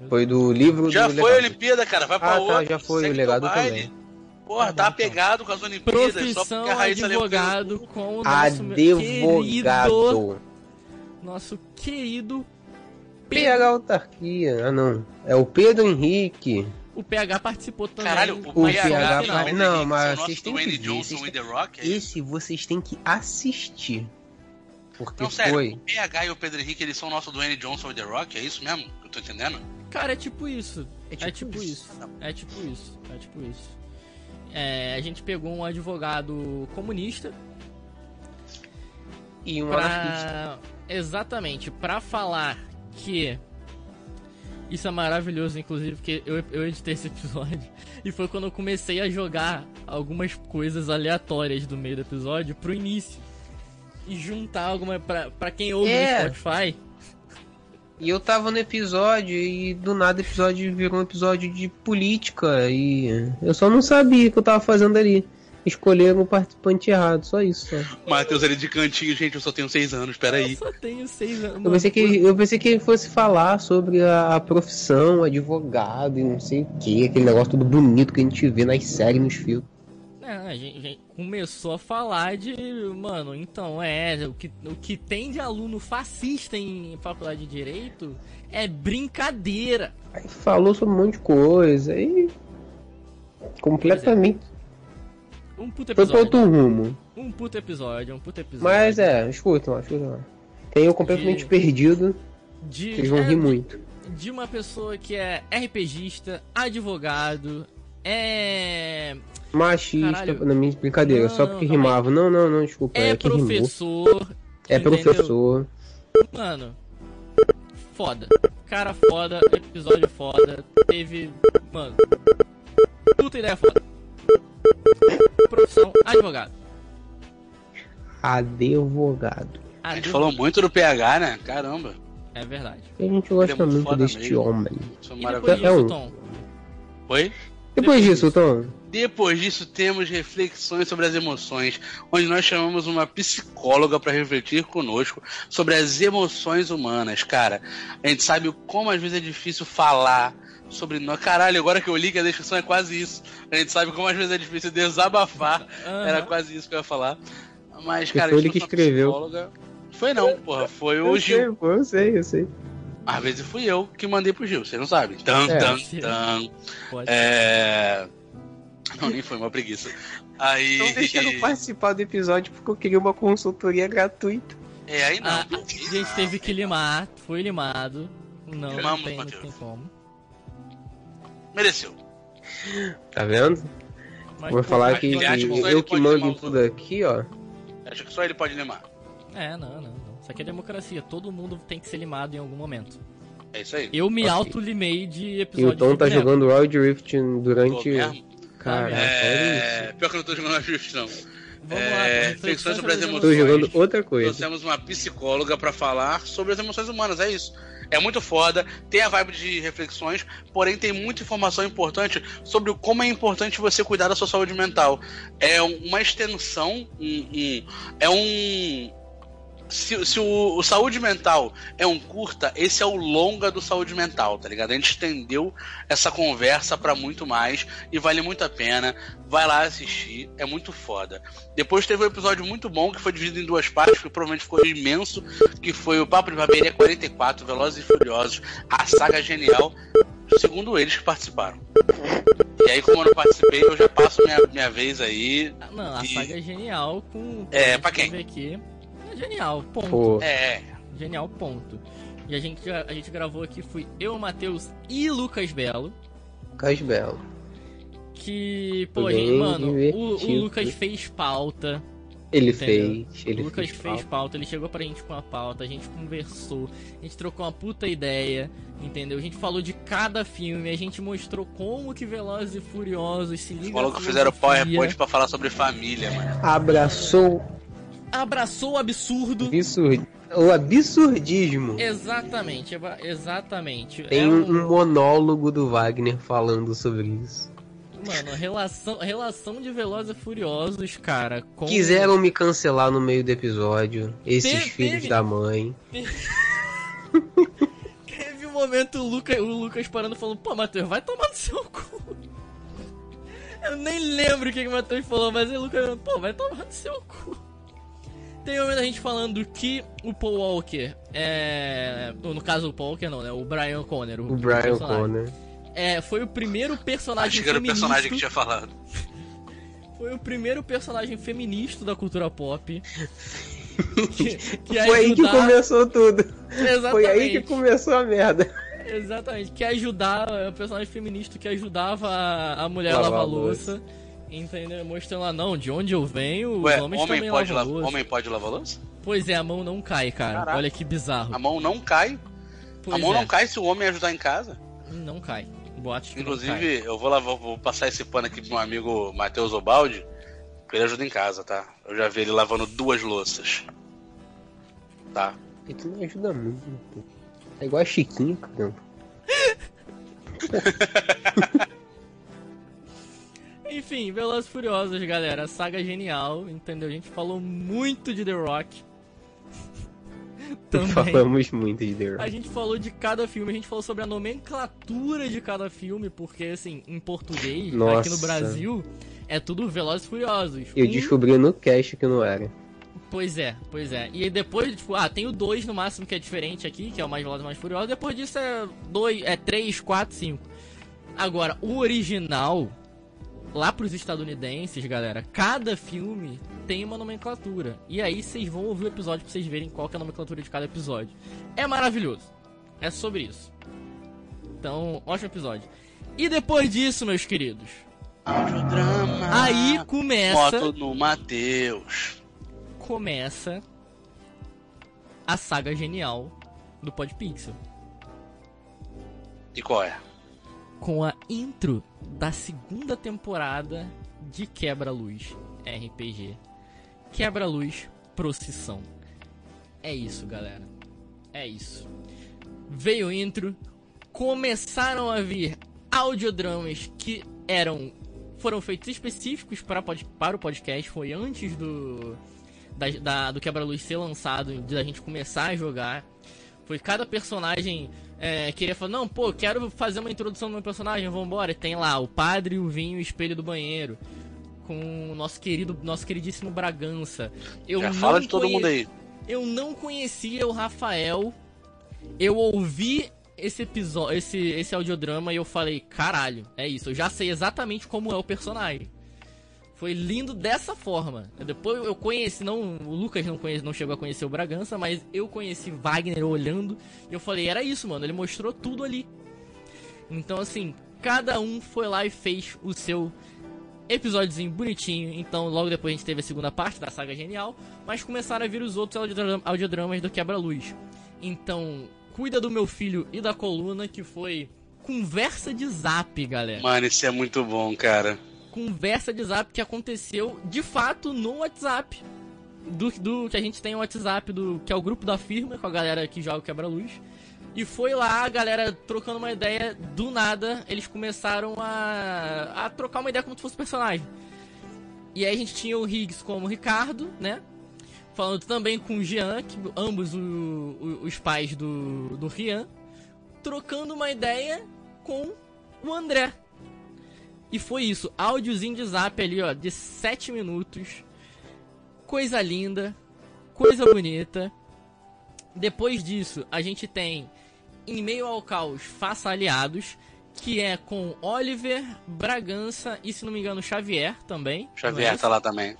foi do livro Já do foi a. Olimpíada, cara. Vai pra Ah, tá, outra. já foi, segue o legado baile. também. Porra, Tá bom, então. apegado com as Olimpíadas. só Profissão porque a Raíssa levou advogado com o nosso querido, Advogado. nosso querido PH Autarquia. Ah, não. É o Pedro Henrique. O PH participou também. Caralho, o, O PH, só final. vai- não, mas vocês têm que ver, Johnson vocês Rock. é? Esse vocês têm que assistir. Porque Não, sério, foi. o PH e o Pedro Henrique, eles são nosso Dwayne Johnson e The Rock? É isso mesmo? que Eu tô entendendo? Cara, é tipo isso. É É tipo tipo isso. isso. É tipo isso. É tipo isso. É, a gente pegou um advogado comunista E um anarquista. pra. Exatamente, pra falar que. Isso é maravilhoso, inclusive, porque eu, eu editei esse episódio. E foi quando eu comecei a jogar algumas coisas aleatórias do meio do episódio pro início. E juntar alguma. Pra, pra quem ouve É. no Spotify. E eu tava no episódio e do nada o episódio virou um episódio de política e eu só não sabia o que eu tava fazendo ali. Escolheram o participante errado, só isso. Só. Matheus ali de cantinho, gente, eu só tenho seis anos, Eu peraí. só tenho seis anos. Eu pensei, que, eu pensei que ele fosse falar sobre a, a profissão, advogado e não sei o que, aquele negócio tudo bonito que a gente vê nas séries, nos filmes. Não, a gente, a gente começou a falar de. Mano, então, é. O que, o que tem de aluno fascista em faculdade de direito é brincadeira. Aí falou sobre um monte de coisa e. Completamente. Um puto Foi episódio. outro rumo. Um puto episódio, um puto episódio. Mas é, escuta lá, escuta lá. Tem eu completamente De- perdido, De, vocês vão é, rir muito. de uma pessoa que é RPGista, advogado, é. Machista, Caralho. na minha brincadeira, Não, só não, porque aí. rimava. Não, não, não, desculpa. É, É, que rimou. professor. É entendeu? professor. Mano, foda. Cara foda, episódio foda. Teve. Mano. Puta ideia foda. Profissão, advogado. Advogado. A gente falou muito do PH, né? Caramba. É verdade. A gente gosta é muito muito deste mesmo. homem. Isso é maravilhoso. depois É disso, um. Tom? Oi? Depois disso, Tom, Depois disso, temos reflexões sobre as emoções, onde nós chamamos uma psicóloga para refletir conosco sobre as emoções humanas. Cara, a gente sabe como às vezes é difícil falar sobre nós. Caralho, agora que eu li que a descrição é quase isso. A gente sabe como às vezes é difícil desabafar. Aham. Era quase isso que eu ia falar. Mas, cara, foi a gente ele que uma escreveu. psicóloga. Foi não, porra. Foi o eu Gil. sei, eu sei, eu sei. Às vezes fui eu que mandei pro Gil, você não sabe. Tan, É. tan, tan. Pode. É. Não, nem foi uma preguiça. Aí. Não deixaram participar do episódio porque eu queria uma consultoria gratuita. É, aí não. Ah, a gente teve que limar, foi limado. Não, não tem, não tem como. Mereceu. Tá vendo? Mas, Vou pô, falar que que eu que mando em tudo aqui, ó. Acho que só ele pode limar. É, não, não, não. Isso aqui é democracia. Todo mundo tem que ser limado em algum momento. É isso aí. Eu me Ok. auto-limei de E episódio o Tom tá jogando Wild Rift Tô durante. Caraca, É. Pior que eu não tô jogando a Just, não. Vamos É, lá, reflexões sobre as emoções. Tô jogando outra coisa. Trouxemos uma psicóloga pra falar sobre as emoções humanas, é isso. É muito foda, tem a vibe de reflexões, porém tem muita informação importante sobre o como é importante você cuidar da sua saúde mental. É um- uma extensão, um- um- é um. Se, se o, o saúde mental é um curta, esse é o longa do saúde mental, tá ligado? A gente estendeu essa conversa pra muito mais e vale muito a pena. Vai lá assistir, é muito foda. Depois teve um episódio muito bom que foi dividido em duas partes, que provavelmente ficou imenso, que foi o Papo de Barbearia 44, Velozes e Furiosos, a saga genial, segundo eles que participaram. E aí, como eu não participei, eu já passo minha, minha vez aí. Não, a E- saga é genial com. É, pra quem? Aqui. É genial, ponto. Pô, É, Genial, ponto. E a gente, a gente gravou aqui, fui eu, Matheus e Lucas Belo. Casbelo. Que, pô, gente, mano, o, o. Lucas fez pauta. Ele Entendeu? fez. Ele o Lucas fez. fez pauta. pauta, ele chegou pra gente com a pauta, a gente conversou, a gente trocou uma puta ideia, entendeu? A gente falou de cada filme, a gente mostrou como que Velozes e Furiosos se ligam falou que fizeram PowerPoint pra falar sobre família, mano. Abraçou Abraçou o absurdo. o absurd... o absurdismo. Exatamente, eba- exatamente. Tem É um, um- monólogo do Wagner falando sobre isso. Mano, relação, relação de Velozes e Furiosos, cara, com... Quiseram me cancelar no meio do episódio. Esses Teve- filhos teve- da mãe. Teve um momento o Lucas, o Lucas parando e falando, pô, Matheus, vai tomar no seu cu. Eu nem lembro o que, que o Matheus falou, mas o Lucas, pô, vai tomar no seu cu. Tem momento a gente falando que o Paul Walker é. No caso, o Paul Walker não, né? O Brian Conner. O Brian personagem, Conner. É, foi o primeiro personagem Acho que era o feminista. personagem que tinha falado. Foi o primeiro personagem feminista da cultura pop. que, que Foi aí que ajudar- começou tudo. Exatamente. Foi aí que começou a merda. Exatamente, que ajudava, é o personagem feminista que ajudava a, mulher a Lavar lavar a louça. Entendeu? Mostrando lá, não, de onde eu venho, Ué, os homens homem também pode, lavam lavar, louça. homem pode lavar louça? Pois é, a mão não cai, cara. Caraca. Olha que bizarro. A mão não cai. Pois a mão é, não cai se o homem ajudar em casa. Não cai. Boate que não cai. Inclusive, eu vou lavar, vou passar esse pano aqui pro meu amigo Matheus Obaldi, que ele ajuda em casa, tá? Eu já vi ele lavando duas louças. Tá? E tu não ajuda muito. né, pô? É igual a Chiquinho, cara. Enfim, Velozes e Furiosos, galera. Saga genial, entendeu? A gente falou muito de The Rock. Também. Falamos muito de The A Rock. gente falou de cada filme, a gente falou sobre a nomenclatura de cada filme, porque assim, em português, aqui no Nossa. Brasil, é tudo Velozes e Furiosos. Eu Um- descobri no cast que não era. Pois é, pois é. E depois, tipo, ah, tem o 2 no máximo que é diferente aqui, que é o mais Velozes e mais Furiosos. Depois disso é 2, é 3, 4, 5. Agora, o original, lá pros estadunidenses, galera, cada filme tem uma nomenclatura. E aí vocês vão ouvir o episódio pra vocês verem qual que é a nomenclatura de cada episódio. É maravilhoso. É sobre isso. Então, ótimo episódio. E depois disso, meus queridos, Audiodrama. aí começa Moto no Matheus. começa a saga genial do Podpixel. E qual é? Com a intro da segunda temporada de Quebra-Luz RPG. Quebra-Luz Procissão. É isso, galera. É isso. Veio intro, começaram a vir audiodramas que eram foram feitos específicos para, para o podcast, foi antes do da, da- do Quebra-Luz ser lançado, da gente começar a jogar. Foi cada personagem é, queria falar, não, pô, quero fazer uma introdução do meu personagem, vambora. E tem lá o padre, o vinho e o espelho do banheiro. Com o nosso querido, nosso queridíssimo Bragança. Eu Já não fala de todo conhe- mundo aí. Eu não conhecia o Rafael. Eu ouvi esse episódio, esse, esse audiodrama e eu falei, caralho, é isso, eu já sei exatamente como é o personagem. Foi lindo dessa forma. Depois eu conheci, não, o Lucas não conhece, não chegou a conhecer o Bragança, mas eu conheci Wagner olhando e eu falei, era isso, mano, ele mostrou tudo ali. Então assim, cada um foi lá e fez o seu episódiozinho bonitinho. Então, logo depois a gente teve a segunda parte da saga genial, mas começaram a vir os outros audiodramas do Quebra-Luz. Então, cuida do meu filho e da coluna, que foi conversa de zap, galera. Mano, isso é muito bom, cara. Conversa de zap que aconteceu de fato no WhatsApp. Do, do que a gente tem o WhatsApp, do que é o grupo da firma, com a galera que joga quebra-luz. E foi lá, a galera trocando uma ideia, do nada, eles começaram a, a trocar uma ideia como se fosse personagem. E aí a gente tinha o Higgs como Ricardo, né? Falando também com o Jean, que ambos o, o, os pais do, do Rian, trocando uma ideia com o André. E foi isso, áudiozinho de zap ali, ó, de 7 minutos. Coisa linda, coisa bonita. Depois disso, a gente tem Em Meio ao Caos, Faça Aliados, que é com Oliver, Bragança e, se não me engano, Xavier também. Xavier é tá lá também.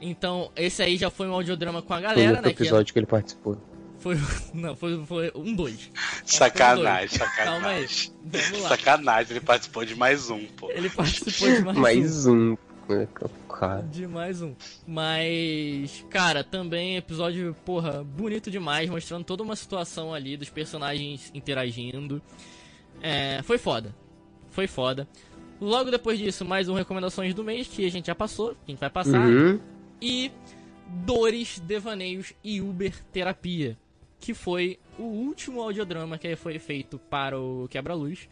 Então, esse aí já foi um audiodrama com a galera, foi né? episódio que, que ele participou. Foi. Não, foi, foi um dois. Sacanagem, um sacanagem. Calma aí. Vamos lá. Sacanagem, ele participou de mais um, pô. Ele participou de mais, mais um. um. Cara. De mais um. Mas, cara, também episódio, porra, bonito demais, mostrando toda uma situação ali dos personagens interagindo. É, foi foda. Foi foda. Logo depois disso, mais um Recomendações do Mês, que a gente já passou, que a gente vai passar. Uhum e Dores, Devaneios e Uber Terapia, que foi o último audiodrama que foi feito para o Quebra-Luz.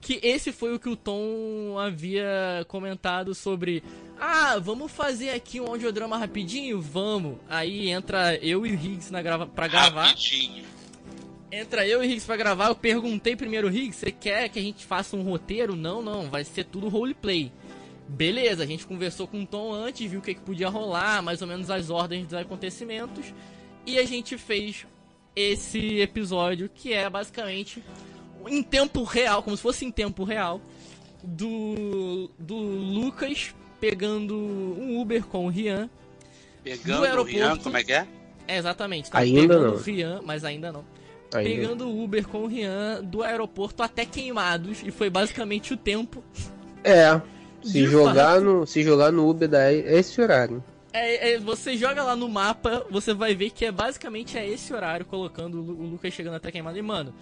Que esse foi o que o Tom havia comentado sobre. Ah, vamos fazer aqui um audiodrama rapidinho? Vamos. Aí entra eu e o Higgs na grava pra gravar. Rapidinho. Entra eu e o Higgs pra gravar. Eu perguntei primeiro, Higgs, você quer que a gente faça um roteiro? Não, não, vai ser tudo roleplay. Beleza, a gente conversou com o Tom antes, viu o que, que podia rolar, mais ou menos as ordens dos acontecimentos. E a gente fez esse episódio que é basicamente em tempo real, como se fosse em tempo real, do, do Lucas pegando um Uber com o Rian. Pegando o Rian, como é que é? É, exatamente. Tá ainda pegando não. o Rian, mas ainda não. Ainda. Pegando o Uber com o Rian do aeroporto até queimados. E foi basicamente o tempo. É. Se jogar, no, se jogar no Uber dá esse horário. É, é, você joga lá no mapa, você vai ver que é basicamente é esse horário, colocando o, Lucas chegando até queimado. E, mano,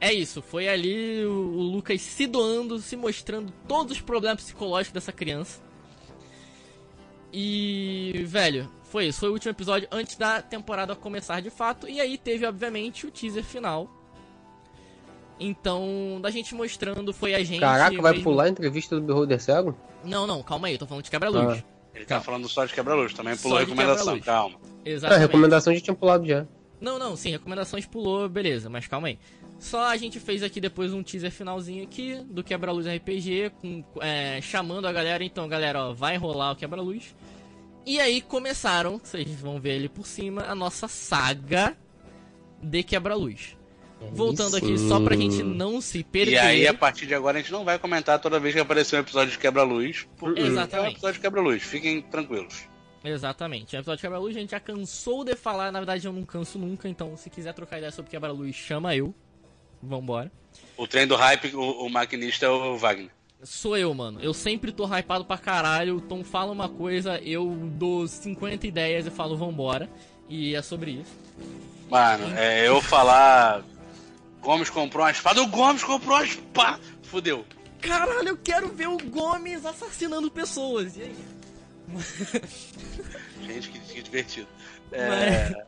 é isso. Foi ali o, o, Lucas se doando, se mostrando todos os problemas psicológicos dessa criança. E, velho, foi isso. Foi o último episódio antes da temporada começar de fato. E aí teve, obviamente, o teaser final então, da gente mostrando, foi a gente. Caraca, vai pular a entrevista do Beholder Cego? Não, não, calma aí, eu tô falando de quebra-luz. Ah. Ele tá falando só de quebra-luz, também pulou recomendação, calma. Exatamente. É, recomendação a gente tinha pulado já. Não, não, sim, recomendações pulou, beleza, mas calma aí. Só a gente fez aqui depois um teaser finalzinho aqui do Quebra-Luz RPG, com, é, chamando a galera. Então, galera, ó, vai rolar o Quebra-Luz. E aí começaram, vocês vão ver ali por cima, a nossa saga de Quebra-Luz. Voltando aqui, só pra gente não se perder. E aí, a partir de agora, a gente não vai comentar toda vez que aparecer um episódio de quebra-luz. Exatamente. É um episódio de quebra-luz, fiquem tranquilos. Exatamente. O episódio de quebra-luz a gente já cansou de falar, na verdade eu não canso nunca, então se quiser trocar ideia sobre quebra-luz, chama eu. Vambora. O trem do hype, o, o maquinista é o Wagner. Sou eu, mano. Eu sempre tô hypado pra caralho. O Tom fala uma coisa, eu dou 50 ideias e falo vambora. E é sobre isso. Mano, é eu falar Gomes comprou uma espada, o Gomes comprou uma espada. Fudeu. Caralho, eu quero ver o Gomes assassinando pessoas. E aí? Gente, que, que divertido. É...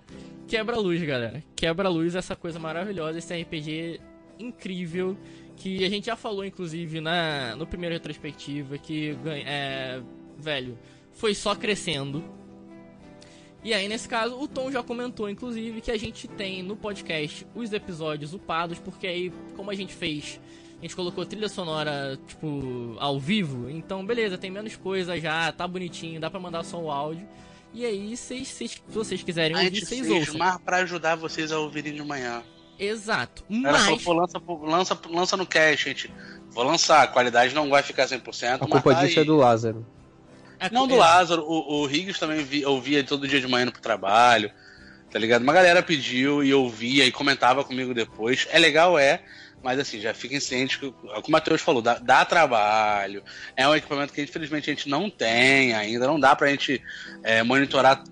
Quebra-luz, galera. Quebra-luz, essa coisa maravilhosa, esse RPG incrível. Que a gente já falou, inclusive, na no primeiro retrospectiva, que, é, velho, foi só crescendo e aí, nesse caso, o Tom já comentou, inclusive, que a gente tem no podcast os episódios upados, porque aí, como a gente fez, a gente colocou trilha sonora, tipo, ao vivo, então beleza, tem menos coisa já, tá bonitinho, dá pra mandar só o áudio. E aí, cês, cês, se vocês quiserem ouvir, vocês ouçam. mas pra ajudar vocês a ouvirem de manhã. Exato. Ela Mas. falou, pô, lança, lança, lança no cache, gente. Vou lançar, a qualidade não vai ficar 100%, A culpa tá disso aí. é do Lázaro. A- Não do é, Lázaro, o, o Riggs também vi, eu via todo dia de manhã indo pro trabalho, tá ligado? Uma galera pediu e eu via e comentava comigo depois. É legal, é, mas assim, já fiquem cientes que, como o Matheus falou, dá, dá trabalho. É um equipamento que infelizmente a gente não tem ainda, não dá pra gente é, monitorar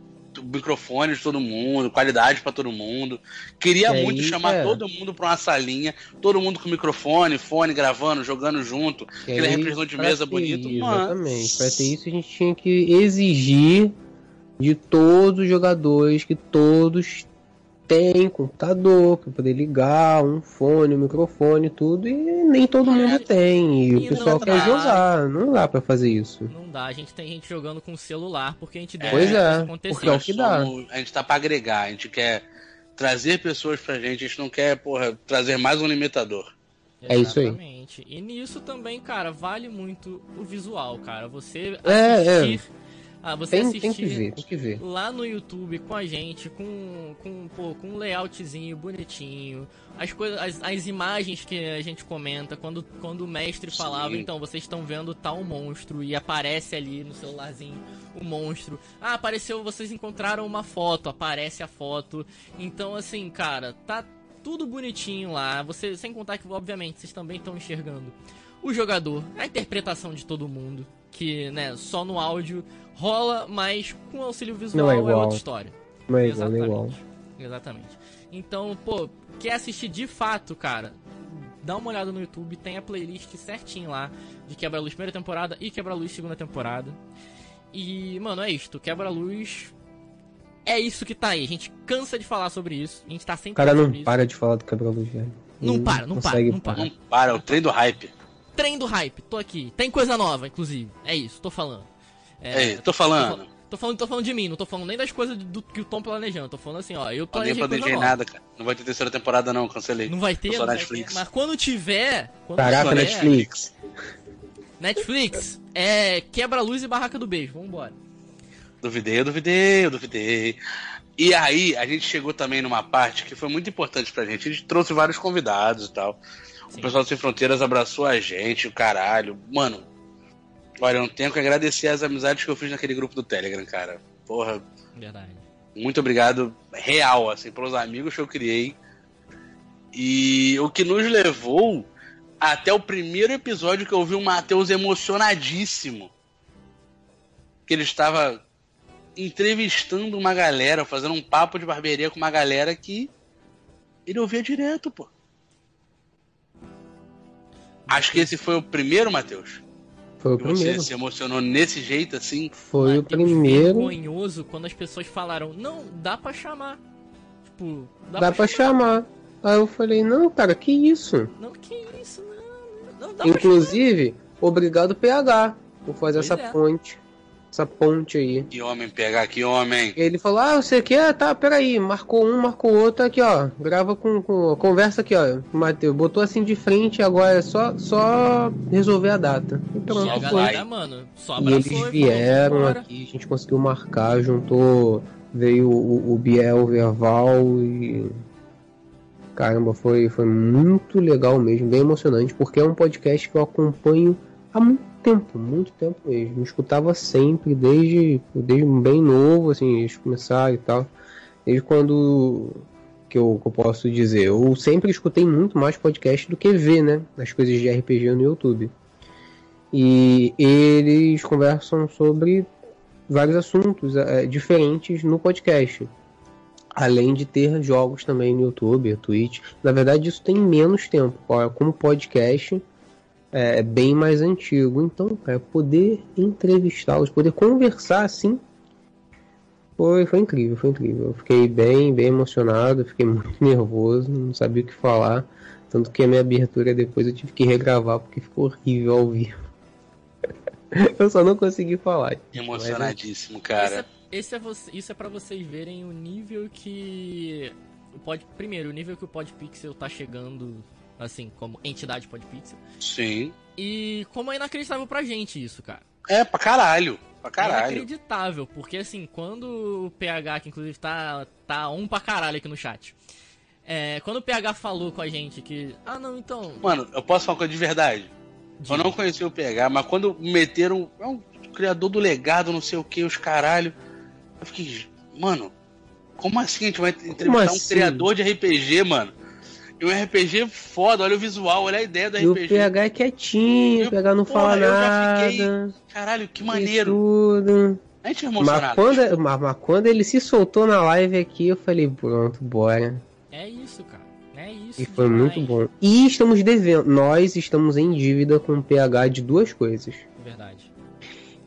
microfone de todo mundo, qualidade pra todo mundo. Queria É, muito isso chamar é. todo mundo pra uma salinha, todo mundo com microfone, fone, gravando, jogando junto, Que aquele aí, representante de mesa bonito, isso. Exatamente. Pra ter isso, a gente tinha que exigir de todos os jogadores que todos têm computador para poder ligar um fone, um microfone, tudo, e nem todo mundo tem. E, E o pessoal quer jogar, não dá pra fazer isso. Não dá, a gente tem gente jogando com celular porque a gente Pois deixa é, acontecer. porque é o que dá. a gente tá pra agregar, a gente quer trazer pessoas pra gente, a gente não quer, porra, trazer mais um limitador. É isso aí. Exatamente. E nisso também, cara, vale muito o visual, cara. Você É, é. Ah, você Tem, assistir tem que ver, tem que ver. lá no YouTube com a gente, com, com, pô, com um layoutzinho bonitinho, as coisas, as, as imagens que a gente comenta, quando, quando o mestre Sim. falava, então, vocês estão vendo tal monstro e aparece ali no celularzinho o monstro. Ah, apareceu, vocês encontraram uma foto, aparece a foto. Então, assim, cara, tá tudo bonitinho lá. Você, sem contar que, obviamente, vocês também estão enxergando o jogador, a interpretação de todo mundo, que, né, só no áudio rola, mas com auxílio visual Não é é, outra história. Não é igual, não é igual. Exatamente. Então, pô, quer assistir de fato, cara? Dá uma olhada no YouTube, tem a playlist certinho lá de Quebra-Luz primeira temporada e Quebra-Luz segunda temporada. E, mano, é isto. Quebra-Luz é isso que tá aí. A gente cansa de falar sobre isso. A gente tá sempre O cara não isso. para de falar do quebra-luz, velho. Não para, não para, não para. Não para, é o trem do hype. Trem do hype, tô aqui. Tem coisa nova, inclusive. É isso, tô falando. É, isso, tô falando. Tô falando, tô falando de mim, não tô falando nem das coisas do que o Tom planejando. Tô falando assim, ó, eu Nem planejei coisa planejei nada, cara. Não vai ter terceira temporada, não, cancelei. Não vai ter, Só não vai Netflix. ter. Mas quando tiver, quando Caraca, tiver, Netflix. Netflix, é quebra-luz e barraca do beijo. Vambora. Duvidei, eu duvidei, eu duvidei. E aí, a gente chegou também numa parte que foi muito importante pra gente. A gente trouxe vários convidados e tal. Sim. O pessoal do Sem Fronteiras abraçou a gente, o caralho. Mano, olha, eu não tenho que agradecer as amizades que eu fiz naquele grupo do Telegram, cara. Porra, Verdade. muito obrigado, real, assim, pelos amigos que eu criei. E o que nos levou até o primeiro episódio que eu vi o Matheus emocionadíssimo. Que ele estava entrevistando uma galera, fazendo um papo de barbearia com uma galera que ele ouvia direto, pô. Acho que esse foi o primeiro, Matheus. Foi o Que você primeiro. se emocionou nesse jeito, assim. Foi o Mateus primeiro. vergonhoso quando as pessoas falaram, não, dá pra chamar. Tipo, dá, Dá pra chamar. Aí eu falei, não, cara, que isso? Não, que isso, não. Não dá pra Inclusive, obrigado PH por fazer Pois essa é. ponte. Essa ponte aí. Que homem pegar, que homem. Ele falou, ah, você quer? Tá, peraí. Marcou um, marcou outro aqui, ó. Grava com. com conversa aqui, ó. Matheus. Botou assim de frente, agora é só, só resolver a data. E E Só foi. galera, mano, só E abraçou eles falou, vieram aqui, a gente conseguiu marcar, juntou, veio o, o Biel, o Verval e. Caramba, foi, foi muito legal mesmo, bem emocionante, porque é um podcast que eu acompanho há muito tempo, muito tempo mesmo. Eu escutava sempre, desde, desde bem novo, assim, eles começaram e tal. Desde quando que eu, que eu posso dizer, eu sempre escutei muito mais podcast do que ver, né? As coisas de RPG no YouTube. E eles conversam sobre vários assuntos eh, diferentes no podcast. Além de ter jogos também no YouTube, Twitch. Na verdade, isso tem menos tempo. Como podcast é bem mais antigo. Então, cara, poder entrevistá-los, poder conversar assim, foi, foi incrível, foi incrível. Eu fiquei bem, bem emocionado, fiquei muito nervoso, não sabia o que falar. Tanto que a minha abertura depois eu tive que regravar porque ficou horrível ao vivo. eu só não consegui falar. Emocionadíssimo, Esse cara. é, esse é você, isso é pra vocês verem o nível que. O pod, primeiro, o nível que o Podpixel tá chegando, assim, como entidade Podpixel. Sim. E como é inacreditável pra gente isso, cara. É, pra caralho. Pra É caralho. inacreditável, porque assim, quando o PH, que inclusive tá, tá um pra caralho aqui no chat, É, quando o PH falou com a gente que. Ah, não, então. Mano, eu posso falar uma coisa de verdade. Eu não conheci o PH, mas quando meteram. É um criador do legado, não sei o que, os caralho. Eu fiquei. Mano, como assim a gente vai entrevistar um assim? criador de RPG, mano? E um RPG foda, olha o visual, olha a ideia do E o RPG. PH é quietinho, Eu- o PH não porra, fala eu já nada. fiquei Caralho, que maneiro. Tudo. A gente é Mas quando, mas, mas quando ele se soltou na live aqui, eu falei, pronto, bora. É isso, cara. É isso. E foi demais. muito bom. E estamos devendo, nós estamos em dívida com o PH de duas coisas. Verdade.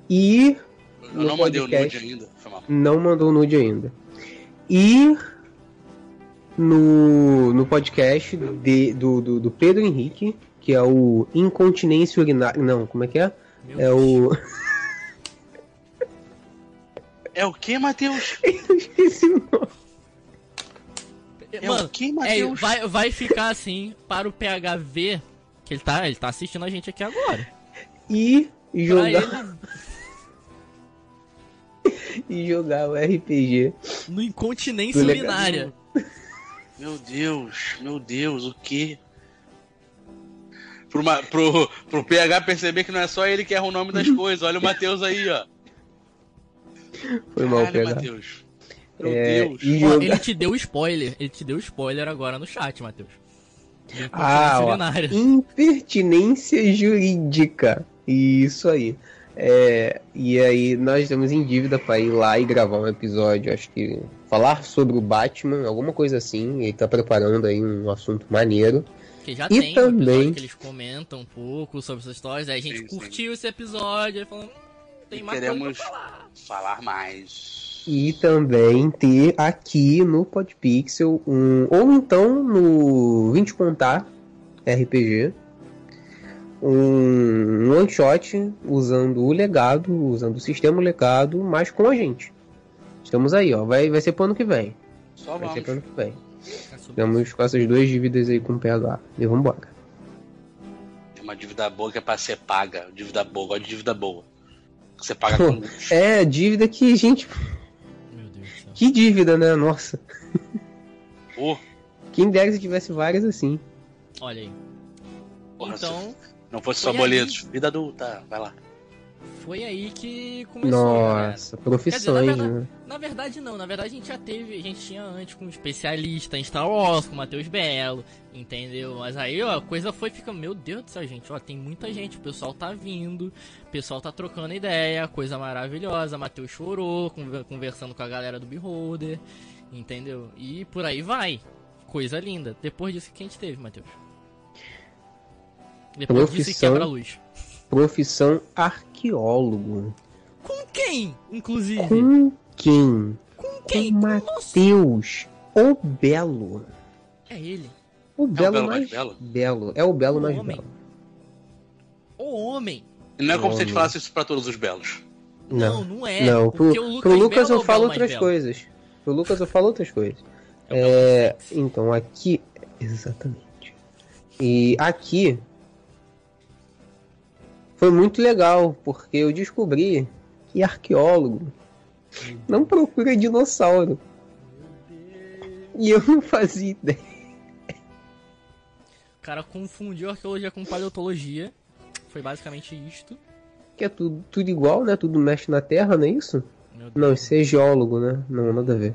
E Eu não mandei o nude ainda. Foi mal. não mandou nude ainda. E no, no podcast de- do, do, do Pedro Henrique, que é o Incontinência Urinária. Não, como é que é? Meu É Deus. o. É o que, Matheus? Eu esqueci o nome. É Mano, o que, é, Matheus? vai, vai ficar assim para o PH ver que ele tá, ele tá assistindo a gente aqui agora. E jogar, ele e jogar o RPG. no incontinência urinária. Meu Deus, meu Deus, o que? Pro, pro, pro PH perceber que não é só ele que erra o nome das coisas. Olha o Matheus aí, ó. Foi mal Caralho, pegar. Matheus. Meu É, Deus. ele te deu spoiler. Ele te deu spoiler agora no chat, Matheus. Ah, ó, impertinência jurídica. Isso aí. É, e aí nós estamos em dívida para ir lá e gravar um episódio, acho que falar sobre o Batman, alguma coisa assim. Ele tá preparando aí um assunto maneiro. Que já E tem um também- episódio que eles comentam um pouco sobre essas histórias. Aí a gente Sim, sim. curtiu esse episódio. Aí falando, hum, tem E mais queremos falar. falar mais. E também ter aqui no Podpixel um. Ou então no 20 Contar RPG. Um one shot usando o legado, usando o sistema legado, mas com a gente. Estamos aí, ó. Vai, vai ser pro ano que vem. Só Vai ser vamos. pro ano que vem. É Estamos com essas duas dívidas aí com o PH. E vambora. Tem uma dívida boa que é pra ser paga. Dívida boa, gosto de dívida boa. Que você paga com. É, dívida que, gente. Meu Deus do céu. Que dívida, né? Nossa. Pô, Quem dera se tivesse várias assim. Olha aí. porra, Então, se não fosse só boletos. Vida adulta, vai lá. Foi aí que começou, galera. Nossa, profissões, Quer dizer, na né? Na verdade não, na verdade a gente já teve, a gente tinha antes com um especialista em Star Wars, com o Matheus Belo, entendeu? Mas aí ó, a coisa foi ficando, meu Deus do céu, gente, ó, tem muita gente, o pessoal tá vindo, o pessoal tá trocando ideia, coisa maravilhosa, Matheus chorou, conver- conversando com a galera do Beholder, entendeu? E por aí vai, coisa linda. Depois disso o que a gente teve, Matheus? Depois disso Profissão. quebra a luz. Profissão arqueólogo. Com quem, inclusive? Com quem? Com quem? Com Mateus. O Belo. é ele. O Belo, Belo mais mais belo? belo. É o Belo O mais homem. belo. O homem. Não é como se a gente falasse isso pra todos os belos. Não, Não. não é. Não, pro, porque o Lucas, pro Lucas Belo é eu o falo outras coisas. Pro Lucas eu falo outras coisas. É o É, então aqui. Exatamente. E aqui. Foi muito legal, porque eu descobri que arqueólogo não procura dinossauro. E eu não fazia ideia. O cara confundiu arqueologia com paleontologia. Foi basicamente isto. Que é tudo, tudo igual, né? Tudo mexe na terra, não é isso? Não, isso é geólogo, né? Não, nada a ver.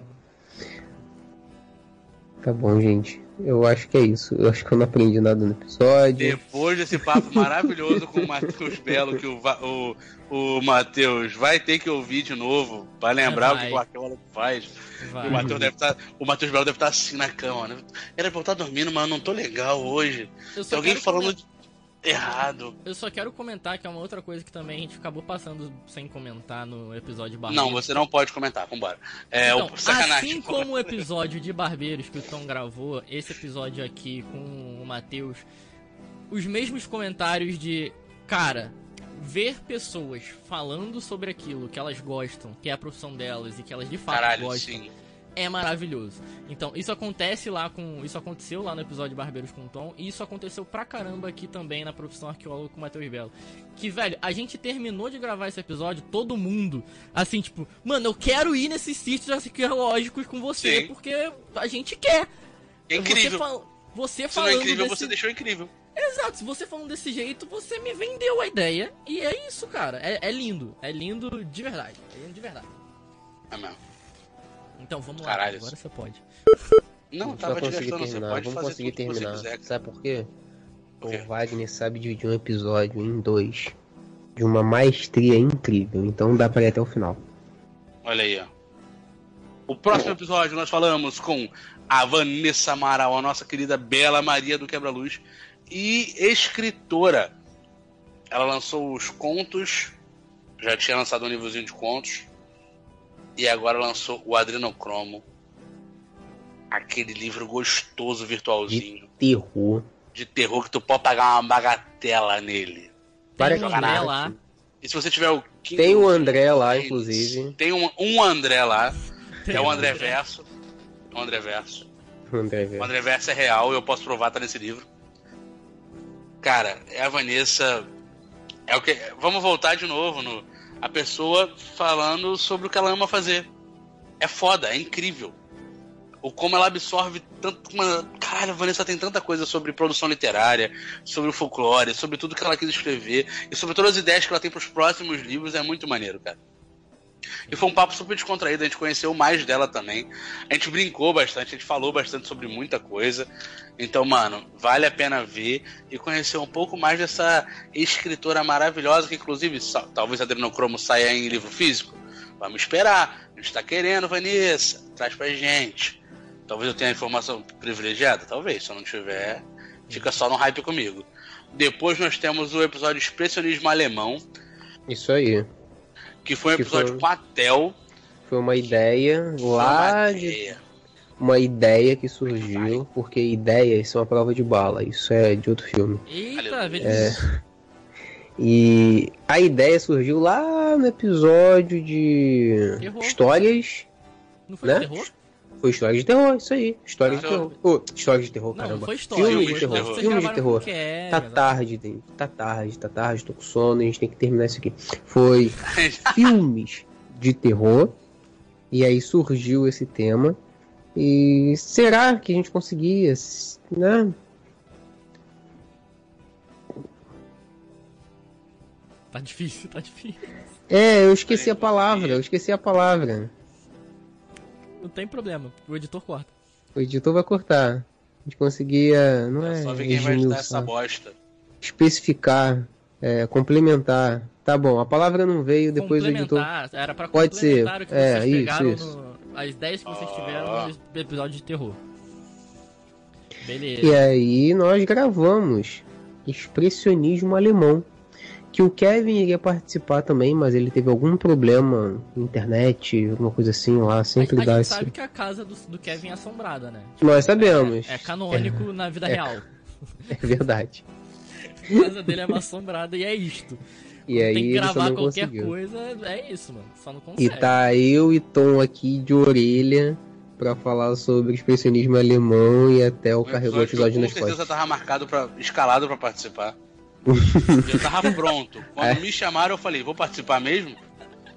Tá bom, gente. Eu acho que é isso. Eu acho que eu não aprendi nada no episódio. Depois desse papo maravilhoso com o Matheus Belo, que o, o, o Matheus vai ter que ouvir de novo, pra lembrar o que Vai. o arqueólogo faz. Vai. O Matheus deve estar. Belo deve estar assim na cama, né? Era pra eu estar dormindo, mas eu não tô legal hoje. Eu Tem alguém falando errado. Eu só quero comentar que é uma outra coisa que também a gente acabou passando sem comentar no episódio Barbeiro. Não, você não pode comentar, vambora. É Então, o sacanagem. assim como o episódio de Barbeiros que o Tom gravou, esse episódio aqui com o Matheus, os mesmos comentários de, cara, ver pessoas falando sobre aquilo que elas gostam, que é a profissão delas e que elas de fato Caralho, gostam, sim. É maravilhoso. Então, isso acontece lá com. Isso aconteceu lá no episódio de Barbeiros com Tom. E isso aconteceu pra caramba aqui também na profissão arqueólogo com o Matheus Belo. Que, velho, a gente terminou de gravar esse episódio, todo mundo, assim, tipo, mano, eu quero ir nesses sítios arqueológicos com você, Sim. porque a gente quer. É incrível. Você, fal... você Se não é falando incrível, desse... você deixou incrível. Exato, se você falando desse jeito, você me vendeu a ideia. E é isso, cara. É, é lindo. É lindo de verdade. É lindo de verdade. É mesmo. Então, vamos lá. Caralho, Agora você pode. Não, tava conseguir terminar, pode vamos fazer conseguir tudo que você terminar. quiser. Sabe por quê? Por quê? O Wagner sabe dividir um episódio em dois. De uma maestria incrível. Então dá pra ir até o final. Olha aí, ó. O próximo episódio nós falamos com a Vanessa Amaral, a nossa querida Bela Maria do Quebra-Luz e escritora. Ela lançou os contos, já tinha lançado um livrozinho de contos, e agora lançou o Adrenocromo. Aquele livro gostoso, virtualzinho, Terror. de terror que tu pode pagar uma bagatela nele. Para Tem um de André lá. E se você tiver o Kindle, Tem o André lá, inclusive. Tem um, um André lá, Tem é o um André. Verso. O André Verso. O André O Verso. André Verso é real, eu posso provar, tá nesse livro. Cara, é a Vanessa. É o que. Vamos voltar de novo no. A pessoa falando sobre o que ela ama fazer. É foda, é incrível. O como ela absorve tanto. Uma... Caralho, a Vanessa tem tanta coisa sobre produção literária, sobre o folclore, sobre tudo que ela quis escrever e sobre todas as ideias que ela tem pros próximos livros. É muito maneiro, cara. E foi um papo super descontraído, a gente conheceu mais dela também. A gente brincou bastante, a gente falou bastante sobre muita coisa. Então, mano, vale a pena ver e conhecer um pouco mais dessa escritora maravilhosa, que inclusive talvez Adrenocromo saia em livro físico. Vamos esperar. A gente tá querendo, Vanessa. Traz pra gente. Talvez eu tenha informação privilegiada, talvez. Se eu não tiver, fica só no hype comigo. Depois nós temos o episódio Expressionismo Alemão, Isso aí. Que foi um Que episódio foi- com a Tel. Foi uma ideia lá Uma de. ideia. Uma ideia que surgiu, porque ideias são a prova de bala. Isso é de outro filme. Eita. É. E a ideia surgiu lá no episódio de Terror. histórias. Não foi né? terror? Foi história de terror, isso aí. História de Ah, terror. Ô, história de terror, Não, caramba. foi história. Filme de de terror. terror. Filme de terror. Kevin, Tá tarde, Dave. Tá tarde, tá tarde, tô com sono, a gente tem que terminar isso aqui. Foi filmes de terror. E aí surgiu esse tema. E será que a gente conseguia, né? Tá difícil, tá difícil. É, eu esqueci a palavra, eu esqueci a palavra. Não tem problema. O editor corta. O editor vai cortar. A gente conseguia, não é, Só ver quem vai editar essa bosta. especificar, é, complementar. Tá bom, a palavra não veio, depois o editor. era pra Pode ser, o que é, vocês isso, pegaram isso. no... As ideias que vocês Ah. tiveram no episódio de terror. Beleza. E aí nós gravamos Expressionismo Alemão. Que o Kevin iria participar também, mas ele teve algum problema na internet, alguma coisa assim lá, a, sempre a dá gente esse. sabe que a casa do, do Kevin é assombrada, né? Nós sabemos. É, é canônico na vida É. real. É verdade. A casa dele é uma assombrada e é isto. E aí Tem que gravar qualquer conseguiu. coisa, é isso, mano. Só não E consegue. tá eu e Tom aqui de orelha pra falar sobre expressionismo alemão e até o Um carregou o episódio eu nas com certeza costas. tava marcado pra, escalado pra participar. eu tava pronto. Quando É. me chamaram, eu falei, vou participar mesmo?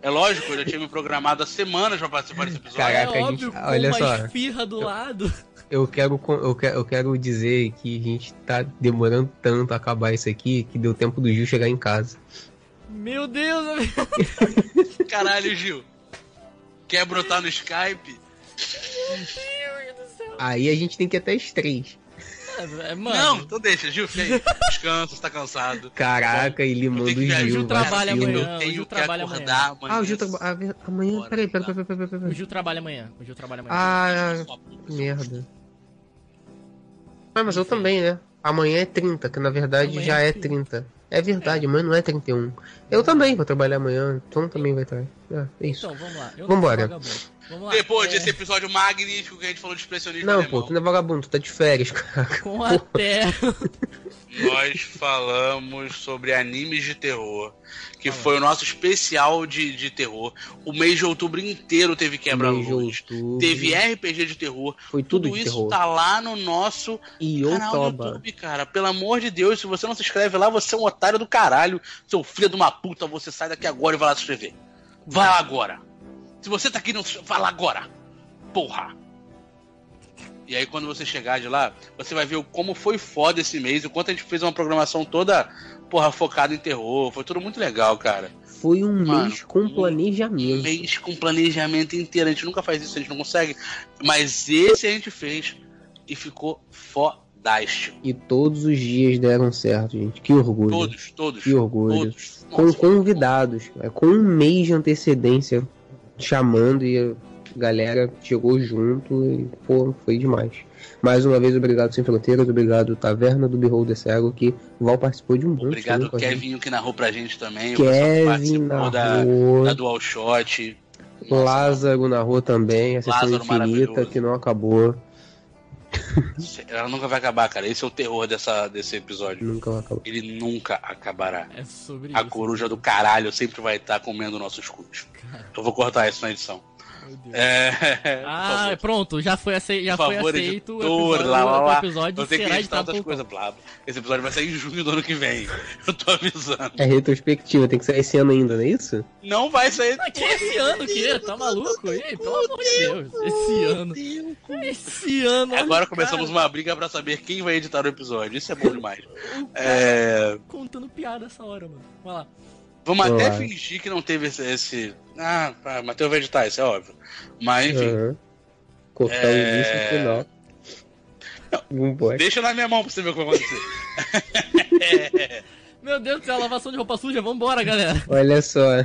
É lógico, eu já tinha me programado há semanas pra participar desse episódio. Caraca, é a óbvio, gente- com olha uma só. esfirra do lado. Eu quero, eu, quero, eu quero dizer que a gente tá demorando tanto a acabar isso aqui que deu tempo do Gil chegar em casa. Meu Deus, amigo. Caralho, Gil. Quer brotar no Skype? Meu Deus do céu. Aí a gente tem que ir até as três. É, mano, Não, então deixa, Gil, fica aí. Descansa, você tá cansado. Caraca, ele manda o. Gil. O Gil trabalha vacilo. amanhã. Eu o tenho Gil trabalha acordar amanhã. Ah, o Gil trabalha. Amanhã. Bora, Peraí, peraí, peraí, peraí, peraí. o Gil trabalha amanhã. O Gil trabalha amanhã. Ah, merda. Ah, mas eu também, né? Amanhã é 30, que na verdade Amanhã já é é 30. É verdade, amanhã não é 31. Eu também vou trabalhar amanhã, Tom também vai estar. É, é isso. Então, vamos lá. Eu Vambora. vagabundo. Vamos lá. Depois É, desse episódio magnífico que a gente falou de expressionismo Não, alemão, pô, tu não é vagabundo, tu tá de férias, cara. Com a terra. nós falamos sobre animes de terror, que Fala. foi o nosso especial de, de terror. O mês de outubro inteiro teve quebra-luz. Teve RPG de terror. Foi tudo, Tudo de isso terror. tá lá no nosso E canal do. YouTube, cara. Pelo amor de Deus, se você não se inscreve lá, você é um otário do caralho. Seu filho de uma puta, você sai daqui agora e vai lá se inscrever. Vai lá agora. Se você tá aqui, não lá agora. Porra. E aí quando você chegar de lá, você vai ver como foi foda esse mês, o quanto a gente fez uma programação toda, porra, focada em terror. Foi tudo muito legal, cara. Foi um Mano, mês com um planejamento. mês com planejamento inteiro. A gente nunca faz isso, a gente não consegue. Mas esse a gente fez e ficou fodástico. E todos os dias deram certo, gente. Que orgulho. Todos, todos. Que orgulho. Todos. Com Nossa, convidados. é, Com um mês de antecedência chamando e a galera chegou junto e pô, foi demais. Mais uma vez, obrigado Sem Fronteiras, obrigado Taverna do Beholder Cego, que Val participou de um monte. Obrigado. Kevin, que narrou pra gente também. o Kevin participou da, narrou. da Dual Shot. Lázaro narrou também, a sessão Lázaro infinita que não acabou. Ela nunca vai acabar, cara. Esse é o terror dessa, desse episódio. Nunca vai acabar. Ele nunca acabará. É sobre A isso. coruja do caralho sempre vai estar comendo nossos cus. Eu vou cortar isso na edição. É. Ah, favor. pronto, já foi, acei já foi favor, aceito o editor, episódio, lá, lá, lá. o episódio será editar editado coisas, blá, blá. Esse episódio vai sair em junho do ano que vem. Eu tô avisando. É retrospectiva, tem que sair esse ano ainda, não é isso? Não vai sair. Ah, que esse ano que? Tá maluco? Ei, pelo amor de Deus. Esse ano. Esse ano. Agora o começamos cara uma briga pra saber quem vai editar o episódio. Isso é bom demais. É, Contando piada essa hora, mano. Vai lá. Vamos Olá. até fingir que não teve esse. esse... Ah, ah, Matheus vai editar, isso é óbvio. Mas enfim, Aham. Cortar É. o início e o final. Não deixa na minha mão pra você ver o que vai acontecer. Meu Deus do céu, lavação de roupa suja. Vambora, galera. Olha só.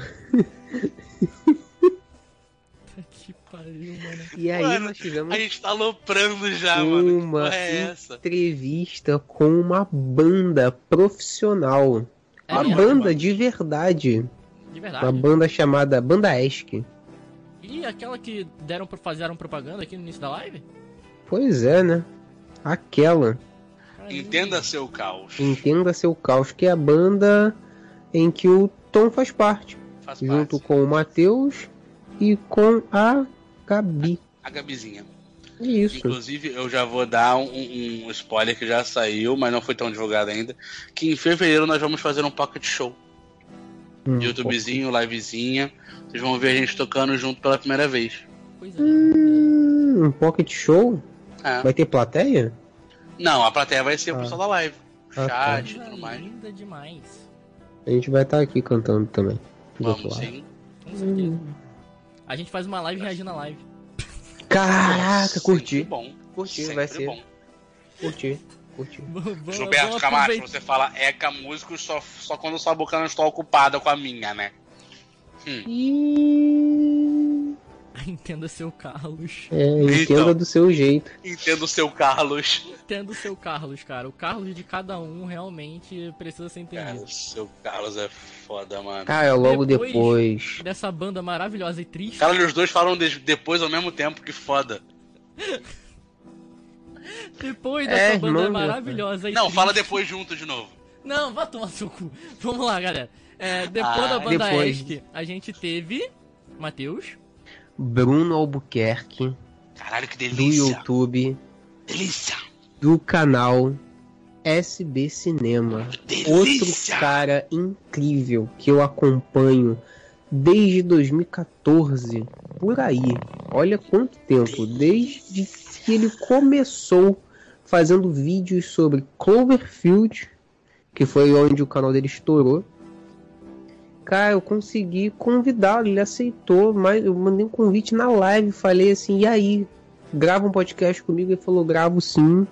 Que pariu, mano. E aí Mano, nós tivemos A gente tá aloprando já, mano. Que uma é essa? entrevista com uma banda profissional. É uma mesmo, banda mano? de verdade. De Uma verdade. banda chamada Banda Esk. E aquela que deram pra fazer propaganda aqui no início da live? Pois é, né? Aquela. Caramba. Entenda seu caos. Entenda seu caos, que é a banda em que o Tom faz parte. Faz junto parte. com o Matheus e com a Gabi. A Gabizinha. Isso. Inclusive, eu já vou dar um, um spoiler que já saiu, mas não foi tão divulgado ainda. Que em fevereiro nós vamos fazer um pocket show. Hum, YouTubezinho, livezinha. Vocês vão ver a gente tocando junto pela primeira vez. Linda. Hum, um pocket show? É. Vai ter plateia? Não, a plateia vai ser o Ah. pessoal da live. Ah, tá. Chat e tudo mais. linda demais. A gente vai estar aqui cantando também. Do outro Vamos lado. sim. Com certeza. A gente faz uma live reagindo à live. Caraca, Sempre curti. bom. Curti, Sempre vai ser. bom. Curti. Curti. Vamos- vamos- Gilberto vamos Camacho, aproveitar- você fala eca músico só, só quando sua boca não está ocupada com a minha, né? E... Entenda seu Carlos. É, entenda Então. do seu jeito. Entendo o seu Carlos. Entenda seu Carlos, cara. O Carlos de cada um realmente precisa ser Cara, entendido. o seu Carlos é foda, mano. Cara, logo Depois- depois. Dessa banda maravilhosa e triste. Caralho, os dois falam de- depois ao mesmo tempo, que foda. Depois É, dessa banda irmão, maravilhosa e Não, triste. fala depois junto de novo. Não, vá tomar seu cu. Vamos lá, galera. É, depois Ah, da banda depois. Esk, a gente teve. Matheus. Bruno Albuquerque, Caralho, que do delícia. YouTube, Delícia. do canal SB Cinema. Outro Delícia. cara incrível que eu acompanho desde 2014, por aí. Olha quanto tempo, desde que ele começou fazendo vídeos sobre Cloverfield, que foi onde o canal dele estourou. Cara, eu consegui convidá-lo, ele aceitou, mas eu mandei um convite na live, falei assim, e aí, grava um podcast comigo? Ele falou, gravo sim.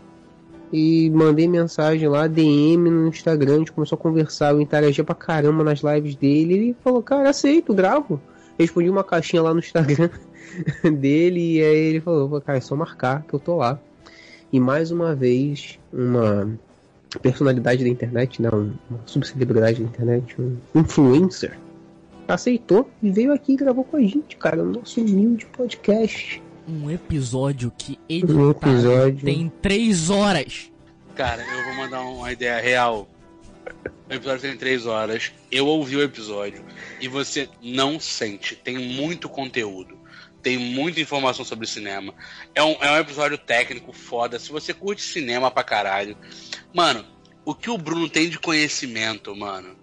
E mandei mensagem lá, DM no Instagram, a gente começou a conversar, eu interagia pra caramba nas lives dele. Ele falou, cara, aceito, gravo. Respondi uma caixinha lá no Instagram dele, e aí ele falou, "Pô, cara, é só marcar que eu tô lá. E mais uma vez, uma personalidade da internet, né, um- uma subcelebridade da internet, um influencer, aceitou e veio aqui e gravou com a gente, cara, no nosso humilde podcast. Um episódio que Um editado episódio. tem três horas. Cara, eu vou mandar uma ideia real. O episódio tem três horas. Eu ouvi o episódio e você não sente. Tem muito conteúdo. Tem muita informação sobre cinema. É um, é um episódio técnico foda. Se você curte cinema pra caralho. Mano, o que o Bruno tem de conhecimento, mano.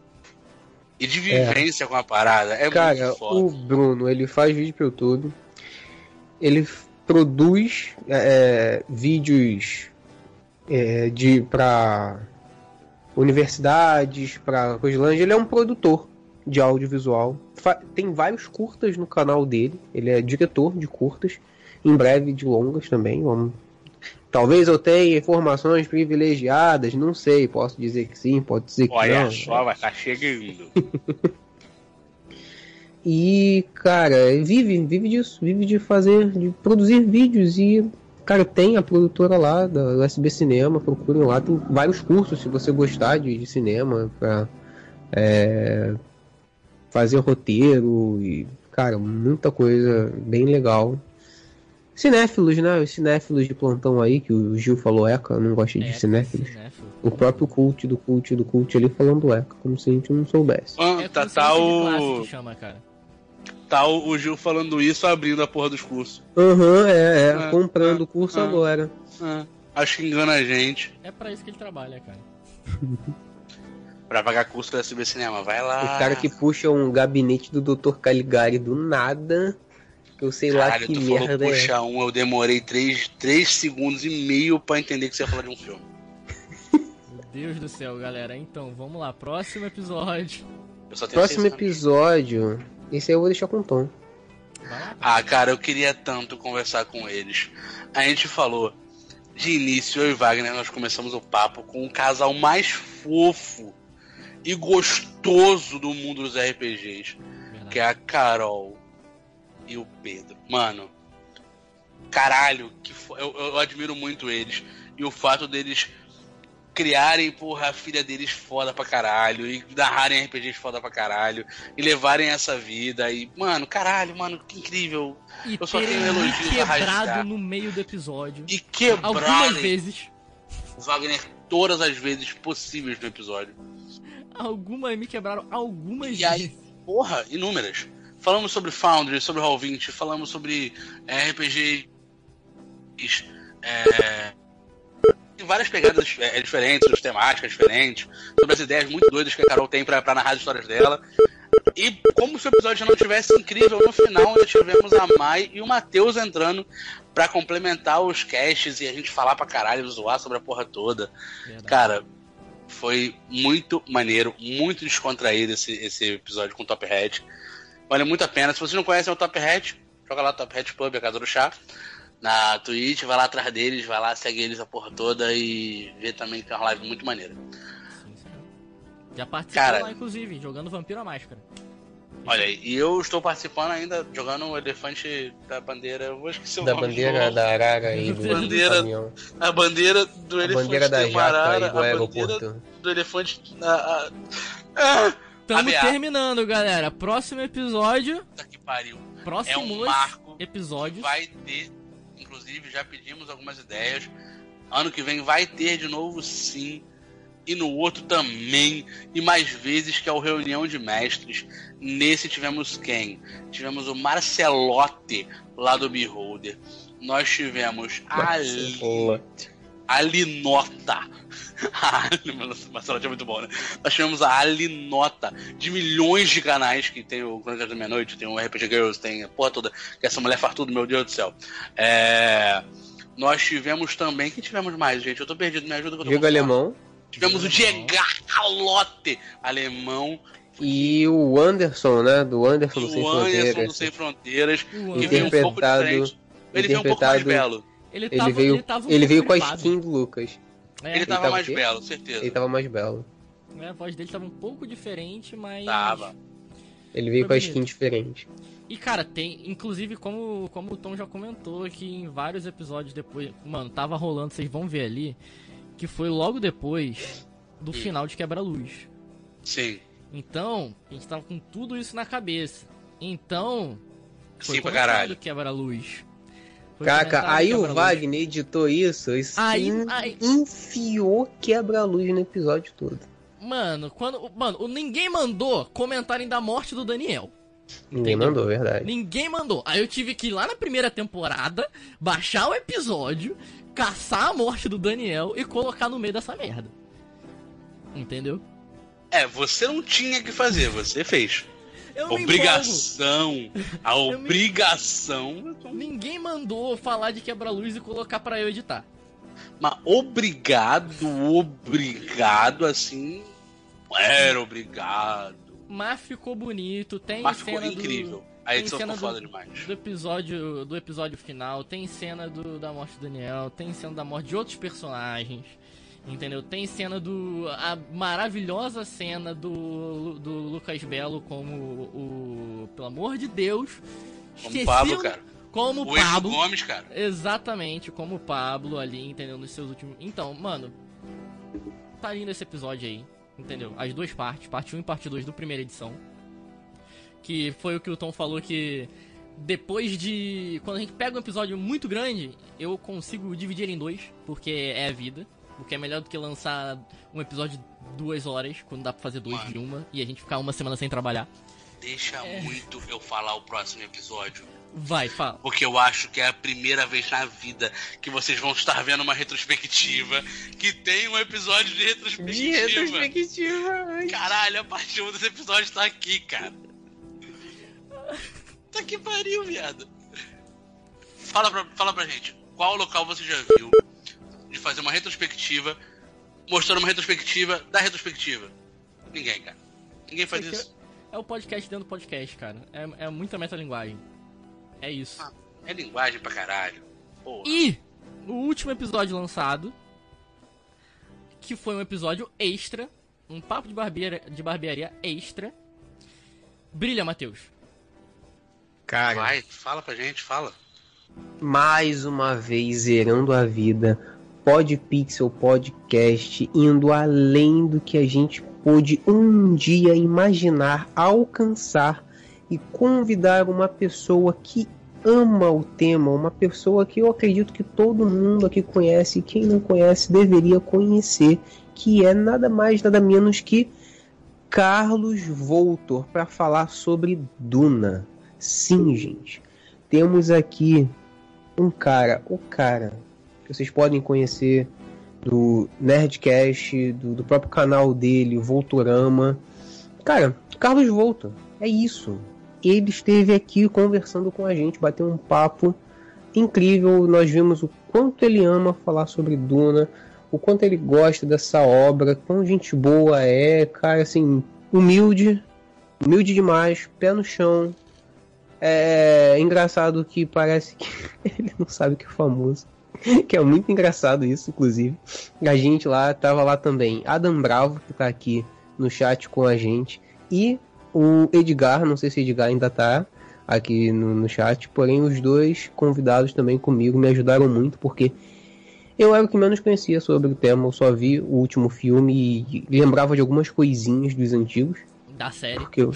E de vivência com a parada é Cara, muito foda. o Bruno, ele faz vídeo pro YouTube. Ele produz é, vídeos é, de para universidades, para Coislândia. Ele é um produtor de audiovisual. Tem vários curtas no canal dele. Ele é diretor de curtas. Em breve de longas também. Vamos... Talvez eu tenha informações privilegiadas, não sei. Posso dizer que sim, pode dizer que Olha não. só, vai estar chegando. E, cara, vive, vive disso, vive de fazer, de produzir vídeos e, cara, tem a produtora lá da USB Cinema, procurem lá, tem vários cursos se você gostar de, de cinema pra é, fazer roteiro e, cara, muita coisa bem legal. Cinéfilos, né? Os cinéfilos de plantão aí, que o Gil falou Eca, eu não gosto de É, cinéfilos. cinéfilo. O próprio cult do cult do cult ali falando Eca, como se a gente não soubesse. Ah, É tá, tá classe o. chama. Tá o, o Gil falando isso abrindo a porra dos cursos. Aham, é, é, Ah, comprando ah, o curso agora. Ah, acho que engana a gente. É pra isso que ele trabalha, cara. Pra pagar curso da SB Cinema. Vai lá. O cara que puxa um gabinete do Dr. Caligari do nada. Que eu sei lá Caralho, que tu falou merda é. puxa um, eu demorei 3, três segundos e meio pra entender que você ia falar de um filme. Meu Deus do céu, galera. Então, vamos lá. Próximo episódio. Eu só tenho Próximo episódio. Esse aí eu vou deixar com o Tom. Lá. Ah, cara, eu queria tanto conversar com eles. A gente falou, de início, eu e Wagner, nós começamos o papo com o casal mais fofo e gostoso do mundo dos RPGs, Verdade. que é a Carol e o Pedro. Mano, caralho, que eu, eu admiro muito eles. E o fato deles criarem, porra, a filha deles foda pra caralho, e narrarem RPGs foda pra caralho, e levarem essa vida, e, mano, caralho, mano, que incrível. E eu só tenho elogios quebrado no meio do episódio. E Algumas quebrarem vezes. o Wagner todas as vezes possíveis no episódio. Algumas me quebraram algumas E aí? Porra, inúmeras. Falamos sobre Foundry, sobre Roll20, falamos sobre é, RPG. É, tem várias pegadas é, diferentes, temáticas diferentes, sobre as ideias muito doidas que a Carol tem pra, pra narrar as histórias dela. E como se o episódio não tivesse incrível, no final ainda tivemos a Mai e o Matheus entrando pra complementar os casts e a gente falar pra caralho, zoar sobre a porra toda. Verdade. Cara, foi muito maneiro, muito descontraído esse, esse episódio com o Top Hat. Vale muito a pena. Se vocês não conhecem o Top Hat, joga lá Top Hat Pub, a Casa do Chá, na Twitch, vai lá atrás deles, vai lá, segue eles a porra toda e vê também que tem uma live muito maneira. Sim, sim. Já participou Cara- lá, inclusive, jogando Vampiro à Máscara. Olha aí, e eu estou participando ainda, jogando o elefante da bandeira, eu vou esquecer o Da nome do bandeira da Arara e do, Bandeira-. A bandeira do A elefante bandeira da Marara, e do a bandeira aeroporto. do elefante... A, a... Ah, Tamo Ameaça. terminando, galera. Próximo episódio. puta que pariu. Próximos marco. episódios. vai ter, inclusive já pedimos algumas ideias. Ano que vem vai ter de novo sim. E no outro também. E mais vezes que é o Reunião de Mestres. Nesse tivemos quem? Tivemos o Marcelote lá do Beholder. Nós tivemos Olá. a Linota. A Ali- Marcelote é muito bom, né? Nós tivemos a Alinota de milhões de canais que tem o Crônicas da Meia-Noite, tem o RPG Girls, tem a porra toda, que essa mulher faz tudo, meu Deus do céu. É, Nós tivemos também. Quem tivemos mais, gente? Eu tô perdido, me ajuda que eu tô Diego. Alemão Tivemos o Diego Calote, alemão, e o Anderson, né? Do Anderson do Sem o Anderson Fronteiras. do Sem Fronteiras, O que Anderson, veio um pouco diferente. Ele veio um pouco mais interpretado- belo. ele, Ele tava, veio, ele tava um ele pouco veio com a skin do Lucas. É, Ele tava tava mais belo, certeza. Ele tava mais belo. é, a voz dele tava um pouco diferente, mas. Tava. Ele veio Foi com a bonito. skin diferente. E cara, tem, inclusive, como, como o Tom já comentou aqui em vários episódios depois, mano, tava rolando, vocês vão ver ali, que foi logo depois do final de Quebra-Luz. Sim. Então, a gente tava com tudo isso na cabeça. Então, foi Sim pra caralho. Quebra-Luz. Caca, aí o. Wagner editou isso e Aí- aí- enfiou quebra-luz no episódio todo. Mano, quando. Mano, ninguém mandou comentarem da morte do Daniel. Ninguém Entendeu? mandou, verdade. Ninguém mandou. Aí eu tive que ir lá na primeira temporada, baixar o episódio, caçar a morte do Daniel e colocar no meio dessa merda. Entendeu? É, você não tinha que fazer, você fez. Eu me Obrigação. A me- obrigação. Ninguém mandou falar de quebra-luz e colocar pra eu editar. Mas obrigado, obrigado, assim. Era obrigado. Mas ficou bonito, tem Mas ficou cena incrível. do. A tem edição cena ficou do- foda demais. Do episódio, do episódio final, tem cena do, da morte do Daniel, tem cena da morte de outros personagens, entendeu? Tem cena do. a maravilhosa cena do, do Lucas Belo como o. Pelo amor de Deus. Como Pablo, o- cara. Como O Pablo. Gomes, cara. Exatamente, como o Pablo ali, entendeu? Nos seus últimos. Então, mano. Tá lindo esse episódio aí, entendeu? As duas partes, parte 1 e parte 2 do primeira edição. Que foi o que o Tom falou que. Depois de. Quando a gente pega um episódio muito grande, eu consigo dividir ele em dois, porque é a vida. O que é melhor do que lançar um episódio de duas horas, quando dá pra fazer dois Mano. de uma, e a gente ficar uma semana sem trabalhar. Deixa É. muito eu falar o próximo episódio. Vai, fala. Porque eu acho que é a primeira vez na vida que vocês vão estar vendo uma retrospectiva que tem um episódio de retrospectiva. Caralho, a parte 1 desse episódio tá aqui, cara. Tá que pariu, viado. Fala pra, fala pra gente, qual local você já viu de fazer uma retrospectiva, mostrando uma retrospectiva da retrospectiva? Ninguém, cara. Ninguém faz Isso aqui isso. É o podcast dentro do podcast, cara. É, é muita metalinguagem. É isso. Ah, É linguagem pra caralho. Porra. E o último episódio lançado, que foi um episódio extra, um papo de barbearia, de barbearia extra. Brilha, Matheus. Cara, Vai, fala pra gente, fala. mais uma vez zerando a vida. Podpixel Podcast indo além do que a gente pôde um dia imaginar alcançar e convidar uma pessoa que ama o tema, uma pessoa que eu acredito que todo mundo aqui conhece e quem não conhece deveria conhecer, que é nada mais nada menos que Carlos Voltor para falar sobre Duna. Sim, gente. Temos aqui um cara, o cara que vocês podem conhecer do Nerdcast, do, do próprio canal dele, o Voltorama. Cara, Carlos Voltor, é isso. Ele esteve aqui conversando com a gente, bateu um papo incrível. Nós vimos o quanto ele ama falar sobre Duna, o quanto ele gosta dessa obra, quão gente boa é, cara, assim, humilde, humilde demais, pé no chão. É engraçado que parece que ele não sabe que é famoso. Que é muito engraçado isso, inclusive. A gente lá tava lá também. Adam Bravo, que tá aqui no chat com a gente. E o Edgar, não sei se Edgar ainda tá aqui no, no chat. Porém, os dois convidados também comigo me ajudaram muito, porque eu era o que menos conhecia sobre o tema. Eu só vi o último filme e lembrava de algumas coisinhas dos antigos. Da série. Porque eu,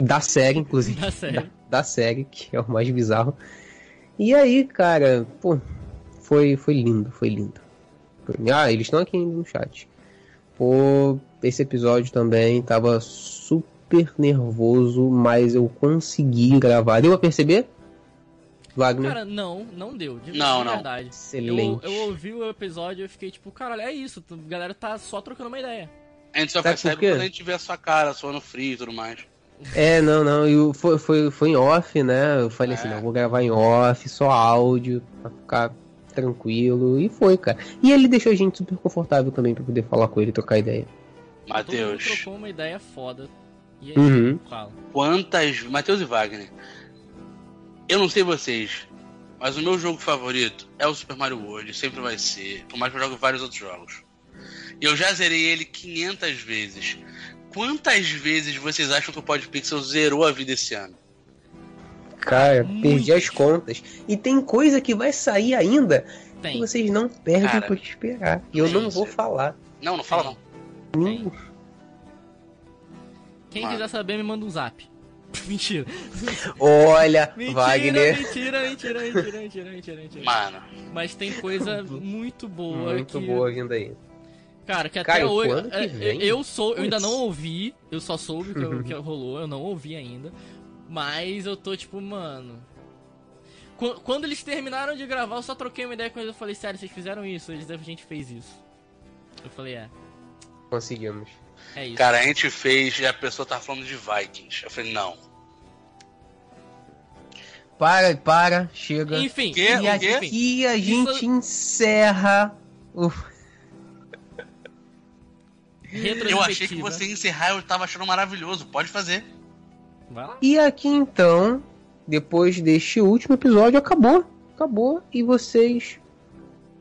da série, inclusive. Da série. Da, da série, que é o mais bizarro. E aí, cara, pô, foi, foi lindo, foi lindo. Foi- Ah, eles estão aqui no chat. Pô, esse episódio também tava super nervoso, mas eu consegui gravar. Deu pra perceber? Wagner? Cara, não, não deu. De, Não, não. verdade. Eu, Excelente. eu ouvi o episódio e eu fiquei tipo, caralho, é isso. A galera tá só trocando uma ideia. A gente só Sabe percebe quando a gente vê a sua cara, suando frio e tudo mais. É, não, não, eu, foi, foi, foi em off, né? Eu falei assim, É. não, vou gravar em off, só áudio, pra ficar tranquilo, e foi, cara. E ele deixou a gente super confortável também pra poder falar com ele e trocar ideia. Matheus, trocou uma ideia foda. E aí, Uhum. fala. quantas. Matheus e Wagner. Eu não sei vocês, mas o meu jogo favorito é o Super Mario World, sempre vai ser, por mais que eu jogue vários outros jogos. E eu já zerei ele 500 vezes. Quantas vezes vocês acham que o Podpixel zerou a vida esse ano? Cara, Muito. perdi as contas. E tem coisa que vai sair ainda que Tem. vocês não perdem Cara, por esperar. E eu não vou falar. Não, não fala não. Tem. Hum, Quem Mano. quiser saber, me manda um zap. mentira. Olha, Mentira, Wagner. mentira, mentira, mentira, mentira, mentira, mentira. Mano, Mas tem coisa muito boa Muito que. boa vindo aí. Cara, que até Cara, hoje. quando que é, vem? Eu sou. Eu ainda não ouvi. Eu só soube que, que rolou, eu não ouvi ainda. Mas eu tô tipo, mano. Qu- Quando eles terminaram de gravar, eu só troquei uma ideia com eles. Eu falei, sério, vocês fizeram isso? Eles a gente fez isso. Eu falei, é. Conseguimos. É isso. Cara, a gente fez e a pessoa tava falando de Vikings. Eu falei, não. Para, para, chega. Enfim, Que? E aqui a Isso- gente encerra o. Eu achei que você ia encerrar eu tava achando maravilhoso. Pode fazer. Vai lá. E aqui então, depois deste último episódio, acabou. Acabou. E vocês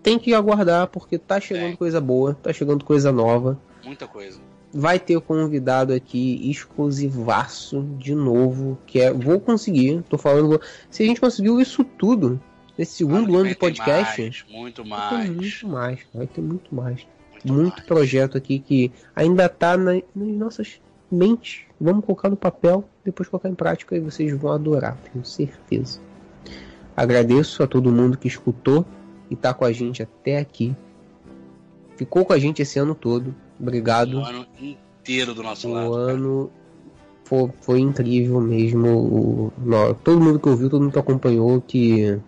têm que aguardar, porque tá chegando É. coisa boa, tá chegando coisa nova. Muita coisa. Vai ter convidado aqui exclusivaço de novo, que é. Vou conseguir, tô falando. vou- Se a gente conseguiu isso tudo nesse segundo Ano que ano de podcast, mais, muito vai ter mais. muito mais. Vai ter muito mais. Muito, projeto aqui que ainda tá na- nas nossas mentes. Vamos colocar no papel, depois colocar em prática e vocês vão adorar, tenho certeza. Agradeço a todo mundo que escutou e tá com a gente até aqui. Ficou com a gente esse ano todo. Obrigado. O ano inteiro do nosso O lado. cara. ano foi, foi incrível mesmo. O, todo mundo que ouviu, todo mundo que acompanhou, que.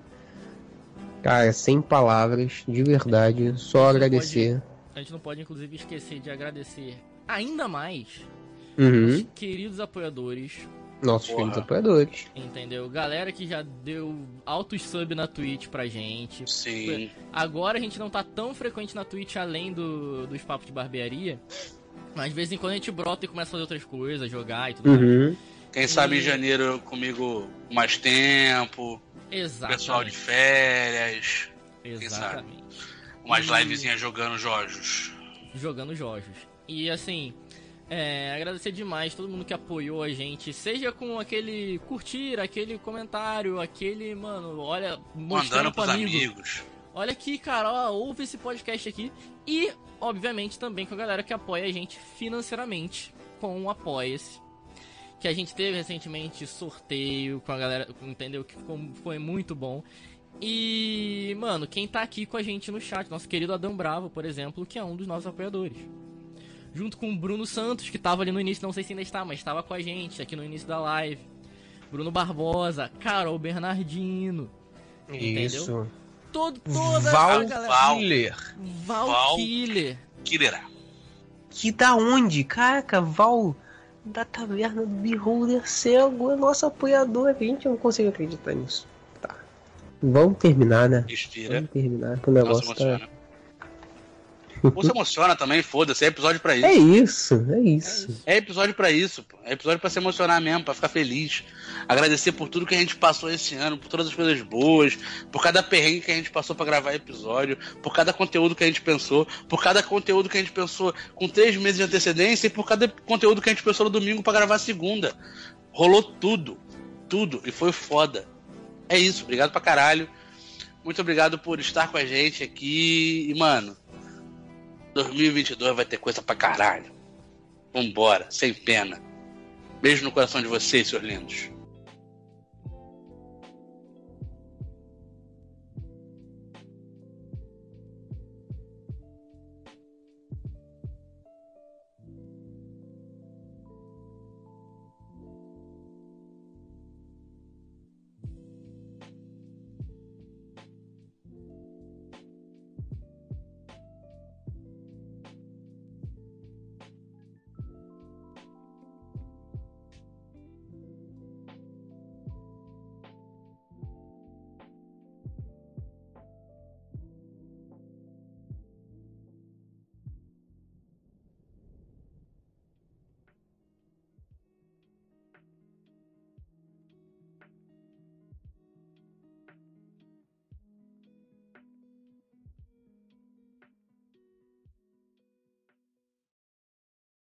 Cara, sem palavras, de verdade. Só agradecer. A gente não pode, inclusive, esquecer de agradecer ainda mais Uhum. os queridos apoiadores, Nossos Porra. queridos apoiadores. entendeu? Galera que já deu altos sub na Twitch pra gente. Sim. Agora a gente não tá tão frequente na Twitch além do, dos papos de barbearia. Mas de vez em quando a gente brota e começa a fazer outras coisas, jogar e tudo mais. Uhum. Quem sabe em E- janeiro comigo com mais tempo. Exatamente. Pessoal de férias. Exatamente. Umas E- livezinhas jogando jogos. Jogando jogos. E assim, é, agradecer demais todo mundo que apoiou a gente, seja com aquele curtir, aquele comentário, aquele, mano, olha, mostrando pros amigo. amigos. Olha aqui, cara, ó, ouve esse podcast aqui. E, obviamente, também com a galera que apoia a gente financeiramente com o Apoia-se. Que a gente teve recentemente sorteio com a galera, entendeu? Que ficou, foi muito bom. E, mano, quem tá aqui com a gente no chat, nosso querido Adão Bravo, por exemplo, que é um dos nossos apoiadores. Junto com o Bruno Santos, que tava ali no início, não sei se ainda está, mas estava com a gente aqui no início da live. Bruno Barbosa, Carol Bernardino, Entendeu? Isso. todo, toda Val a galera. Val. Killer. Val, Val. Killer. Killer. Que da onde? Caraca, Val da Taverna do Beholder Cego é nosso apoiador. Gente, eu não consigo acreditar nisso. Vamos terminar, né? Respira. Vamos terminar, que o Nossa, negócio tá. emociona. Você emociona também, foda-se. É episódio pra isso. É isso, é isso. É episódio pra isso, pô. É episódio pra se emocionar mesmo, pra ficar feliz. Agradecer por tudo que a gente passou esse ano, por todas as coisas boas, por cada perrengue que a gente passou pra gravar episódio, por cada conteúdo que a gente pensou, por cada conteúdo que a gente pensou com três meses de antecedência e por cada conteúdo que a gente pensou no domingo pra gravar segunda. Rolou tudo. Tudo. E foi foda. É isso. Obrigado pra caralho. Muito obrigado por estar com a gente aqui. E, mano, 2022 vai ter coisa pra caralho. Vambora, sem pena. Beijo no coração de vocês, seus lindos.